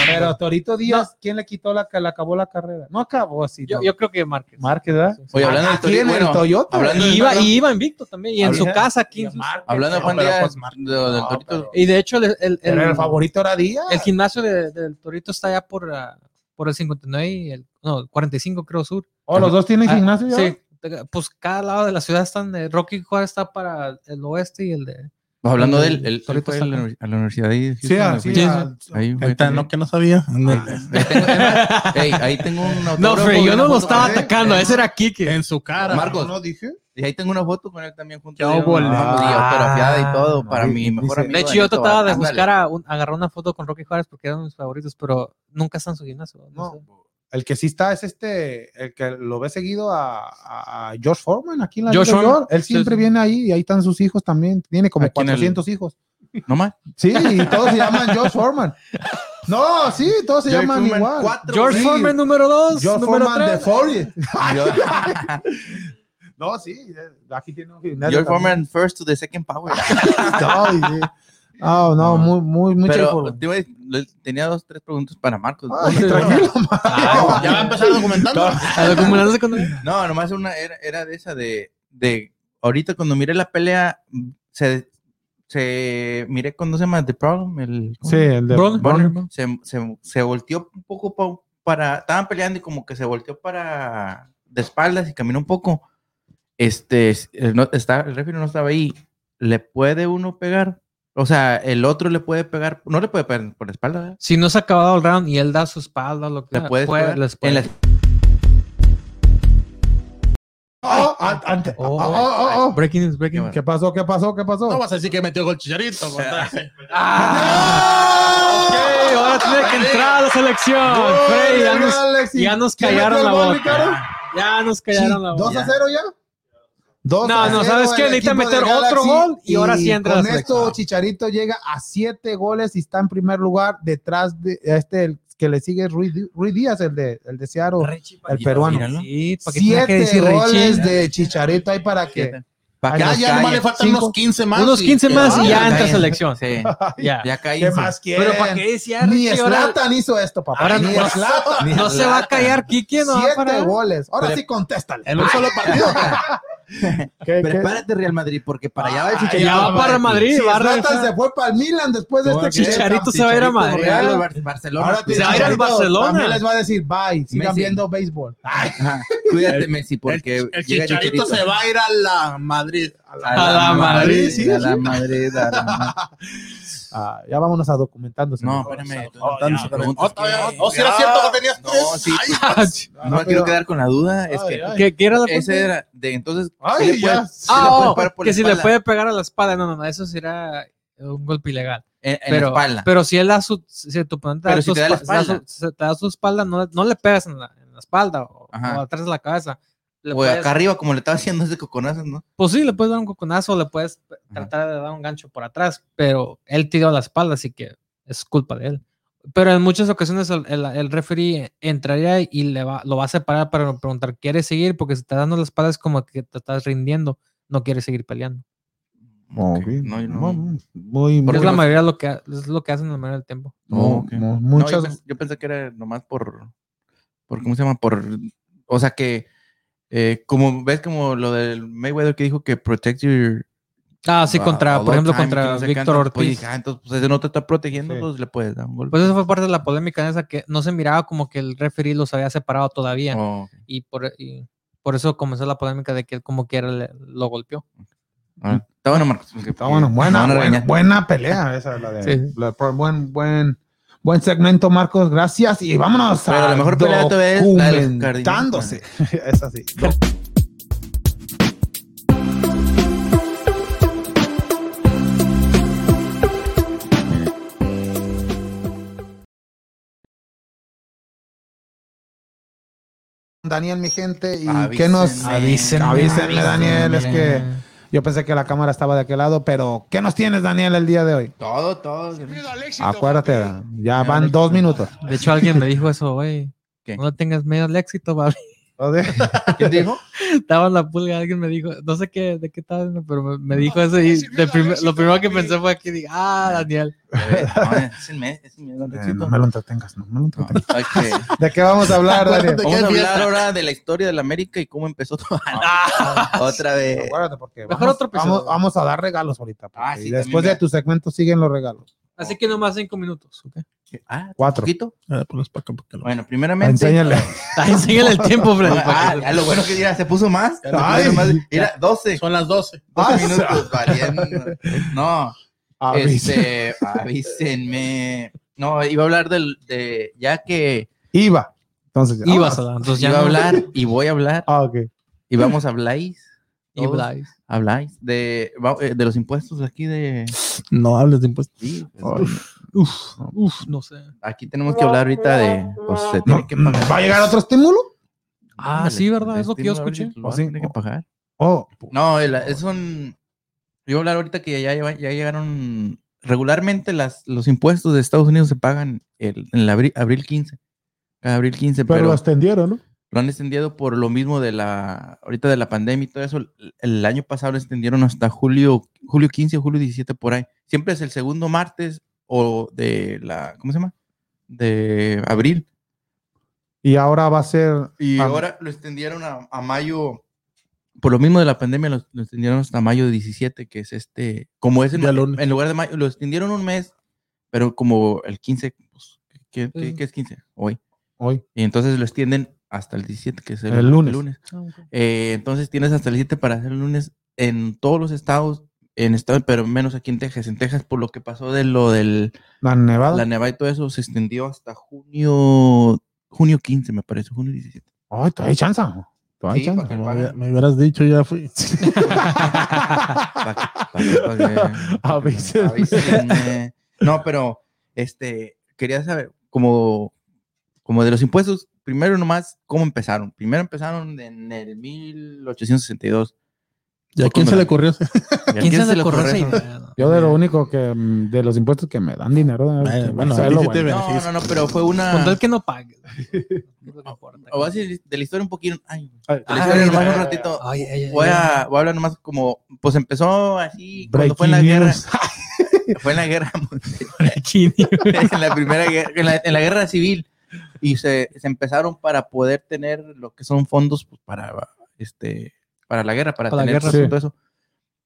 Pero Torito Díaz, ¿quién le quitó la, le acabó la carrera? No acabó, sí. Yo, yo creo que Márquez. Márquez, ¿verdad? Sí, sí. Oye, hablando de Aquí en el Torito, bueno, Toyota. hablando Y iba, y iba invicto también. Y en su casa aquí. Hablando de Juan pero Díaz, del Torito. pero- Y de hecho, el, el, el, Pero el favorito era Díaz. el gimnasio de- del Torito está allá por, ah, por el 59 y el. No, 45, creo, sur. Oh, los dos tienen Ah, gimnasio ya. Sí. Pues cada lado de la ciudad están. eh, Rocky Juárez está para el oeste y el de. Pues hablando de el- él, él, fue a la, está a la universidad ahí. de Sí, ah, sí, ah, Ahí está, no, que no sabía. Ahí tengo, ey, ahí tengo un No, y yo no lo estaba atacando. Eh, Ese era Kike. En su cara. Marcos. ¿No dije? Y ahí tengo una foto con él también junto. Qué a él, Ah, autografiada y todo para mi mejor amigo. De hecho, yo trataba de buscar a un- agarrar una foto con Rocky Juárez porque eran mis favoritos, pero nunca está en su gimnasio. No, No. sé. El que sí está es este, el que lo ve seguido a, George Foreman aquí en la George. York. Él siempre sí. viene ahí y ahí están sus hijos también. Tiene como Aquí en el- 400 hijos. No más. Sí, y todos se llaman George Foreman. No, sí, todos se George llaman Foreman, igual. cuatro, George Sí. Foreman número 2. George número Foreman de 3. No, sí, aquí tiene un gimnasio George también. Foreman first to the second power. No. Oh, no, No. muy, muy, mucha tenía dos, tres preguntas para Marcos. Ay, Una- tranquilo, Ah, Ya va a empezar documentando. con No, nomás una era, era de esa de, de ahorita cuando miré la pelea, se, se miré cuando se llama The Problem, el Sí, el de Bonner, se, se, se volteó un poco para, estaban peleando y como que se volteó para de espaldas y caminó un poco. Este, eh, no, está, el referee no estaba ahí. ¿Le puede uno pegar? O sea, el otro le puede pegar, no le puede pegar por la espalda, ¿verdad? Si no se ha acabado el round y él da su espalda, lo que ¿Le puedes puede- pegar? les En puede. la- Oh, an- ante- Oh, oh, oh, oh, oh. Breaking news, breaking. ¿Qué pasó? ¿Qué pasó? ¿Qué pasó? No vas a decir que metió gol chicharito. Ah, ok, ahora tiene que entrar a la selección. Frey, ya nos, ya nos ¿Quién callaron la el gol, boca. Ricardo? Ya nos callaron la ¿2 boca. a 0 ya? 2 No, a no, 0 ¿sabes qué? Necesita meter otro gol y ahora sí entra Con esto. Chicharito llega a 7 goles y está en primer lugar detrás de este, el que le sigue Rui, Di- Rui Díaz, el de, el de Seattle, el peruano. míralo. Sí, ¿para qué tenía que 7 decir goles Richie? de Chicharito ahí para que. Siete. Que Ya, ya nomás le faltan Cinco. unos 15 más. Unos y- 15 más y Ah, ya ya entra selección. Sí, Ya. ya caí. ¿Qué más quieren? Pero para qué decía Ni? Slatan hizo esto, papá. Ahora Ni no- Zlatan. No se va a callar Kiki, no va a 7 parar. goles. Ahora Pero- sí, contéstale. En un solo partido. ¿Qué- qué? Prepárate, Real Madrid, porque para allá va el Ay, Chicharito. ya va para Madrid, Si a regresar. se fue para el Milan después de este Chicharito se va a ir a Madrid. Real, Bar- Barcelona. Ahora Se va a ir al Chicharito Barcelona. También les va a decir bye. Sigan Messi. viendo béisbol. Ajá. Cuídate, Messi, porque El, el llega chicharito se va a ir a la Madrid. A la Madrid, sí, a sí. la Madrid, a la Madrid. Ah, ya vámonos a documentándose. No, espérame. Oh, que- Oh, si era cierto que tenías No, tres. sí. Ay, No me quiero quedar con la duda. Es que Ay, ay. ¿Qué, qué era la ese era de entonces. Ay, ¿sí le ya. Ah, oh, que si le espalda? puede pegar a la espalda. No, no, no, eso será un golpe ilegal. En, en pero, la espalda. pero si él da su, si tu oponente da si te da la espa- da su- espalda. te da su espalda, no, no le pegas en la, en la espalda o, o atrás de la cabeza. Le o puedes- acá arriba, como le estaba haciendo ese coconazo, ¿no? Pues sí, le puedes dar un coconazo, le puedes tratar de dar un gancho por atrás, pero él tiró la espalda, así que es culpa de él. Pero en muchas ocasiones el, el, el referee entraría y le va, lo va a separar para preguntar, ¿quieres seguir? Porque si te dando la espalda es como que te estás rindiendo, no quieres seguir peleando. Ok, No, yo no. Muy, muy, Es Porque la los- mayoría lo que, es lo que hacen la mayoría del tiempo. No, yo, muchas. pens- yo pensé que era nomás por, por ¿cómo se llama? Por, o sea que, eh, como ves como lo del Mayweather que dijo que protect your... Ah, sí, contra, por ejemplo, time, contra que no sé Víctor pues, Ortiz. dije, ah, entonces, pues ese no te está protegiendo, Sí. pues le puedes dar un golpe. Pues eso fue parte de la polémica en esa que no se miraba como que el referee los había separado todavía. Oh, y por, y por eso comenzó la polémica de que él como quiera le- lo golpeó. Ah, Está bueno, Marcos. Está bueno, buena, buena, buena pelea esa, la de, Sí. la- buen, buen, buen segmento, Marcos, gracias, y vámonos Pero a la mejor pelea de documentándose. es así. Daniel, mi gente, y Avísenme. que nos Avísenme. avísenme, Daniel, es que. Yo pensé que la cámara estaba de aquel lado, pero ¿qué nos tienes, Daniel, el día de hoy? Todo, todo. Acuérdate, ya van dos minutos. De hecho, alguien me dijo eso, güey. No tengas miedo al éxito, papi. ¿Quién dijo? Estaba en la pulga, alguien me dijo, no sé qué, de qué estaba, pero me, me dijo eso y de prim- lo primero que pensé fue que dije, ah, Daniel. Eh, no, es el mes, es el mes, Eh, no me lo entretengas, no me lo No, entretengas. que- ¿De qué vamos a hablar, Daniel? Vamos a ¿Qué hablar ahora de la historia de la América y cómo empezó todo. Otra vez. Acuérdate, porque Mejor vamos, otro episodio. vamos, vamos a dar regalos ahorita. Ah, sí, y después de tu segmento siguen los regalos. Así que nomás cinco minutos, ¿ok? Ah, Cuatro. poquito. Eh, ponlos pa' acá, pa' acá. Bueno, primeramente. Enséñale. Ah, Enséñale el tiempo, Freddy. para Ah, ya lo bueno que ya se puso más. Ay. más. Mira, 12. Son las 12. 12 Ah, minutos valiendo. No, Avisa. este, avísenme. No, iba a hablar del, de, ya que Iba. Entonces, ya. Ibas a dar, entonces ya iba a hablar y voy a hablar Ah, ok. y vamos a hablar, Ibas. habláis de, va- eh, de los impuestos aquí de, No hables de impuestos. sí, pues, Uf, uf, no sé. aquí tenemos que hablar ahorita de, pues se tiene No, que pagar. ¿Va a llegar otro estímulo? Ah, sí, ¿verdad? Es lo que yo escuché. Sí. tener que pagar. Oh, No, el- es un. Yo voy a hablar ahorita que ya, ya llegaron. Regularmente las, los impuestos de Estados Unidos se pagan el, en el abril, abril 15. Cada abril 15, pero pero, lo extendieron, ¿no? lo han extendido por lo mismo de la. Ahorita de la pandemia y todo eso. El, el año pasado lo extendieron hasta julio, julio 15 o julio 17 por ahí. Siempre es el segundo martes o de la. ¿Cómo se llama? De abril. Y ahora va a ser. Y Ah. ahora lo extendieron a, a mayo, por lo mismo de la pandemia, lo, lo extendieron hasta mayo 17, que es este, como es en, lunes. lugar de mayo, lo extendieron un mes, pero como el 15, pues, ¿qué, qué- Sí. qué es 15? Hoy. Hoy. Y entonces lo extienden hasta el 17, que es el, El lunes. Eh, entonces tienes hasta el 17 para hacer el lunes en todos los estados, en estado, pero menos aquí en Texas. En Texas, por lo que pasó de lo del La nevada. la nevada y todo eso, se extendió hasta junio, junio 15, me parece, junio 17. Ay, todavía hay chance. Sí, Me, me hubieras dicho, ya fui. Pa' que- pa' que- pa' que- Avísenme. avísenme. No, pero este quería saber como, como de los impuestos, primero nomás, ¿cómo empezaron? Primero empezaron en el 1862. ¿Y a quién se le ocurrió? ¿Y a ¿Quién se le ocurrió esa idea? Yo de lo único que, mm, de los impuestos que me dan dinero. Eh, que- bueno, eso a es ti lo sí te bueno. No, no, no, pero fue una... Con tal que no pague. No es lo que importa. O voy a decir de la historia un poquito. Ay, Ay, de la Ay, historia nomás un ratito. Ay, ay, ay, Voy ay. a, voy a hablar nomás como, pues empezó así, cuando fue en la guerra, fue en la guerra en la primera guerra, en la, en la guerra civil y se, se empezaron para poder tener lo que son fondos pues, para este para la guerra, para, Para tener guerra, sí. todo eso.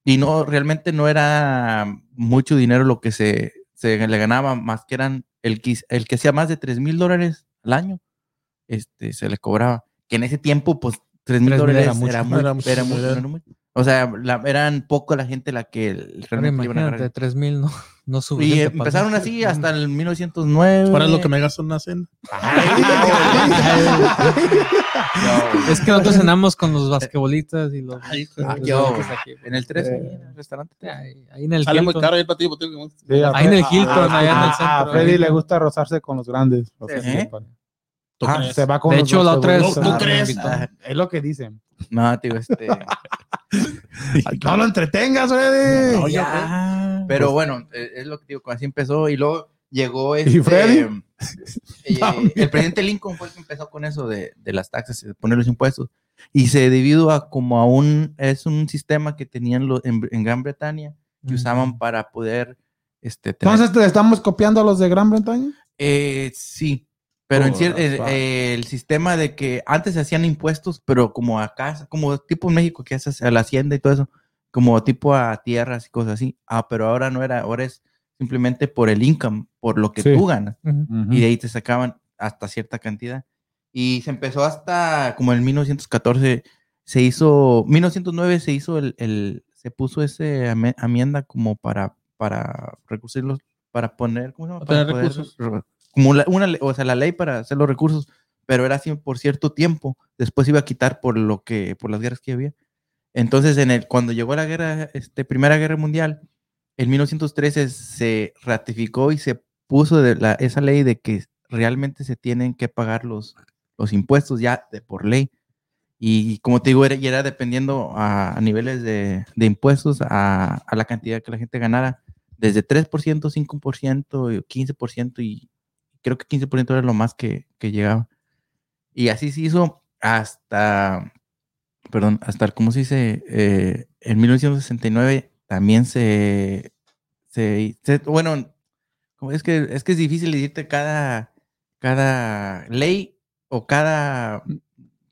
Y no, realmente no era mucho dinero lo que se, se le ganaba, más que eran el que, el que hacía más de 3 mil dólares al año, este, se le cobraba. Que en ese tiempo, pues, 3 mil 3,000 dólares era era mucho. Era mucho era mucho, era mucho. O sea, la- eran poco la gente la que realmente iban a imagínate, agarrar. 3000 no, no Y empezaron así hasta el 1909. Ahora es lo que me gasto en una cena. Es que nosotros cenamos con los basquetbolistas y los. Ay, ah, yo, aquí. en el 13, Eh. en el restaurante. Ahí, ahí en el Sale muy Hilton. caro ti, porque tengo- Sí, a Ahí en el Hilton, a- allá en el a- A centro. Freddy le gusta rozarse con los grandes. ¿Eh? ¿Tú Ah, se va con De hecho, la otra vez. ah, me crees? Ah, Es lo que dicen. No, tío, este. No lo entretengas, Freddy. No, ya, ya. Pero bueno, eh, es lo que digo, así empezó y luego llegó este. Eh, el presidente Lincoln fue el que empezó con eso de, de las taxas, de poner los impuestos. Y se debido a como a un, es un sistema que tenían los, en, en Gran Bretaña que usaban para poder, este, tener- Entonces, ¿te estamos copiando a los de Gran Bretaña? Eh, sí, pero en cier- Oh, fuck. eh, el sistema de que antes se hacían impuestos, pero como acá, como tipo en México que haces a la hacienda y todo eso, como tipo a tierras y cosas así. Ah, pero ahora no era, ahora es simplemente por el income, por lo que Sí. tú ganas. Ujú. Y de ahí te sacaban hasta cierta cantidad. Y se empezó hasta como en 1914, se hizo, 1909 se hizo el, el se puso ese ame- enmienda como para, para recursos, para poner, ¿cómo se llama? Para poder- como la, una, o sea, la ley para hacer los recursos, pero era así por cierto tiempo, después iba a quitar por lo que, por las guerras que había. Entonces, en el, cuando llegó la guerra, este, Primera Guerra Mundial, en 1913 se ratificó y se puso de la, esa ley de que realmente se tienen que pagar los, los impuestos ya de por ley. Y como te digo, era, era dependiendo a, a niveles de, de impuestos a, a la cantidad que la gente ganara, desde 3%, 5%, y 15%, y creo que 15% era lo más que, que llegaba. Y así se hizo hasta, perdón, hasta, ¿cómo se dice? Eh, en 1969 también se, se, se- bueno, como es que, es que es difícil decirte cada, cada ley o cada,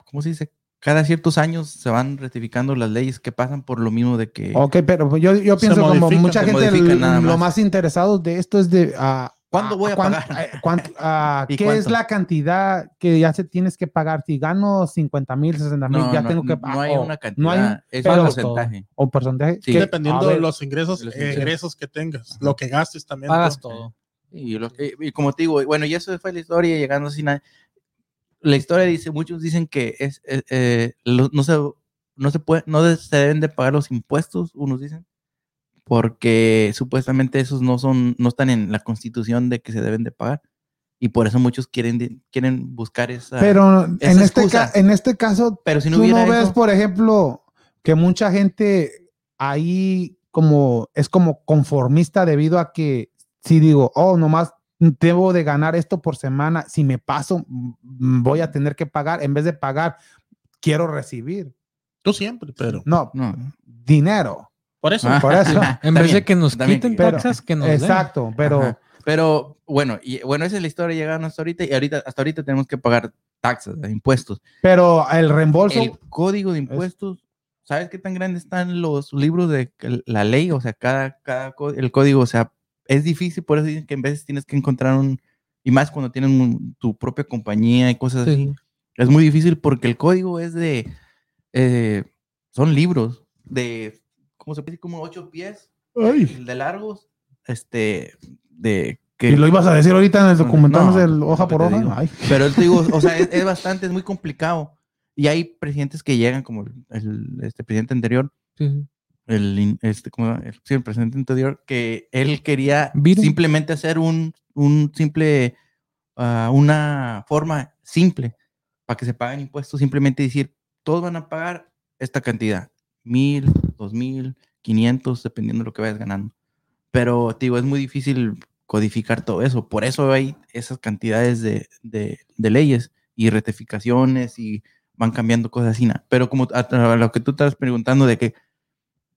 ¿cómo se dice? Cada ciertos años se van rectificando las leyes que pasan por lo mismo de que... Ok, pero yo, yo Se pienso como mucha gente, lo más. más interesado de esto es de... ah, ¿Cuándo ah, voy a cuán- pagar? eh, cuánto- ah, ¿Y ¿Qué cuánto? es la cantidad que ya se tienes que pagar? Si gano 50 mil, 60 mil, no, ya no, tengo que no pagar. hay o una cantidad, No hay un es un porcentaje. o porcentaje. Sí. que- Dependiendo a de ver, los ingresos, Los eh, ingresos. egresos que tengas, lo que gastes también. Pagas tú. todo. Y, lo- y- y como te digo, bueno, y eso fue la historia, llegando así. na- La historia dice, muchos dicen que es, eh, eh, lo- no, se, no se puede, no de- se deben de pagar los impuestos, unos dicen, porque supuestamente esos no son, no están en la constitución de que se deben de pagar. Y por eso muchos quieren, quieren buscar esa. Pero en esa este, excusa. en este caso, pero si no tú hubiera no ves, eso- por ejemplo, que mucha gente ahí como es como conformista debido a que si digo, oh, nomás debo de ganar esto por semana, si me paso, mm, voy a tener que pagar, en vez de pagar, quiero recibir. Tú siempre, pero. No, No. dinero. Por eso. Ah, Por eso. En vez de que nos quiten Pero- taxas, que nos den. Exacto, pero Ajá. Pero bueno, y bueno, esa es la historia llegando hasta ahorita y ahorita hasta ahorita tenemos que pagar taxas, impuestos. pero el reembolso El código de impuestos, ¿sabes qué tan grandes están los libros de la ley? O sea, cada, cada el código, o sea, es difícil, por eso dicen que en veces tienes que encontrar un Y más cuando tienen un- tu propia compañía y cosas así. Sí. Es muy difícil porque el código es de. eh, son libros de. ¿Cómo se puede? Como ocho pies Ay. de largos. Este. De. Que, Y lo ibas a decir ahorita en el documental no, del hoja por hoja. Ay. Pero te digo, o sea, es, es bastante, es muy complicado. Y hay presidentes que llegan, como el, el, este presidente anterior, Sí, sí. el, este, ¿cómo se llama? El- sí, el presidente anterior, que él quería simplemente hacer un, un simple, ah, una forma simple para que se paguen impuestos, simplemente decir, todos van a pagar esta cantidad, mil, dos mil, quinientos, dependiendo de lo que vayas ganando. Pero, te digo, es muy difícil codificar todo eso. Por eso hay esas cantidades de, de- de leyes y rectificaciones y van cambiando cosas así. ¿no? Pero como a, a lo que tú estás preguntando de que,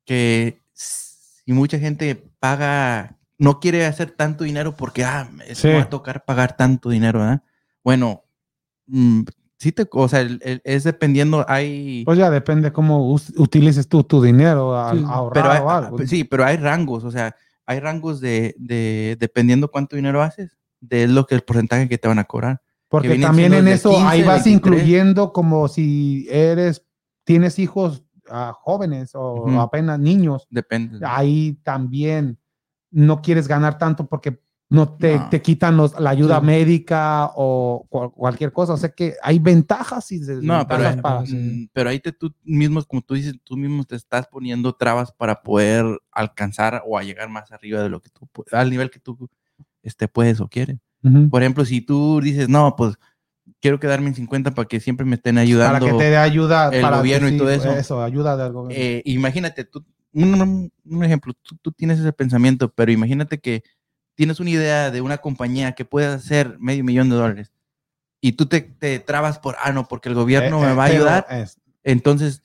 que si mucha gente paga, no quiere hacer tanto dinero porque, ah, es Sí. va a tocar pagar tanto dinero, ¿verdad? Bueno, mm, sí te, o sea, el- el- es dependiendo, hay... Pues ya depende cómo utilices tú tu dinero a, Sí. ahorrar Pero hay, o algo. ah, sí, pero hay rangos, o sea, hay rangos de, de dependiendo cuánto dinero haces, de lo que el porcentaje que te van a cobrar. Porque también en eso 15, ahí vas 23. incluyendo como si eres, tienes hijos ah, jóvenes o apenas niños, Depende. ahí también no quieres ganar tanto porque no te, No. te quitan los, la ayuda Sí. médica o cual- cualquier cosa. O sea que hay ventajas y No, desventajas pero, hay- para- pero ahí te, tú mismo, como tú dices, tú mismo te estás poniendo trabas para poder alcanzar o a llegar más arriba de lo que tú, al nivel que tú este, puedes o quieres. Por ejemplo, si tú dices, no, pues quiero quedarme en 50 para que siempre me estén ayudando. para que te dé ayuda el para gobierno y todo eso. Eso, ayuda del gobierno. Eh, imagínate, tú, un, un ejemplo, tú, tú tienes ese pensamiento, pero imagínate que tienes una idea de una compañía que puede hacer medio millón de dólares y tú te, te trabas por, ah, no, porque el gobierno Eh, me eh, va a ayudar. es Entonces,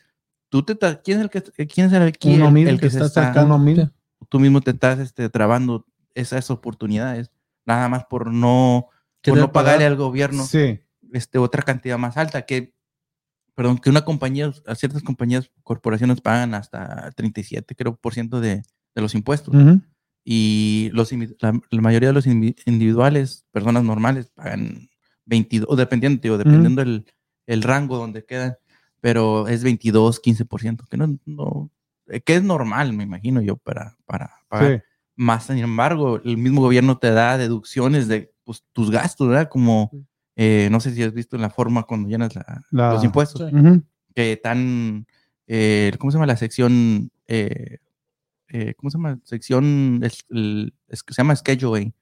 tú te, ¿quién es el que, quién es el, uno el- mismo el que se está uno mismo. tú mismo te estás este, trabando esas oportunidades, nada más por no, por no pagarle pagar. al gobierno Sí. este, otra cantidad más alta que, perdón, que una compañía, a ciertas compañías, corporaciones pagan hasta 37, creo, por ciento de, de los impuestos. Ujú. Y los, la, la mayoría de los individuales, personas normales, pagan 22, o dependiendo, digo, dependiendo el, el rango donde quedan, pero es 22, 15%, que no, no, eh, que es normal, me imagino yo, para, para pagar. Sí. Más sin embargo, el mismo gobierno te da deducciones de pues, tus gastos, ¿verdad? Como, eh, no sé si has visto en la forma cuando llenas la- La- los impuestos, que están, eh, ¿cómo se llama la sección? Eh, eh, ¿Cómo se llama? Sección, es- el- es que se llama scheduling,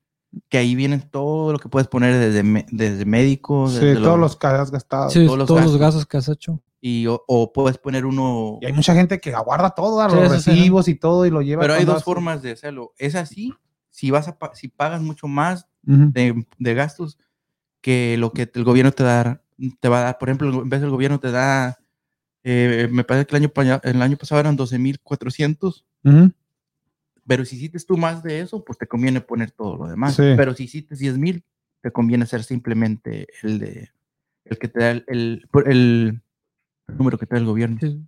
que ahí vienen todo lo que puedes poner desde, me- desde médico, Sí, desde todos lo- los que has gastado. Sí, todos todos, los los gastos que has hecho. y, o, o puedes poner uno, Y hay mucha gente que aguarda todo, a Sí, los sí, sí. recibos y todo y lo lleva. pero hay dos hace- formas de hacerlo. Es así, si vas a, pa- si pagas mucho más Ujú. de, de gastos que lo que el gobierno te, da, te va a dar. Por ejemplo, en vez del gobierno te da, eh, me parece que el año, el año pasado eran 12.400, Ujú. pero si hiciste tú más de eso, pues te conviene poner todo lo demás. Sí. Pero si hiciste 10.000, te conviene hacer simplemente el de el que te da el, el, el número que te da el gobierno. Sí.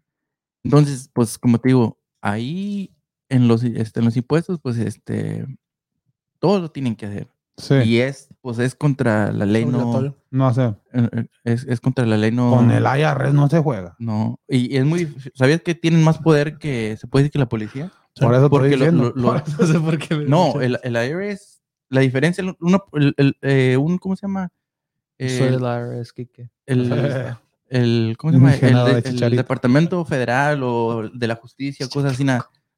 Entonces, pues como te digo, ahí en los, este, en los impuestos, pues este, todo lo tienen que hacer. Sí. Y es, pues es contra la ley, no. No sé. eh, eh, es, es contra la ley, no. Con el IRS no se juega. No, y es muy, difícil. ¿sabías que tienen más poder que, se puede decir que la policía? Por eso Porque estoy lo- diciendo. lo- lo- No sé por qué. no, el, el IRS, la diferencia, uno, el, el, eh, un, ¿cómo se llama? Soy El, el IRS, Kike. el, el- ¿cómo se llama? El, Ingenado de de- el Chicharito. Departamento Federal o de la Justicia, cosas así,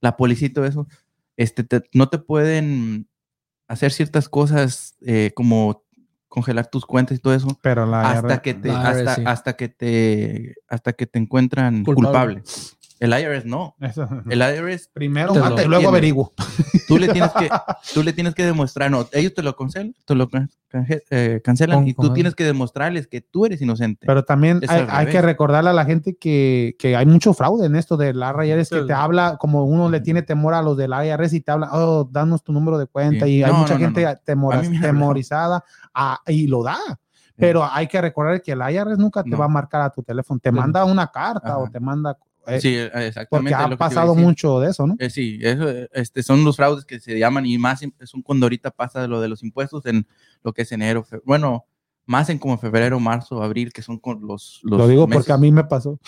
la policía y todo eso, este, te- no te pueden hacer ciertas cosas eh, como congelar tus cuentas y todo eso Pero la hasta que te La hasta, sí. hasta que te hasta que te encuentran Culpable. culpable. El IRS no. Eso. El IRS Primero Te y luego averiguo. tú le tienes que tú le tienes que demostrar, no, ellos te lo cancelan, te lo canje- eh, cancelan Con- y tú tienes que demostrarles que tú eres inocente. Pero también hay, que recordarle a la gente que, que hay mucho fraude en esto del IRS, que Sí. te habla como uno le tiene temor a los del IRS y te habla, oh, danos tu número de cuenta. Sí. Y hay No, mucha no, gente no. A han temorizada ah, y lo da. Pero hay que recordar que el IRS nunca te No. va a marcar a tu teléfono, te manda una carta Ajá. o te manda eh, Sí, porque exactamente. ha lo pasado mucho de eso, ¿no? Eh, sí, eso, este, son los fraudes que se llaman y más son cuando ahorita pasa lo de los impuestos en lo que es enero, fe- bueno, más en como febrero, marzo, abril, que son con los... los Lo digo meses. porque a mí me pasó.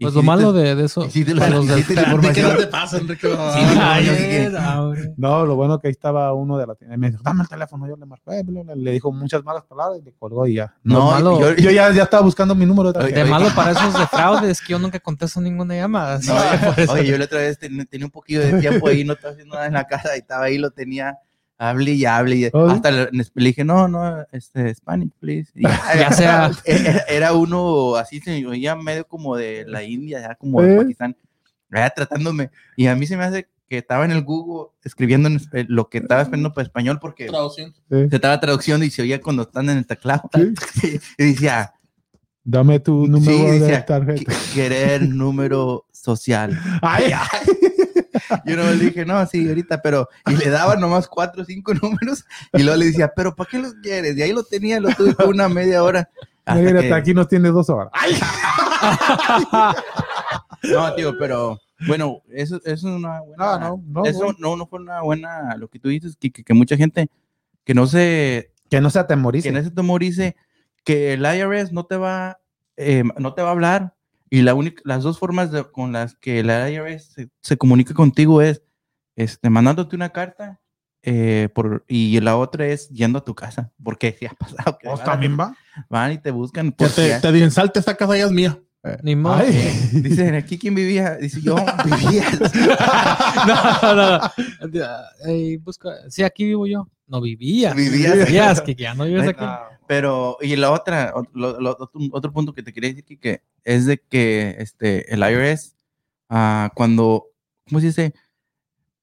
Pues lo malo de, de eso. sí te lo- para los te la ¿De qué no pasa, Enrique? Sí, Ay, no, no. No, lo bueno que ahí estaba uno de la tienda. y Me dijo, dame el teléfono. Yo le marqué, bla, bla, le dijo muchas malas palabras y le colgó y ya. No, malo- yo, Yo ya, ya estaba buscando mi número de. De malo para esos de fraude es que yo nunca contesto ninguna llamada. No, oye, yo la otra vez ten- tenía un poquillo de tiempo ahí, no estaba haciendo nada en la casa y estaba ahí, lo tenía, hable y hable. Y Oh. hasta le, le dije, no, no, este, Spanish, please. Y ya, sea- Era, era uno así, se me oía medio como de la India, ya como de ¿Eh? Pakistán, ya tratándome. Y a mí se me hace que estaba en el Google escribiendo en lo que estaba escribiendo para español porque Traducción. Se estaba traducción y se oía cuando están en el teclado. Sí. y decía, Dame tu número sí, de decía, tarjeta. "Qu- querer número social. Ay, Yo no le dije, no, sí, ahorita, pero. Y le daba nomás cuatro o cinco números. Y luego le decía, pero ¿para qué los quieres? Y ahí lo tenía, lo tuve por una media hora. hasta mira, que- hasta aquí nos tiene dos horas. Ay, No, tío, pero bueno, eso, eso es una buena. no, no, no. eso no, no fue una buena. Lo que tú dices, que, que, que mucha gente que no se. Que no se atemorice. Que en ese temor dice que el IRS no te va, eh, no te va a hablar. Y la única, las dos formas de- con las que el IRS se, se comunica contigo es este, mandándote una carta eh, por, y la otra es yendo a tu casa. Porque si ha pasado que ¿Vos van, también va? van y te buscan. Ya Porque te, te dicen, salte, esta casa ya es mía. Ni modo. Ay. Dicen, aquí quién vivía. Dice, yo vivía. no, no, no. Ey, busca. Sí, aquí vivo yo. No vivía. Vivías. Vivías, que ya no vives aquí. Pero, y la otra, ot- lo- lo- otro, otro punto que te quería decir, que es de que este, el IRS, ah, cuando, ¿cómo se dice?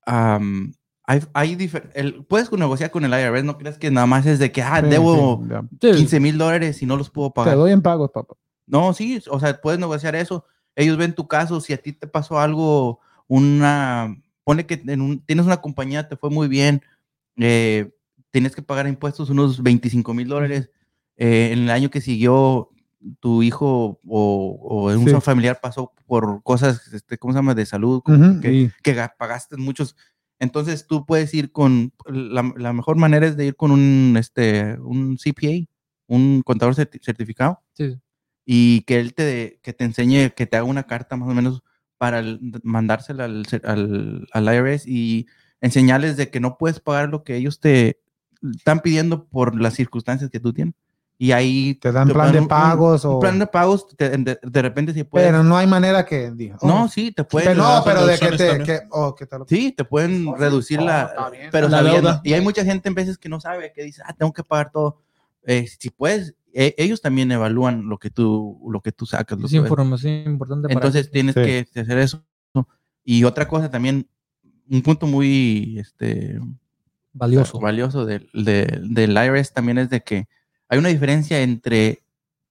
Am, hay, hay difer- el- puedes negociar con el IRS, no creas que nada más es de que, ah, Sí, debo sí, ya. Sí. 15 mil dólares y no los puedo Te pagar. doy en pagos, papá. No, sí, o sea, puedes negociar eso. Ellos ven tu caso, si a ti te pasó algo, una, pone que en un- tienes una compañía, te fue muy bien, eh, tienes que pagar impuestos unos 25 mil dólares. eh, en el año que siguió, tu hijo o, o un Sí. familiar pasó por cosas, este, ¿cómo se llama?, de salud, que, pagaste muchos. Entonces tú puedes ir con, la, la mejor manera es de ir con un, este, un CPA, un contador certi- certificado Sí. y que él te, que te enseñe, que te haga una carta más o menos para el- mandársela al, al, al IRS y enseñarles de que no puedes pagar lo que ellos te están pidiendo por las circunstancias que tú tienes. Y ahí Te dan plan ponen de un- un- pagos un o... plan de pagos, te- de, de repente si puedes. Pero no hay manera que diga. oh, no, sí, te pueden. pero no, pero de que te... Que, oh, que te lo- Sí, te pueden Oh, reducir Oh, la. Pero La sabiendo- deuda. Y hay mucha gente en veces que no sabe, que dice, ah, tengo que pagar todo. Eh, si puedes, e- ellos también evalúan lo que tú, lo que tú sacas. Es información importante para Entonces tienes Sí. que hacer eso. Y otra cosa también, un punto muy este, valioso. valioso del, de- del IRS también es de que hay una diferencia entre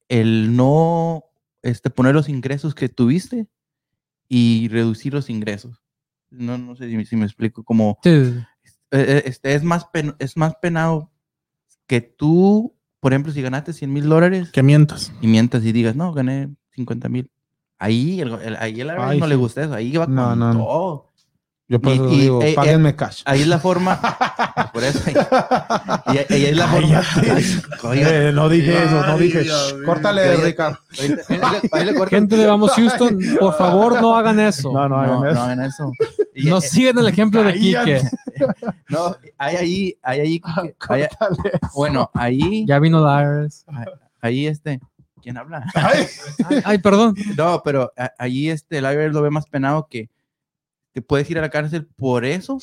el no este, poner los ingresos que tuviste y reducir los ingresos. No, no sé si, si me explico. Como Sí, eh, eh, este, es, más pen- es más penado que tú, por ejemplo, si ganaste 100 mil dólares Que mientas. y mientas y digas, no, gané 50 mil. Ahí el, el- ahí el IRS Ay, no le gusta eso, ahí va No, con no, no. todo. Yo por Y- eso y- digo, eh, eh, páguenme cash. Ahí es la forma, por eso, ahí, y, ahí es la forma. Eh, no dije eso, no dije. Córtale, Ricardo. ahí ahí. Gente de Vamos Houston, por favor no hagan eso. No, no, no, hagan no eso. hagan eso. Y, No eh, sigan el ejemplo de Quique. no, hay ahí, hay ahí, hay- bueno, ahí, Ya vino la IRS. ahí este, ¿quién habla? Ay, Ay, ay, perdón. No, pero a- allí este, el IRS lo ve más penado que te puedes ir a la cárcel por eso,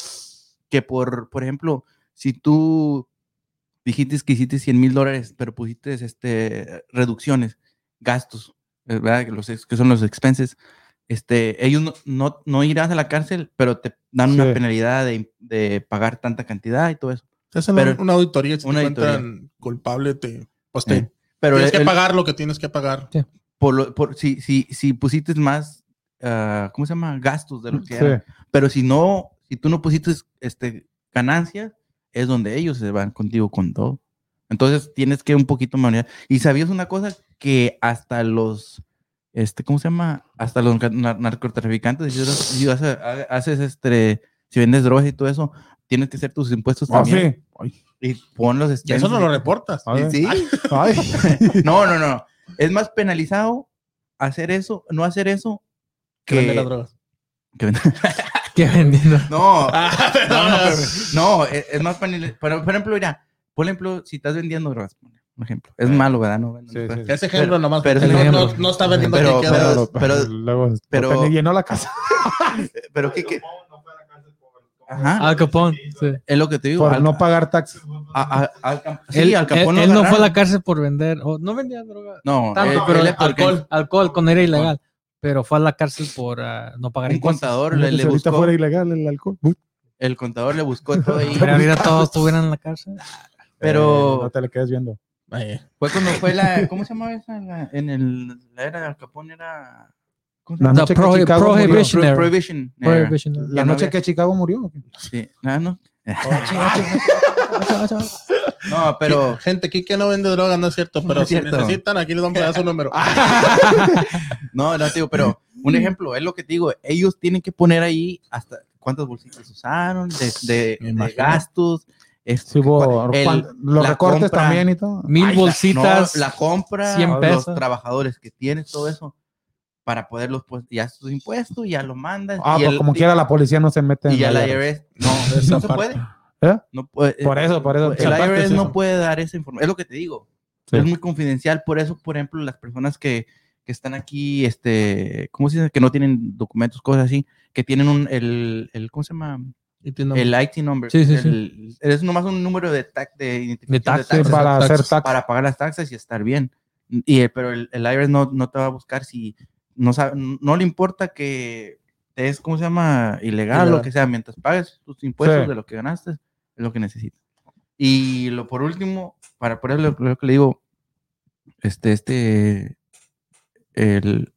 que por, por ejemplo, si tú dijiste que hiciste 100 mil dólares, pero pusiste este, reducciones, gastos, ¿verdad? Que, los, que son los expenses, este, ellos no, no, no irás a la cárcel, pero te dan una Sí. penalidad de, de pagar tanta cantidad y todo eso. Te hacen Pero- una auditoría. Si una te auditoría. encuentran culpable, te, pues te Eh, Pero tienes el- que pagar lo que tienes que pagar. por lo- por- si, si, si pusiste más, ah, ¿cómo se llama? Gastos de lo que sí. Pero si no, si tú no pusiste este, ganancias, es donde ellos se van contigo con todo. Entonces tienes que un poquito manejar. Y sabías una cosa que hasta los este, ¿cómo se llama? Hasta los nar- nar- narcotraficantes, si, si haces, este, si vendes drogas y todo eso, tienes que hacer tus impuestos Ah, también. sí. Y pon los Y eso no lo reportas. Sí. Ay. No, no, no. Es más penalizado hacer eso, no hacer eso, Que vende las drogas. que Que vendiendo. No, Ah, no, no, pero- no, es, es más penalizado. Por, por ejemplo, mira, por ejemplo, si estás vendiendo drogas, un ejemplo. Es malo, ¿verdad? No, Sí, pero- sí, sí. Ese ejemplo nomás. pero no, ejemplo. no, no está vendiendo Pero- que pero- pero- luego pero- llenó la casa pero ¿qué, qué? Ajá, Al Capón. Sí. es lo que te digo. por al- no pagar taxes. a- a- al sí, él, al Capón él- él no fue a la cárcel por vender. no vendía droga. No, Tanto, él- pero alcohol, alcohol con era ilegal. Pero fue a la cárcel por ah, no pagar impuestos. contador le, le buscó, fuera ilegal el alcohol. Uy, el contador le buscó todo ahí. Pero ahorita todos estuvieran en la cárcel. Pero- eh, no te le quedes viendo. Ay, Fue cuando fue la, ¿cómo se llamaba esa? La- en el, la era de Al Capón era... ¿cómo se La noche The que Chicago murió. La no noche que Chicago murió. Sí, ah, no. No, pero Gente, aquí que no vende droga, no es cierto. Pero No es si necesitan, aquí les vamos a dar su número. no, no, digo, pero un ejemplo, es lo que te digo, ellos tienen que poner ahí hasta cuántas bolsitas usaron, de, de- gastos, este, el- los la recortes compra. también y todo. Mil Ay, la- bolsitas. no, la compra, 100 los trabajadores que tienes, todo eso, para poderlos, pues, ya sus impuestos, ya lo mandas. Ah, y pues el- como quiera la policía no se mete en Y ya la. IRS, no, no se parte. puede. ¿Eh? No puede Por eso, por eso. el IRS sí. no puede dar esa información. Es lo que te digo. Sí. Es muy confidencial. Por eso, por ejemplo, las personas que, que están aquí, este, ¿cómo se dice? Que no tienen documentos, cosas así, que tienen un, el, el ¿cómo se llama? Y tiene- El IT number. Sí, sí, El- Es nomás un número de, tax, de identificación tax, Sí, taxes para hacer tax. para pagar las taxas y estar bien. Y, eh, pero el, el IRS no, no te va a buscar si no, sabe- no le importa que es, ¿cómo se llama? Ilegal, Ilegal. lo que sea, mientras pagues tus impuestos Sí. de lo que ganaste, es lo que necesitas. Y lo por último, para por eso lo, lo que le digo, este, este, el,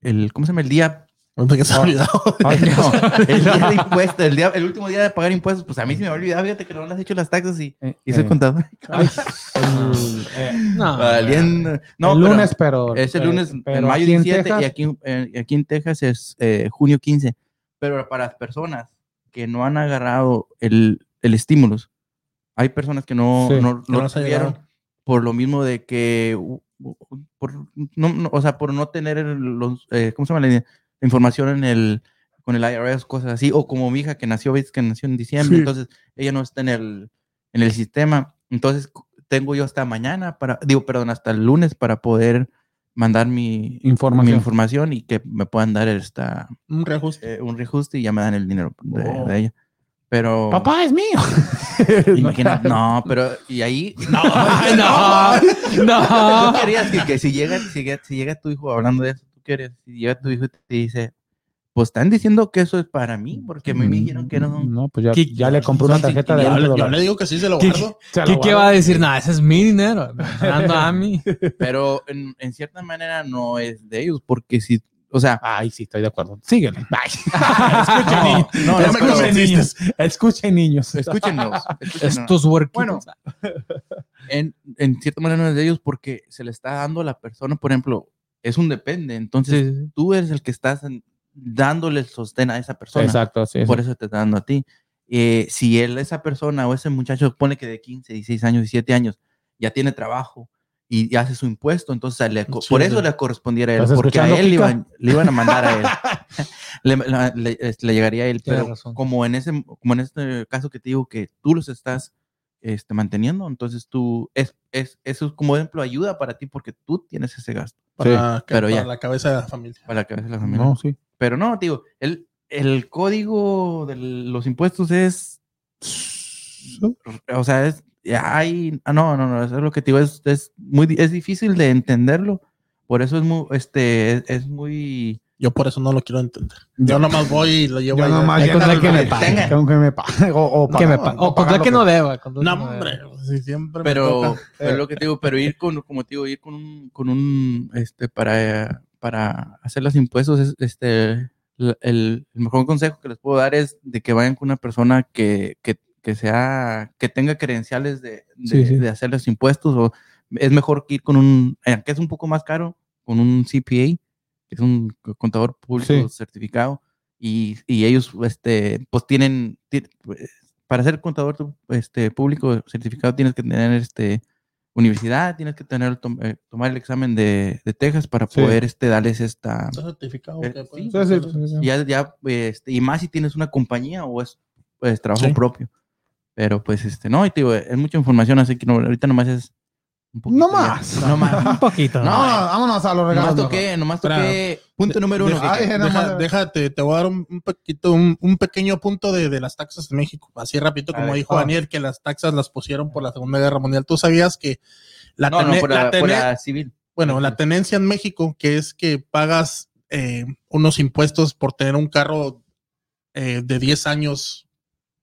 el, ¿cómo se llama? El día Ahorita que se ha olvidado. Ay, no, el día de impuestos, el, día, el último día de pagar impuestos, pues a mí se me ha olvidado, fíjate que no le has hecho las taxas y, Eh, y soy eh, contador. ay, el- eh, No. Valiendo. No, el pero lunes, pero. Es el eh, lunes, pero en mayo aquí en 17 Texas, y aquí, eh, aquí en Texas es eh, junio 15. Pero para las personas que no han agarrado el, el estímulo, hay personas que no, Sí, no, que lo no ha recibieron por lo mismo de que, por, no, no, o sea, por no tener los, eh, ¿cómo se llama? La, la información en el, con el IRS, cosas así, o como mi hija que nació, ves que nació en diciembre, Sí. entonces ella no está en el, en el sistema, entonces tengo yo hasta mañana para, digo, perdón, hasta el lunes para poder mandar mi, mi Información. información y que me puedan dar esta, Un reajuste. eh, un reajuste y ya me dan el dinero de, Oh. de ella. Pero, Papá es mío. imagina, no, pero, y ahí, No, no. ¿Tú querías que, que si, llega, si, llega, si llega tu hijo hablando de eso, quieres, si llega tu hijo y te dice, pues están diciendo que eso es para mí, porque a mí me dijeron que no. No, pues ya, ¿Qué- ya le compré una tarjeta de Yo, 20 le- yo le digo que sí se lo ¿Qué- guardo. ¿Qué, qué guardo. va a decir? Nada, ese es mi dinero. me Dando a mí. Pero en, en cierta manera no es de ellos, porque si, o sea, Ay, sí, estoy de acuerdo. Síguele. Ay. no, no, no, pero- convenciste. Escuchen, niños. escúchenlos. escúchenlos. Estos huerquitos. Bueno, en, en cierta manera no es de ellos porque se le está dando a la persona, por ejemplo, es un depende, entonces Sí, tú eres el que estás dándole el sostén a esa persona. Exacto, sí. por eso te está dando a ti. Eh, si él, esa persona o ese muchacho pone que de 15, 16 años, 17 años, ya tiene trabajo y, y hace su impuesto, entonces le Sí, por eso le correspondiera a él, ¿Estás porque a él le iban, le iban a mandar a él. le, llegaría a él, pero como en, ese, como en este caso que te digo que tú los estás este, manteniendo, entonces tú, es, es, eso es como ejemplo ayuda para ti porque tú tienes ese gasto Para, que- pero para ya. la cabeza de la familia. para la cabeza de la familia. No, sí. Pero no, digo, el, el código de los impuestos es. O sea, es. Hay, ah, no, no, no, eso es lo que te digo, es, es muy es difícil de entenderlo. Por eso es muy, este, es, es muy. Yo por eso no lo quiero entender. Yo nomás voy y lo llevo Yo nomás Hay lleno con de- tal que me pague. con que me pague. O, o Que me pagar- pa- o con pagar tal lo que no deba. No, hombre. Si siempre Pero es lo que te digo, pero ir con, como te digo, ir con un, con un, este, para, para hacer los impuestos, es, este, el, el mejor consejo que les puedo dar es de que vayan con una persona que, que, que sea, que tenga credenciales de, de, Sí, sí. de hacer los impuestos, o es mejor que ir con un, aunque es un poco más caro, con un CPA, es un co- contador público Sí. certificado, y, y ellos, este, pues tienen, ti- pues, para ser contador este, público certificado tienes que tener, este, universidad, tienes que tener, tom- eh, tomar el examen de, de Texas para Sí. poder, este, darles esta, ¿Está certificado? Eh, sí, ya, ya, este, y más si tienes una compañía o es pues, trabajo Sí. propio. Pero pues, este, no, y te digo, es mucha información, así que no, ahorita nomás es un poquito. No ya. más. No más. Un poquito. No, vámonos, vámonos a los regalos. Nomás toqué, nomás toqué. Punto número uno. Deja- déjate, te voy a dar un, un poquito, un, un pequeño punto de, de las taxas en México. Así rapidito, como ver. dijo Ah. Daniel, que las taxas las pusieron por la Segunda Guerra Mundial. ¿Tú sabías que la, no, no, por la la, por tene- la civil. bueno, la tenencia en México, que es que pagas eh, unos impuestos por tener un carro eh, de 10 años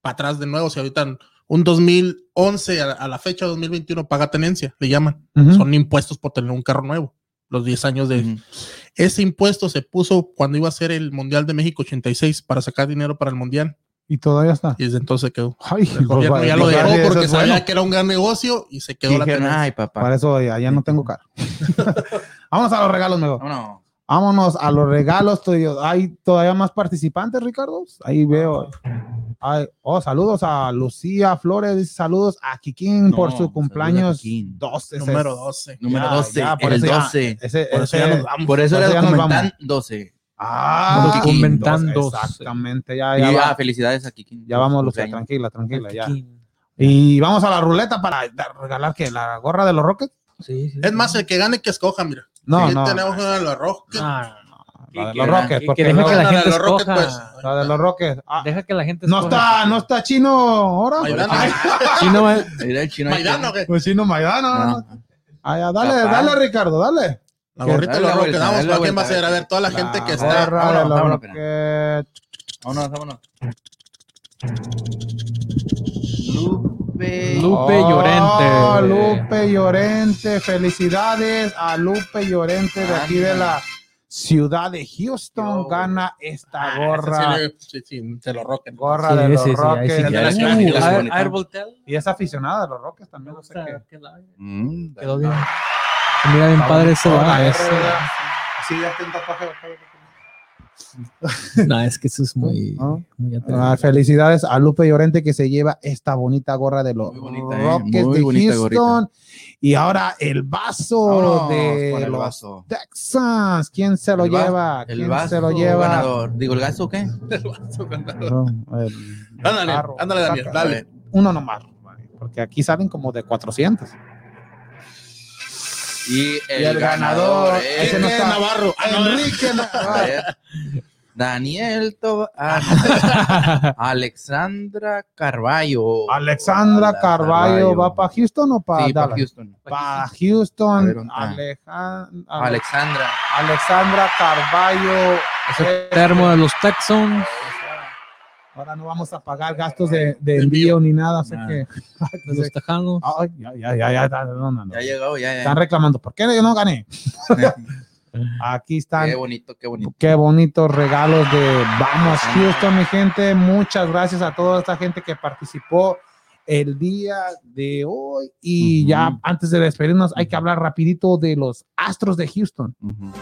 para atrás de nuevo. Si ahorita un 2011 a, a la fecha 2021 paga tenencia, le llaman. Son impuestos por tener un carro nuevo. Los 10 años de, ese impuesto se puso cuando iba a ser el Mundial de México 86 para sacar dinero para el Mundial Y todavía está. y desde entonces se quedó. Ay, El gobierno pues, ya lo pues, dejó porque es sabía bueno. que era un gran negocio y se Y quedó la dijeron, tenencia. ay, papá. Para eso ya no tengo carro. Vámonos a los regalos mejor. Vámonos. Vámonos a los regalos. tuyo. ¿Hay todavía más participantes, Ricardo? Ahí veo. Ay, oh, saludos a Lucía Flores. Saludos a Kikín No, por su cumpleaños Kikín. 12. Número ese- 12. Número Ya, 12. ya, por el eso ya- 12. Ese, Por eso ese- ya nos vamos. Por eso Por era eso ya nos documentan 12. Ah, Kikín. Documentando. Exactamente. Ya, Y ya, felicidades a Kikín. ya vamos, Lucía. cumpleaños. Tranquila, tranquila. Ya. Y vamos a la ruleta para regalar que la gorra de los Rockets. Sí, sí, Es sí. más, el que gane que escoja, mira. No, Aquí no. tenemos una de los Rockets. Ah, La de los Rockets. que porque deja no- que la gente escoja. la de los Rockets. Ah, Deja que la gente no está, no está chino ahora. Chino, eh. Maidano. Pues chino Maidano. no, no. No. Ah, ya, dale, dale, Ricardo, dale. La gorrita de los Rockets. Vamos, ¿para quién va a ser? A ver, toda la gente que está. vámonos, vámonos. Vámonos, vámonos. Lupe. Lupe Oh, Llorente. Lupe Llorente, felicidades a Lupe Llorente de aquí de la ciudad de Houston. Gana esta Ah, gorra. Sí, sí, de los Rockets. Gorra Sí, de los Rockets. Y es aficionada de los Rockets también. No sé qué. Mm, Quedó bien. Mira bien padre ese Gorra va. de ese. Rockets. Sí, ya está un tatuaje. No, es que eso es muy, ¿No? muy atrevido. Ah, felicidades a Lupe Llorente que se lleva esta bonita gorra de los bonita, eh, Rockets muy de Houston. Y ahora el vaso de el los vaso. Texans. ¿Quién se lo El va- lleva? El ¿Quién vaso se lo lleva? ganador. Digo, ¿el gasto o qué? No, el- Ándale, ándale, Daniel, dale. Uno nomás. Porque aquí salen como de 400. Y el, Y el ganador, ese no Enrique está. Navarro. Ah, Enrique Navarro. Daniel Toba- ah, Alexandra Carballo. Alexandra Carballo, ¿va para Houston o para Sí, para Dallas? Houston. Para Houston, ver, ¿dónde está? Alejan- Alexandra. Alexandra Carballo. Ese termo de los Texans. Ahora no vamos a pagar gastos de, de envío ni nada, así Nada. que. Los Tejanos. Ay, ya, ya, ya, ya, ya, no, no, no. Ya llegó, ya, Están ya. reclamando, ¿por qué yo no gané? Aquí están. Qué bonito, qué bonito. Qué bonitos regalos de Vamos Houston, mi gente. Muchas gracias a toda esta gente que participó el día de hoy. Y Ujú. ya antes de despedirnos, hay que hablar rapidito de los Astros de Houston. Ujú.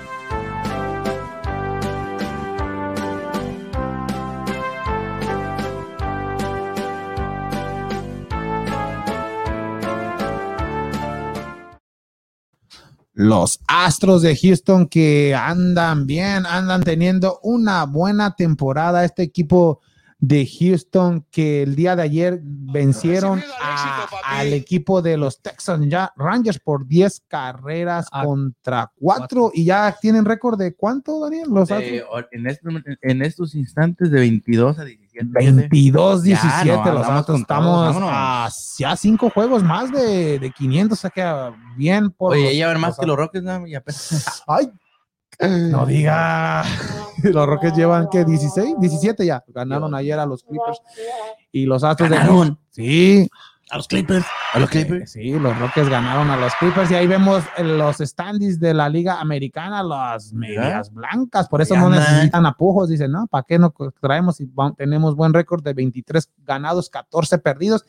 Los Astros de Houston que andan bien, andan teniendo una buena temporada. Este equipo de Houston que el día de ayer vencieron a- al equipo de los Texas ya- Rangers por 10 carreras Ah, contra 4 cuatro. y ya tienen récord de cuánto, Daniel? Los Astros. en, estos, en estos instantes de 22 a 17. 22, 17, Ya, no, los andamos Astros estamos vámonos. a ya cinco juegos más de, de 500, o sea que bien por Oye, ya llevan más los que los Rockets, ¿no? Y apenas- Ay, no diga. Los Rockets llevan que 16, 17 ya. Ganaron ayer a los Clippers y los Astros de Ganaron. Sí. A los Clippers. A los Clippers. Sí, los Rockets ganaron a los Clippers y ahí vemos los standings de la Liga Americana, las medias blancas, por eso Ya no necesitan apujos, dicen, no, ¿para qué no traemos si tenemos buen récord de 23 ganados, 14 perdidos?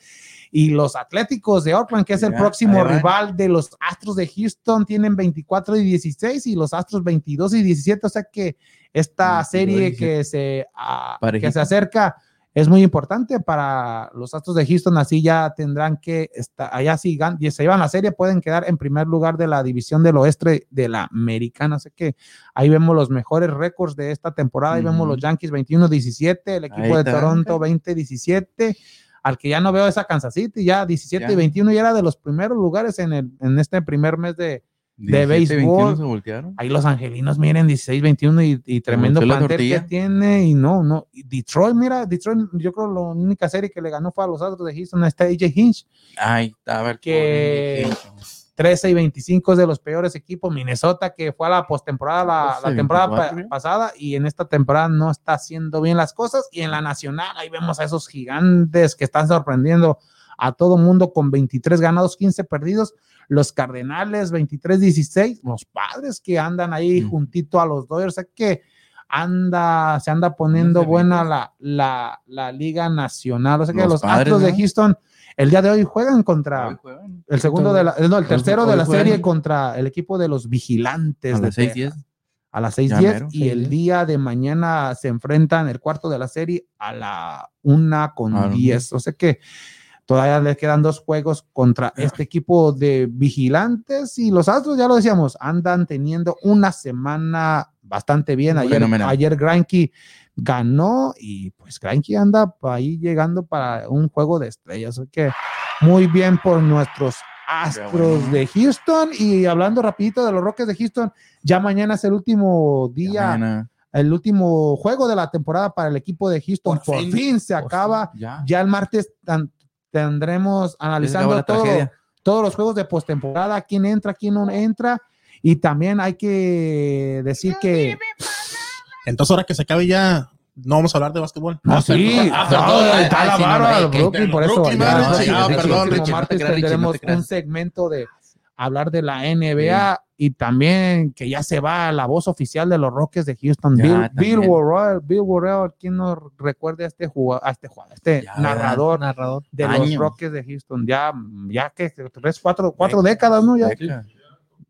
Y los Atléticos de Oakland, que es el Ya, próximo rival de los Astros de Houston, tienen 24 y 16 y los Astros 22 y 17, o sea que esta 22 y serie 17. que se, ah, que se acerca es muy importante para los Astros de Houston, así ya tendrán que estar, allá si gan- y se llevan la serie, pueden quedar en primer lugar de la división del oeste de la americana, así que ahí vemos los mejores récords de esta temporada, ahí vemos los Yankees 21-17, el equipo de. Toronto 20-17, al que ya no veo esa Kansas City, ya 17 y Ya. 21 ya era de los primeros lugares en, el, en este primer mes de, 17, béisbol. 21 se voltearon. Ahí los angelinos, miren, 16, 21 y, y tremendo plantel que tiene. Y no, no. y Detroit, mira, Detroit, yo creo la única serie que le ganó fue a los Astros de Houston, está AJ Hinch, Ahí estaba el Que- pobre. 13 y 25 es de los peores equipos. Minnesota, que fue a la postemporada la, 12, la temporada pa- 24, ¿no? pasada y en esta temporada no está haciendo bien las cosas. Y en la nacional, ahí vemos a esos gigantes que están sorprendiendo a todo mundo con 23 ganados, 15 perdidos. Los Cardenales, 23-16. Los padres que andan ahí Mm. juntito a los Dodgers. O sea que anda, se anda poniendo buena la, la, la liga nacional. O sea que Los los, Padres, Astros de. Houston el día de hoy juegan contra Hoy juegan. el segundo de la, no, el Hoy- tercero de la juegan. serie contra el equipo de los vigilantes A las 6 Texas. 10. A las Ya 6:10 mero, y el 6:10. día de mañana se enfrentan el cuarto de la serie a la una con A las 10. O sea que todavía le quedan dos juegos contra este equipo de vigilantes y los Astros, ya lo decíamos, andan teniendo una semana bastante bien. Ayer, Fenomenal. ayer Granky ganó y pues Granky anda ahí llegando para un juego de estrellas. Sea que muy bien por nuestros Astros de Houston y hablando rapidito de los Rockets de Houston, ya mañana es el último día, el último juego de la temporada para el equipo de Houston. Por, Por fin, fin. se acaba. Ya. Ya el martes tendremos analizando todo, todos los juegos de postemporada, quién entra, quién no entra. Y también hay que decir que Entonces, ahora que se acabe ya, no vamos a hablar de básquetbol. No, sí, está la que- Brooklyn, por eso. Ah, perdón, Richie, martes tendremos un segmento de hablar de la NBA y también que ya se va la voz oficial de los Rockets de Houston, Ya, Bill. Bill Worrell, Bill Worrell, ¿quién no recuerde a este jugador, a este jugador, a este Ya, narrador narrador. de los. Rockets de Houston? Ya, ya que tres, cuatro, cuatro décadas, ¿no? Ya,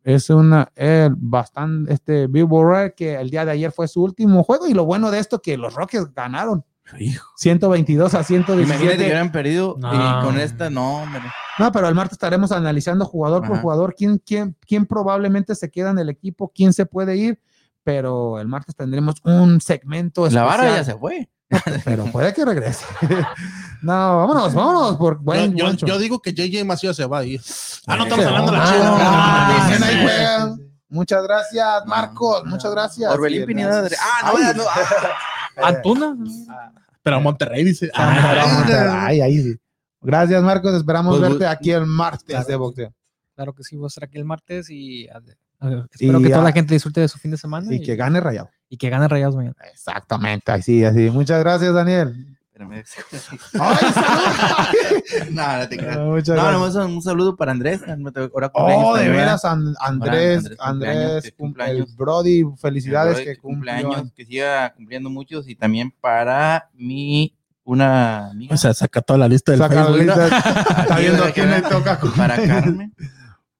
es una eh, bastante este Bill Worrell que el día de ayer fue su último juego y lo bueno de esto que los Rockets ganaron Hijo. 122 a Imagínate que 117. hubieran perdido No. y con esta no, hombre. No, pero el martes estaremos analizando jugador por jugador quién, quién, quién probablemente se queda en el equipo, quién se puede ir, pero el martes tendremos un segmento La vara ya se fue. pero puede que regrese. no, vámonos, vámonos por buen, yo, digo que JJ Macías se va a ir. Ah, no estamos hablando de la ah, ah, juegan. Muchas gracias, Marcos, muchas gracias. Orbelín Pineda. Ah, no, no. ah. Antuna. Pero Monterrey dice. Ah, Ay, ahí sí. Gracias, Marcos. Esperamos Pues, verte aquí el martes Claro. de boxeo. Claro que sí, voy a estar aquí el martes y a- a- espero que toda a- la gente disfrute de su fin de semana Y que gane Rayado. y que gane Rayados mañana. Exactamente, así, así. Muchas gracias, Daniel. Espérame. Ay. No, no te creas. No, gracias. nomás un saludo para Andrés. Ahora cumpleaños Oh, de también, veras, An- Andrés, Andrés, Andrés, cumpleaños. el Brody, felicidades Brody, que cumplió. cumpleaños, que siga cumpliendo muchos y también para mi una amiga. O sea, saca toda la lista del Saca la Facebook. lista. Está viendo a quién le toca. para Carmen.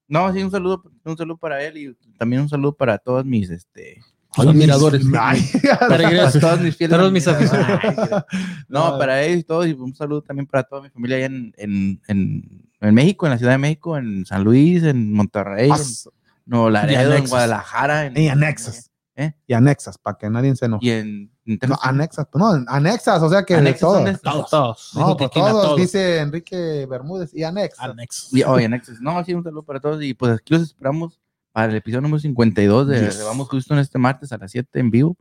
No, sí, un saludo, un saludo para él y también un saludo para todos mis este Sus admiradores. Ay, para todos mis fieles Todos mis admiradores. No, No. para ellos y todos, y un saludo también para toda mi familia allá en, en, en, en México, en la Ciudad de México, en San Luis, en Monterrey, en As- Nuevo Laredo, en. Guadalajara, en, Y anexas. ¿Eh? Y anexas, para que nadie se enoje. y en, en No, anexas, no, anexas, o sea que de Anexas de- Todos. Todos. No, pues todos, todos. dice Enrique Bermúdez. Y anexas. Anexos. Y, oh, y anexos. No, sí, un saludo para todos. Y pues aquí los esperamos para el episodio número 52 de, Yes. de Vamos Justo en este martes a las 7 en vivo.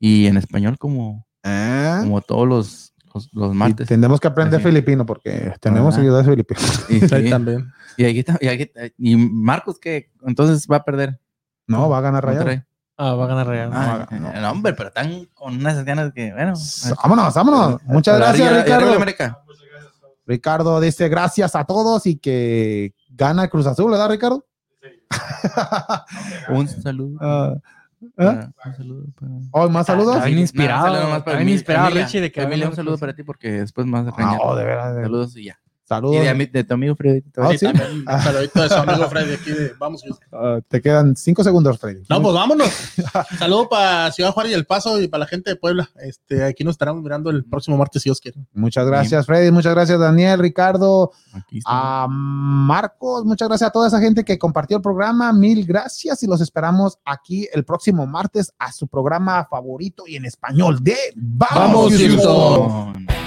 Y en español como, ¿Eh? como todos los, los, los Y martes. tendremos que aprender Así. filipino porque tenemos Ajá. seguidores filipinos. Y, Ahí sí, también. y, aquí está- y, aquí- y Marcos, que entonces va a perder. No, va a ganar Rayado. Ah, va a ganar Rayados. Ah, no. no, hombre, pero están con unas ganas que, bueno. Vámonos, vámonos. Muchas gracias, arriba Ricardo. América. Ricardo dice gracias a todos y que gana Cruz Azul, ¿verdad, Ricardo? Un saludo. Ah, para- un saludo para- ¿Oh, más saludos? Está bien inspirado. Nada, saludo más para está bien inspirado, Emilia. Richie, de que Emilia, un saludo para ti porque después más Ah, oh, de verdad. de- Saludos y ya. Saludos. Y de, tu amigo Freddy. Ah, Sí, también, un saludito de su amigo Freddy aquí de Vamos Houston. Ah, te quedan cinco segundos, Freddy. No, pues vámonos. Saludo para Ciudad Juárez y El Paso y para la gente de Puebla. Este, aquí nos estaremos mirando el próximo martes si Dios quiere. Muchas gracias, Freddy. Muchas gracias, Daniel, Ricardo, a Marcos. Muchas gracias a toda esa gente que compartió el programa. Mil gracias y los esperamos aquí el próximo martes a su programa favorito y en español de Vamos, Vamos. Houston.